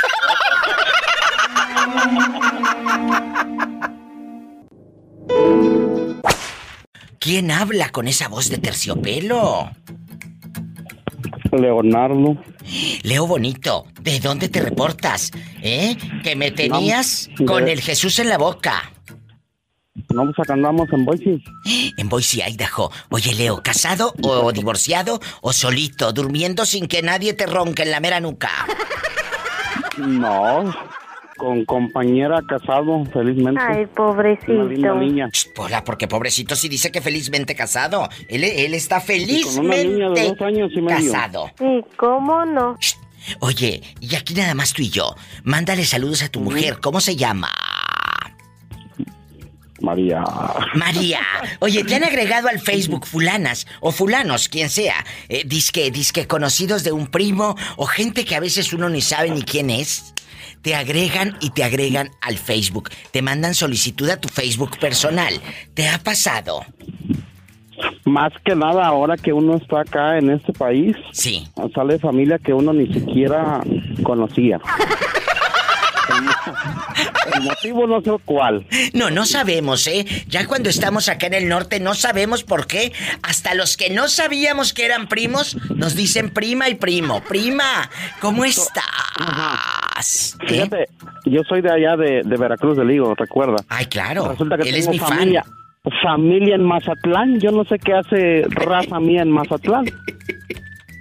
¿Quién habla con esa voz de terciopelo? Leonardo. Leo Bonito, ¿de dónde te reportas? ¿Eh? Que me tenías No, con de- el Jesús en la boca. No, pues acá andamos en Boise. En Boise, Idaho. Oye, Leo, ¿casado o divorciado o solito, durmiendo sin que nadie te ronque en la mera nuca? No, con compañera casado, felizmente. Ay, pobrecito. Una linda niña. Hola, porque pobrecito si dice que felizmente casado. Él, él está con una niña de felizmente dos años y medio. casado. Sí, ¿cómo no? Oye, y aquí nada más tú y yo. Mándale saludos a tu mujer. ¿Cómo se llama? María. María. Oye, ¿te han agregado al Facebook fulanas o fulanos, quien sea? Eh, disque, disque conocidos de un primo o gente que a veces uno ni sabe ni quién es. Te agregan y te agregan al Facebook. Te mandan solicitud a tu Facebook personal. ¿Te ha pasado? Más que nada, ahora que uno está acá en este país, sí. sale familia que uno ni siquiera conocía. El motivo no sé cuál. No, no sabemos, ¿eh? Ya cuando estamos acá en el norte no sabemos por qué. Hasta los que no sabíamos que eran primos nos dicen prima y primo. Prima, ¿cómo estás? ¿Eh? Fíjate, yo soy de allá de, de Veracruz del Higo, recuerda. Ay, claro. Resulta que Él es tengo fan. familia, familia en Mazatlán. Yo no sé qué hace raza mía en Mazatlán.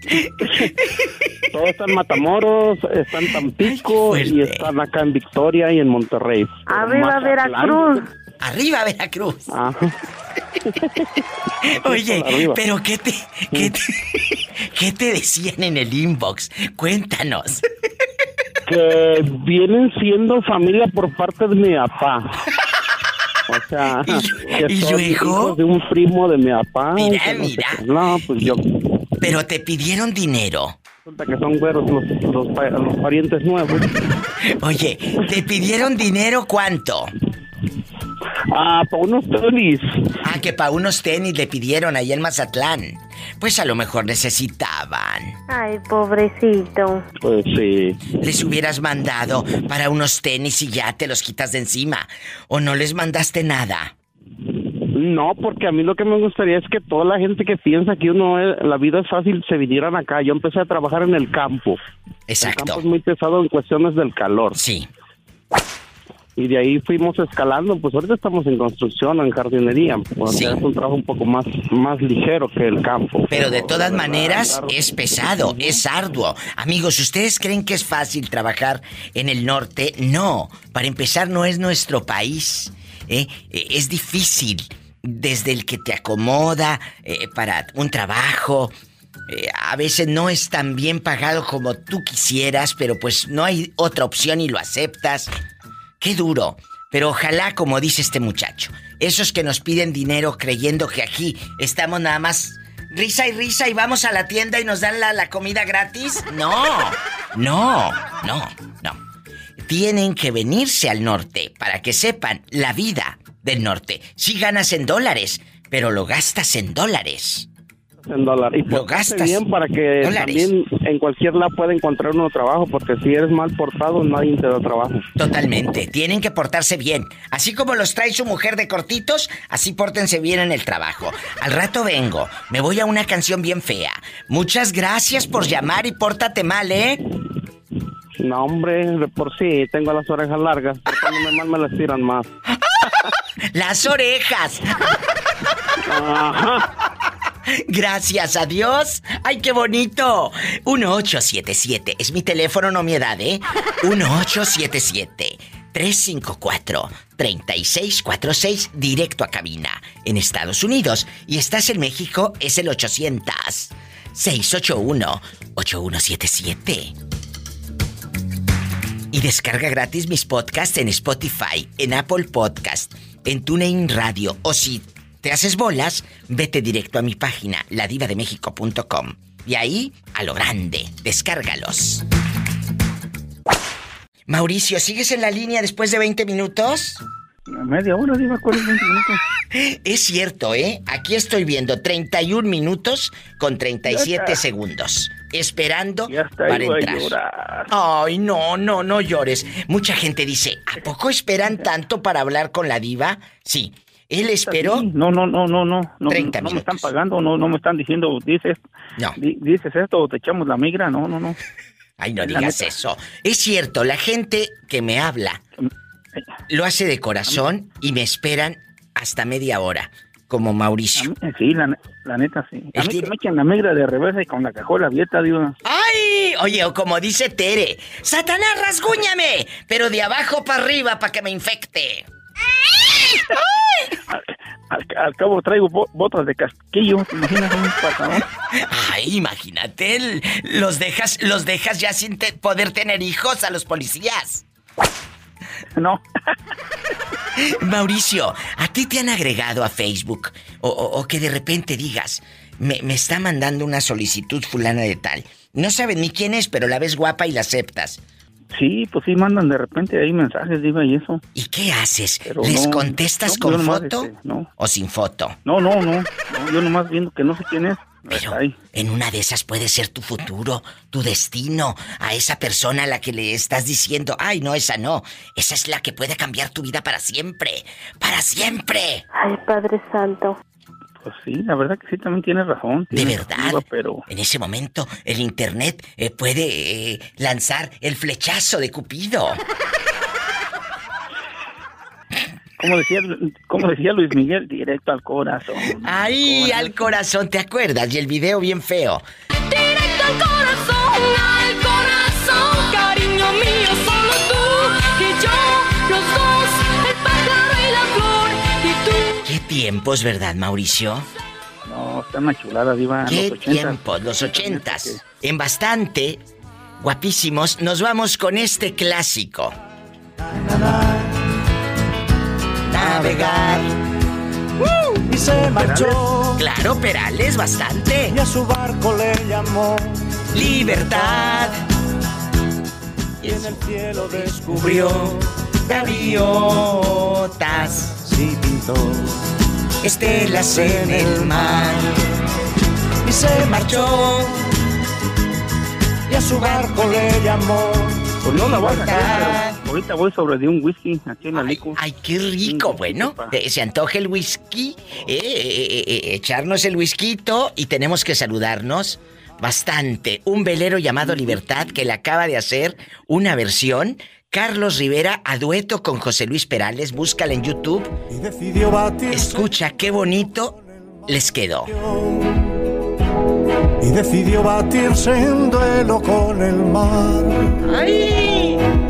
Todo está en Matamoros, está en Tampico y están acá en Victoria y en Monterrey. Arriba. Veracruz. Arriba Veracruz. Ajá. Oye, arriba. pero ¿qué te, qué te, qué te decían en el inbox? Cuéntanos. Que vienen siendo familia por parte de mi papá. O sea, que y son luego? hijos de un primo de mi papá. y Mira, no mira. qué. No, pues yo. Pero te pidieron dinero. Resulta que son güeros los, los, pa- los parientes nuevos. Oye, ¿te pidieron dinero cuánto? Ah, para unos tenis. Ah, que para unos tenis le pidieron ahí en Mazatlán. Pues a lo mejor necesitaban. Ay, pobrecito. Pues sí. Les hubieras mandado para unos tenis y ya te los quitas de encima. ¿O no les mandaste nada? No, porque a mí lo que me gustaría es que toda la gente que piensa que uno es- la vida es fácil se vinieran acá. Yo empecé a trabajar en el campo. Exacto. El campo es muy pesado en cuestiones del calor. Sí. Y de ahí fuimos escalando. Pues ahorita estamos en construcción, en jardinería. Pues es un trabajo un poco más, más ligero que el campo. Pero de todas verdad, maneras claro. es pesado, es arduo. Amigos, ¿ustedes creen que es fácil trabajar en el norte? No. Para empezar, no es nuestro país. ¿eh? Eh, Es difícil. Desde el que te acomoda eh, para un trabajo. eh, a veces no es tan bien pagado como tú quisieras, pero pues no hay otra opción y lo aceptas. Qué duro. Pero ojalá, como dice este muchacho, esos que nos piden dinero creyendo que aquí estamos nada más risa y risa y vamos a la tienda y nos dan la, la comida gratis. No, no, no, no. Tienen que venirse al norte para que sepan la vida del norte. Si ganas en dólares, pero lo gastas en dólares. En dólar. Y Lo portarse gastas bien para que dólares. también en cualquier lado pueda encontrar uno trabajo, porque si eres mal portado, nadie te da trabajo. Totalmente, tienen que portarse bien. Así como los trae su mujer de cortitos, así pórtense bien en el trabajo. Al rato vengo, me voy a una canción bien fea. Muchas gracias por llamar y pórtate mal, ¿eh? No, hombre, de por sí tengo las orejas largas, pero cuando me mal me las tiran más. Las orejas. Gracias a Dios. ¡Ay, qué bonito! 1877. Es mi teléfono, no mi edad, ¿eh? 1877. 354-3646 directo a cabina en Estados Unidos. Y estás en México, es el 800 681-8177. Y descarga gratis mis podcasts en Spotify, en Apple Podcast, en TuneIn Radio. O si te haces bolas, vete directo a mi página, ladivademexico.com. Y ahí, a lo grande, descárgalos. Mauricio, ¿sigues en la línea después de 20 minutos? Media hora, Diva, ¿cuál es 20 minutos? Es cierto, ¿eh? Aquí estoy viendo 31 minutos con 37 segundos. Esperando para a entrar. llorar. Ay, no, no, no llores. Mucha gente dice, ¿a poco esperan tanto para hablar con la diva? Sí. Él esperó. No, no, no, no, no. No, 30 no me están pagando, no, no me están diciendo, dices, No. di- dices esto o te echamos la migra, no, no, no. Ay, no digas eso. Es cierto, la gente que me habla lo hace de corazón y me esperan hasta media hora, como Mauricio. Sí, la, la neta, sí. A mí que me echen la migra de reversa y con la cajola abierta, Diva. ¡Ay! Oye, o como dice Tere, Satanás, rasguñame, pero de abajo para arriba para que me infecte. Al, al cabo traigo bo- botas de casquillo, ¿te imaginas un patadón? Ay, imagínate, los dejas, los dejas ya sin te- poder tener hijos a los policías. No. Mauricio, ¿a ti te han agregado a Facebook? O, o- o que de repente digas, me, me está mandando una solicitud fulana de tal. No sabes ni quién es, pero la ves guapa y la aceptas. Sí, pues sí, mandan de repente ahí mensajes, Diva, y eso. ¿Y qué haces? Pero ¿Les no, contestas no, con foto este, no. o sin foto? No, no, no, no, Yo nomás viendo que no sé quién es. Pero en una de esas puede ser tu futuro, tu destino, a esa persona a la que le estás diciendo, ay, no, esa no, esa es la que puede cambiar tu vida para siempre, para siempre. Ay, Padre Santo. Pues sí, la verdad que sí, también tienes razón. De verdad. razón, pero En ese momento, el internet eh, puede eh, lanzar el flechazo de Cupido. como decía, como decía Luis Miguel, directo al corazón. Ay, al corazón, ¿te acuerdas? Y el video bien feo. Directo al corazón, al corazón, cariño mío, solo tú y yo, los dos, el pájaro y la flor, y tú. ¿Qué tiempos, verdad, Mauricio? No, está una chulada, Diva. ¿Qué los ochentas. tiempos? Los ochentas. En bastante, guapísimos, nos vamos con este clásico. Navegar. Y se marchó. Claro, Perales, bastante. Y a su barco le llamó Libertad. Y en el cielo Descubrió gaviotas. Sí pintó estelas en el mar. Y se marchó. Y a su barco le llamó Pues no la voy a ahorita voy sobre de un whisky aquí en la lico. Ay, qué rico, bueno. eh, se antoja el whisky, eh, eh, eh, echarnos el whisky y tenemos que saludarnos bastante. Un velero llamado Libertad que le acaba de hacer una versión. Carlos Rivera a dueto con José Luis Perales, búscala en YouTube. Y decidió batir Escucha qué bonito les quedó. y decidió batirse en duelo con el mar.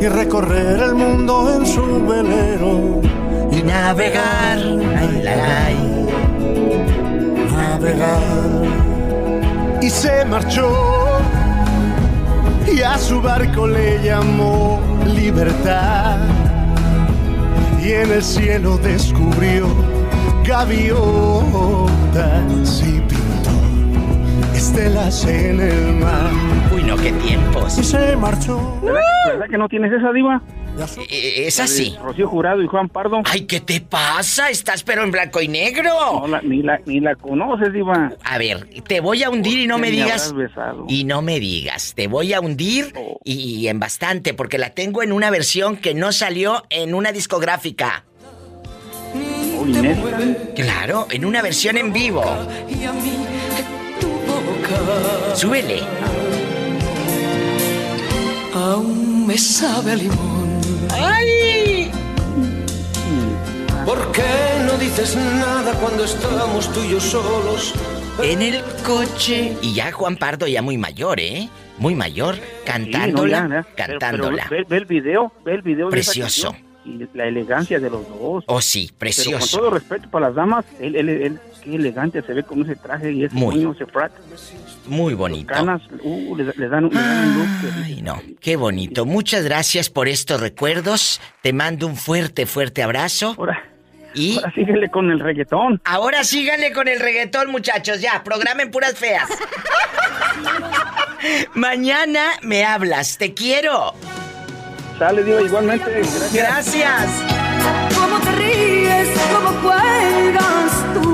Y recorrer el mundo en su velero. Y navegar. Ay, la. Navegar. Y se marchó. Y a su barco le llamó libertad. Y en el cielo descubrió gaviotas y estelas en el mar. Uy, no, qué tiempos. Y se marchó. ¿Verdad, verdad que no tienes esa, Diva? Eh, Es así. Rocío Jurado y Juan Pardo. Ay, ¿qué te pasa? Estás pero en blanco y negro. No, la- ni, la, ni la conoces, Diva. A ver, te voy a hundir y no me digas. Y no me digas. Te voy a hundir y, y en bastante, porque la tengo en una versión que no salió en una discográfica. Oh, inédita. Claro, en una versión en vivo. Y a mí. Súbele. Aún me sabe a limón. ¡Ay! ¿Por qué no dices nada cuando estamos tú y yo solos? En el coche. Y ya Juan Pardo, ya muy mayor, ¿eh? Muy mayor, Sí, no, cantándola. ya, ya. Pero- cantándola. pero ve, ve el video, ve el video. de esa Precioso. y la elegancia de los dos. Oh, sí, Pero precioso. con todo respeto para las damas, él, él, él, qué elegante se ve con ese traje y ese Muy. moño, ese frat. Muy bonito. Canas, uh, le, le dan, le dan un look. Ay, no, qué bonito. Muchas gracias por estos recuerdos. Te mando un fuerte, fuerte abrazo. y ahora síguele con el reggaetón. Ahora síganle con el reggaetón, muchachos. Ya, programen puras feas. Mañana me hablas. Te quiero. Sale, Dios, igualmente. Gracias. Gracias. Cómo te ríes, cómo juegas tú